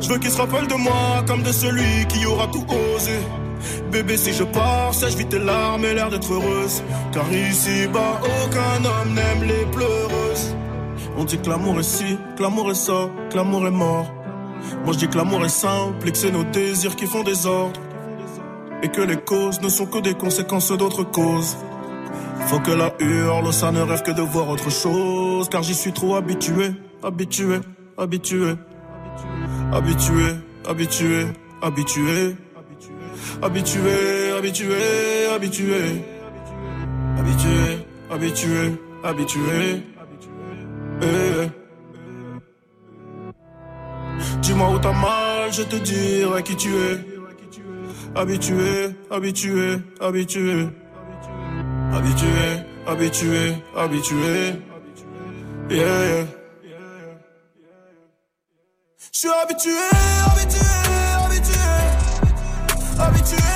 S65: Je veux qu'ils se rappellent de moi comme de celui qui aura tout osé. Bébé, si je pars, sèche vite tes larmes et l'air d'être heureuse. Car ici-bas, aucun homme n'aime les pleureuses. On dit que l'amour est ci, que l'amour est ça, que l'amour est mort. Moi je dis que l'amour est simple et que c'est nos désirs qui font des ordres. Et que les causes ne sont que des conséquences d'autres causes. Faut que la hurle, ça ne rêve que de voir autre chose. Car j'y suis trop habitué, habitué, habitué. Habitué, habitué, habitué. Habitué, habitué, habitué. Habitué, habitué, habitué. Eh. Dis-moi où t'as mal, je te dirai qui tu es. Habitué, habitué, habitué. Habitué, habitué, habitué. Yeah, yeah. Je suis habitué, habitué, habitué. Habitué,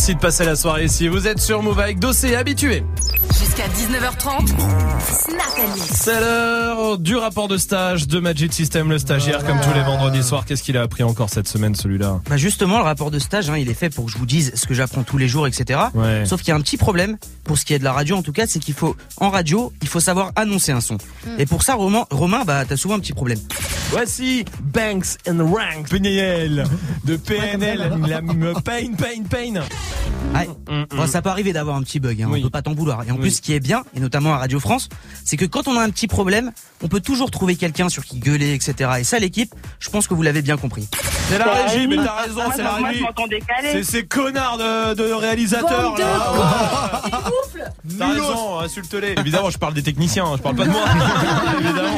S1: Merci de passer la soirée ici. Vous êtes sur Move avec Dossé, habitué.
S66: Jusqu'à 19h30. Snap Mix.
S1: C'est l'heure du rapport de stage de Magic System, le stagiaire, comme tous les vendredis soirs. Qu'est-ce qu'il a appris encore cette semaine, celui-là?
S3: Bah justement, le rapport de stage, hein, il est fait pour que je vous dise ce que j'apprends tous les jours, etc.
S1: Ouais.
S3: Sauf qu'il y a un petit problème, pour ce qui est de la radio en tout cas, c'est qu'il faut, en radio, il faut savoir annoncer un son. Et pour ça, Romain, Romain bah t'as souvent un petit problème.
S1: Voici Banks and Ranks, PNL, de PNL, la pain, pain, pain.
S3: Ouais. Bon, ça peut arriver d'avoir un petit bug, hein, on peut pas t'en vouloir. Et en
S1: Oui.
S3: plus, ce qui est bien, et notamment à Radio France, c'est que quand on a un petit problème, on peut toujours trouver quelqu'un sur qui gueuler, etc. Et ça, l'équipe, je pense que vous l'avez bien compris.
S1: C'est la régie, mais t'as raison,
S67: Ah,
S1: c'est la régie. C'est ces connards de, de réalisateurs là. T'as raison, insulte-les. Évidemment, je parle des techniciens, hein, je parle pas de moi. *laughs* Évidemment.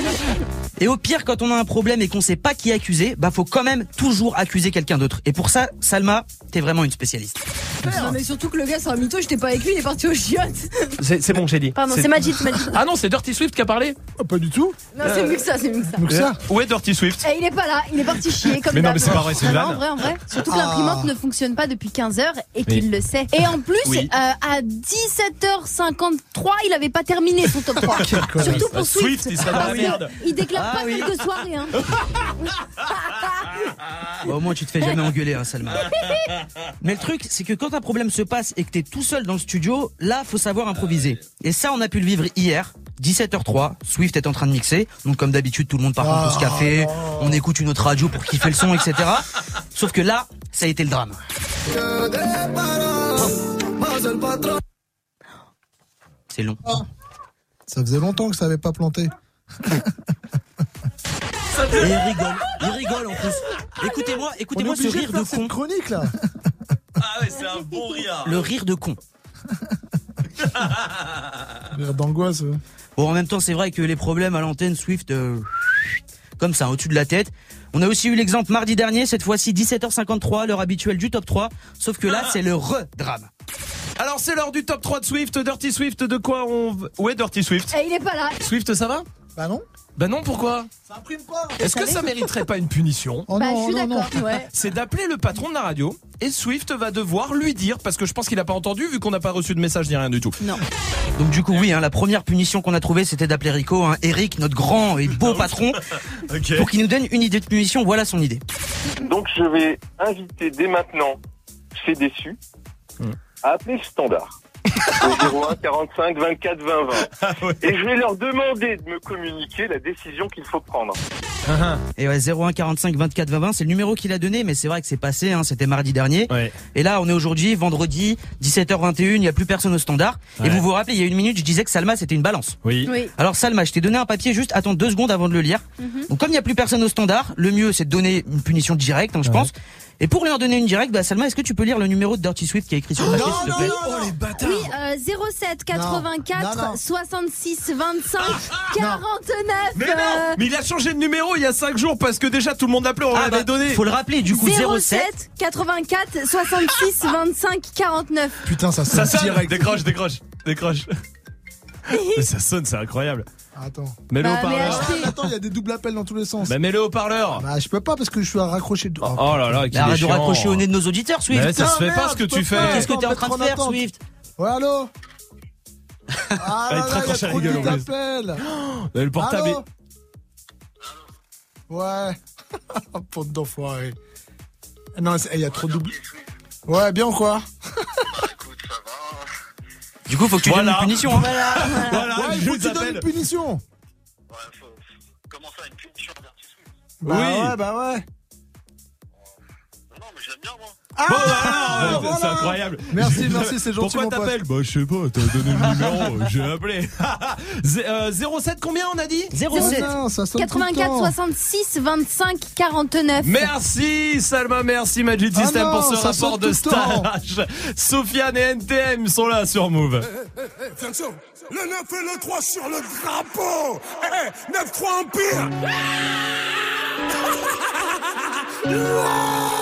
S3: Et au pire, quand on a un problème et qu'on sait pas qui accuser, bah faut quand même toujours accuser quelqu'un d'autre. Et pour ça, Salma, t'es vraiment une spécialiste.
S52: Non, mais surtout que le gars, c'est un mytho, j'étais pas avec lui, il est parti au chiottes.
S1: C'est c'est bon, j'ai dit.
S52: Pardon, c'est Magic, c'est Magic. *laughs*
S1: Ah non, c'est Dirty Swift qui a parlé
S4: Pas du tout.
S52: Non, c'est mieux que ça, c'est mieux que ça.
S1: Où est Dirty Swift?
S52: Eh, il est pas là, il est parti chier comme
S1: Mais non, mais c'est pas vrai, c'est.
S52: En vrai, en vrai. Surtout que
S1: Ah.
S52: l'imprimante ne fonctionne pas depuis 15 heures et qu'il
S1: Oui.
S52: le sait. Et en plus,
S1: Oui.
S52: euh, à 17h53, il avait pas terminé son top 3.
S1: Quel connard.
S52: Surtout pour
S1: Ah,
S52: Swift.
S1: Swift, il serait dans la merde.
S52: Il déclare
S3: Ah
S52: pas
S3: oui.
S52: quelques soirées, hein.
S3: Bah, *laughs* au moins, tu te fais jamais engueuler, hein, Salma. Mais le truc, c'est que quand un problème se passe et que t'es tout seul dans le studio, là, faut savoir improviser. Et ça, on a pu le vivre hier. 17h03, Swift est en train de mixer. Donc, comme d'habitude, tout le monde part en pause café. On écoute une autre radio pour kiffer le son, etc. Sauf que là, ça a été le drame. C'est long.
S4: Ça faisait longtemps que ça avait pas planté.
S3: Et il rigole. Il rigole en plus. Écoutez-moi, écoutez-moi ce rire
S4: de
S3: de con.
S4: cette chronique là.
S1: Ah ouais, c'est un bon rire.
S3: Le rire de con. *laughs*
S4: Rire d'angoisse. ouais.
S3: Bon, en même temps, c'est vrai que les problèmes à l'antenne Swift, euh, comme ça, au-dessus de la tête. On a aussi eu l'exemple mardi dernier, cette fois-ci 17h53, l'heure habituelle du top 3. Sauf que là, c'est le re-drame.
S1: Alors, c'est l'heure du top 3 de Swift. Dirty Swift, de quoi on. est Dirty Swift
S52: Eh, il est pas là.
S1: Swift, ça va?
S4: Bah non.
S1: Bah non, pourquoi
S4: Ça imprime pas.
S1: Est-ce que ça mériterait pas une punition
S4: Oh
S52: Bah,
S4: non,
S52: je suis d'accord, ouais. *laughs*
S1: C'est d'appeler le patron de la radio et Swift va devoir lui dire, parce que je pense qu'il a pas entendu vu qu'on n'a pas reçu de message ni rien du tout.
S52: Non.
S3: Donc du coup, oui, hein, la première punition qu'on a trouvée, c'était d'appeler Rico, hein, Eric, notre grand et beau *laughs* patron, *laughs*
S1: Ok.
S3: pour qu'il nous donne une idée de punition. Voilà son idée.
S63: Donc je vais inviter dès maintenant chez Déçu à appeler le standard. Au 01 45 24 20 20. Et je vais leur demander de me communiquer la décision qu'il faut prendre.
S3: Et ouais, 01 45 24 20 20, c'est le numéro qu'il a donné, mais c'est vrai que c'est passé, hein, c'était mardi dernier. Et là, on est aujourd'hui, vendredi, 17h21, il n'y a plus personne au standard.
S1: Ouais.
S3: Et vous vous rappelez, il y a une minute, je disais que Salma, c'était une balance.
S1: Oui.
S52: Oui.
S3: Alors Salma, je t'ai donné un papier, juste attends deux secondes avant de le lire.
S52: Mhm.
S3: Donc comme il n'y a plus personne au standard, le mieux c'est de donner une punition directe, hein, je pense. Et pour lui en donner une directe, bah Salma, est-ce que tu peux lire le numéro de Dirty Swift qui a écrit sur le papier, s'il te plaît
S1: Oh les bâtards
S52: Oui, euh, 07 84
S4: Non, non.
S52: 66 25 49.
S1: Mais non
S52: euh,
S1: Mais il a changé de numéro il y a 5 jours parce que déjà tout le monde l'appelait, on
S3: Ah,
S1: l'avait
S3: bah,
S1: donné.
S3: Faut le rappeler, du coup 07.
S52: 84 66 25 49.
S4: Putain, ça sonne
S1: Ça sonne
S4: direct.
S1: Décroche, décroche, décroche. Mais *laughs* ça sonne, c'est incroyable.
S4: Attends.
S1: Mets-le
S52: Bah,
S1: au
S52: mais
S1: parleur.
S4: Ah, Attends, il y a des doubles appels dans tous les sens.
S1: Bah mets-le au parleur.
S4: Bah, je peux pas parce que je suis raccroché de.
S1: Oh là là,
S3: Mais arrête de raccrocher au nez de nos auditeurs, Swift.
S1: Mais ça se fait
S4: Putain,
S1: pas ce que tu fais.
S3: Qu'est-ce que t'es en train de faire. Swift
S4: Ouais, allô Ah
S1: il
S4: là là, il y a
S1: à
S4: trop d'appels. *gasps*
S1: Le portable
S4: Ouais. *laughs* Pour d'enfoiré. Non, il y a trop de doubles. Ouais, bien ou quoi?
S3: Du coup, faut que tu
S1: Voilà.
S3: donnes une punition. hein.
S1: Voilà,
S4: Ouais, il
S1: je
S4: faut que
S1: vous
S4: tu donnes une punition.
S20: Comment ça, une punition
S4: Bah
S1: Oui.
S4: ouais, bah ouais.
S20: Non, mais j'aime bien, moi.
S4: Ah,
S1: Bon, voilà,
S4: voilà.
S1: c'est incroyable.
S4: Merci, merci, c'est gentil,
S1: Pourquoi t'appelles Bah, je sais pas, t'as donné le numéro, j'ai appelé. *laughs* Euh, 07 combien on a dit?
S3: 07.
S4: Non, ça sonne tout le
S52: 84
S4: temps.
S52: 66 25 49.
S1: Merci Salma, merci Magic
S4: Ah
S1: System
S4: non,
S1: pour ce rapport de stage. Sofiane et NTM sont là sur Move.
S65: Attention, le 9 et le 3 sur le drapeau. Eh, 9-3 Empire. *laughs*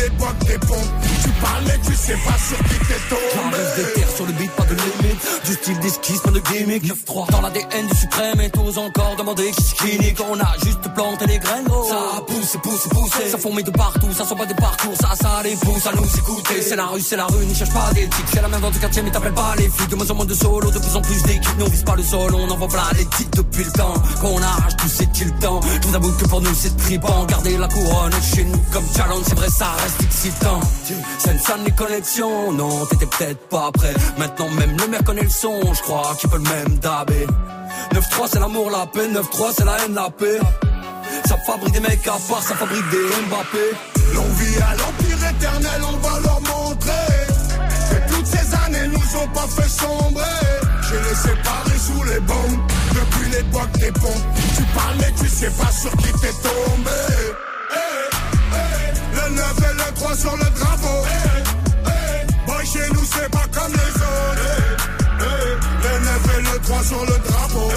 S65: L'époque des pompes. Tu parlais, tu sais pas sur qui t'es tombé.
S61: Des terres sur le beat, pas de limite. Du style d'esquisse, pas de gimmick. 9-3 dans l'ADN du suprême. Et t'oses encore demander qui c'est clinique. On a juste planté les graines. Ça pousse, pousse, pousse. Ça fourmille de partout. Ça sent pas des parcours. Ça, ça les pousse à nous écouter. C'est la rue, c'est la rue. N'y cherche pas d'éthique. C'est la même dans le quartier, mais t'appelles pas les flics. De moins en moins de solo, de plus en plus d'équipes. Nous on vise pas le sol, on envoie plein les titres depuis le temps. Qu'on arrache tout, c'est-il temps. Je vous avoue que pour nous c'est tripant. Garder la couronne chez nous comme challenge, c'est vrai, ça reste excitant. C'est une salle les connexions. Non, t'étais peut-être pas prêt. Maintenant, même le maire connaît le son. Je crois qu'il peut le même dabé. 9-3, c'est l'amour, la paix. 9-3, c'est la haine, la paix. Ça fabrique des mecs à part, ça fabrique des Mbappé.
S65: L'envie à l'empire éternel, on va leur montrer. Que toutes ces années nous ont pas fait sombrer. J'ai les séparés sous les bombes. Depuis l'époque des pompes. Tu parlais, tu sais pas sur qui t'es tombé. Le 9 et le 3 sur le drapeau. Boy, chez nous, c'est pas comme les autres. Le 9 et le 3 sur le drapeau.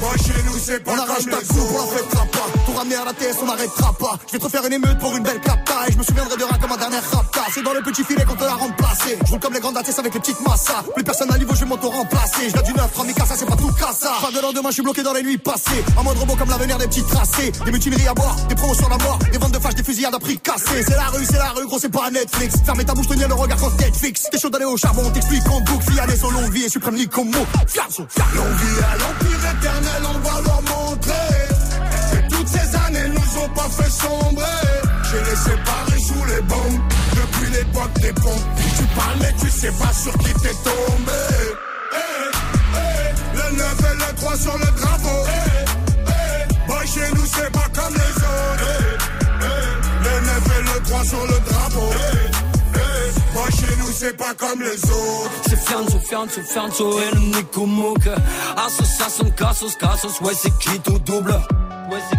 S65: Boy, chez nous, c'est pas
S67: On
S65: comme
S67: arrache
S65: les
S67: ta
S65: autres.
S67: coupe, on fêtera pas. À la on n'arrêtera pas. Je vais te refaire une émeute pour une belle capta. Et je me souviendrai de rien comme un dernier rapta. C'est dans le petit filet qu'on te l'a remplacé. Je roule comme les grandes ATS avec les petites massas. Plus personne à niveau, je vais m'auto-remplacer. Je du 9, 3 ça c'est pas tout cassa. Pas de lendemain, je suis bloqué dans les nuits passées. En mode robot comme l'avenir des petits tracés. Des mutineries à boire, des promotions à la mort. Des ventes de fâches, des fusillades à prix cassé. C'est la rue, c'est la rue, gros, c'est pas Netflix. Fermez ta bouche, tenir le regard quand Netflix. T'es chaud d'aller au charbon, on t'explique en boucle. Fiané, son longue vie et suprême comme mot.
S65: L'empire éternel, on va leur nous ont pas fait sombrer. J'ai les séparés sous les bombes. Depuis l'époque des pompes. Tu parles, mais tu sais pas sur qui t'es tombé. Eh, eh, Le 9 et le 3 sur le drapeau. Eh, eh, Boy, chez nous, c'est pas comme les autres. Le 9 et le 3 sur le drapeau. Boy, chez nous, c'est pas comme les autres.
S61: C'est Fianzo, Fianzo, Fianzo et le Nico Mouk. Association, Cassos, Cassos, ouais, c'est qui tout double. Ouais, c'est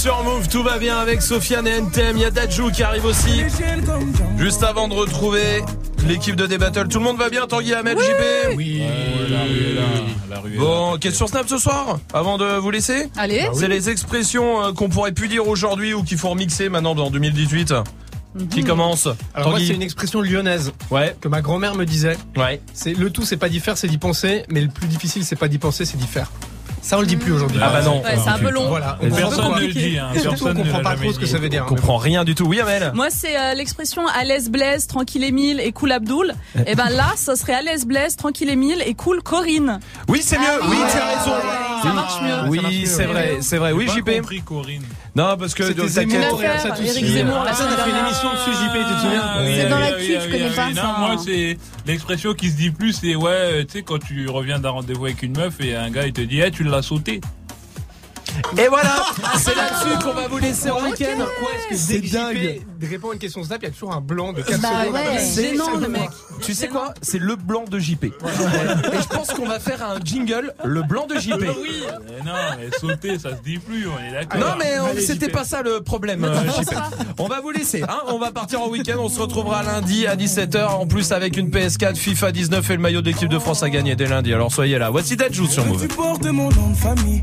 S1: sur Move, tout va bien avec Sofiane et NTM. Il y a Dajou qui arrive aussi. Juste avant de retrouver l'équipe de D-Battle. Tout le monde va bien, Tanguy Ahmed, JP Oui. Bon, question Snap ce soir Avant de vous laisser?
S52: Allez.
S1: C'est les expressions euh, qu'on pourrait plus dire aujourd'hui ou qu'il faut remixer maintenant dans 2018. Qui commence?
S68: Alors moi, c'est une expression lyonnaise
S1: Ouais.
S68: que ma grand-mère me disait.
S1: Ouais.
S68: C'est le tout, c'est pas d'y faire, c'est d'y penser, mais le plus difficile, c'est pas d'y penser, c'est d'y faire. Ça, on le dit plus aujourd'hui.
S1: Ah bah non.
S69: Ouais, c'est un peu long.
S68: Voilà. On
S1: personne ne le dit, hein.
S68: Et surtout,
S1: Personne
S68: on
S1: ne
S68: comprend pas trop ce que ça veut dire.
S1: On comprend rien du tout. Oui, Amel
S69: Moi, c'est euh, l'expression à l'aise Blaise, tranquille Émile et cool Abdoul. Et ben là, ça serait à l'aise Blaise, tranquille Émile et cool Corinne.
S1: Oui, c'est mieux. oui, tu as raison.
S69: Ça marche mieux.
S1: Oui, c'est vrai, c'est vrai. Oui, JP.
S62: compris, Corinne.
S1: Non, parce que
S68: C'était Zemmour, ça tout
S69: Eric. Zemmour, la
S68: Ah, ça, on a
S69: semaine
S68: fait une émission dessus, JP, tu te souviens
S62: Ah, oui,
S52: C'est dans la je connais pas ça.
S62: Non, moi, c'est l'expression qui se dit plus, c'est ouais, tu sais, quand tu reviens d'un rendez-vous avec une meuf et un gars, il te dit, eh, tu l'as sauté.
S1: Et voilà, c'est là-dessus qu'on va vous laisser en week-end.
S68: Pourquoi est-ce que
S1: C'est dingue.
S68: Répond à une question Snap, il y a toujours un blanc de 4
S52: Bah
S68: secondes
S52: ouais.
S1: C'est
S69: Gênant, le mec.
S1: Tu sais quoi C'est le blanc de JP. Et je pense qu'on va faire un jingle, le blanc de JP.
S62: Oui. Mais non, mais sauter, ça se dit plus, on est d'accord.
S1: Non mais c'était pas ça le problème. euh, *laughs* JP. On va vous laisser. Hein on va partir en week-end. On se retrouvera lundi à 17h. En plus avec une PS4, FIFA 19 et le maillot d'équipe de France à gagner dès lundi. Alors soyez là. Voici Dead joue sur Move.
S70: Tu portes mon nom de famille,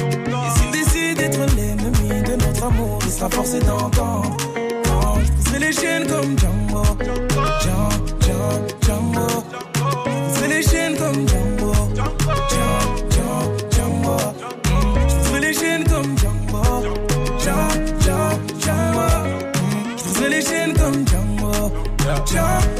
S70: d'être l'ennemi de notre amour Il sera forcé d'entendre. Quand je pousserai les chaînes comme Django Django, Django, Django les chaînes comme Django Django, Django, les chaînes comme Django Django, Django, les chaînes comme Django, Django,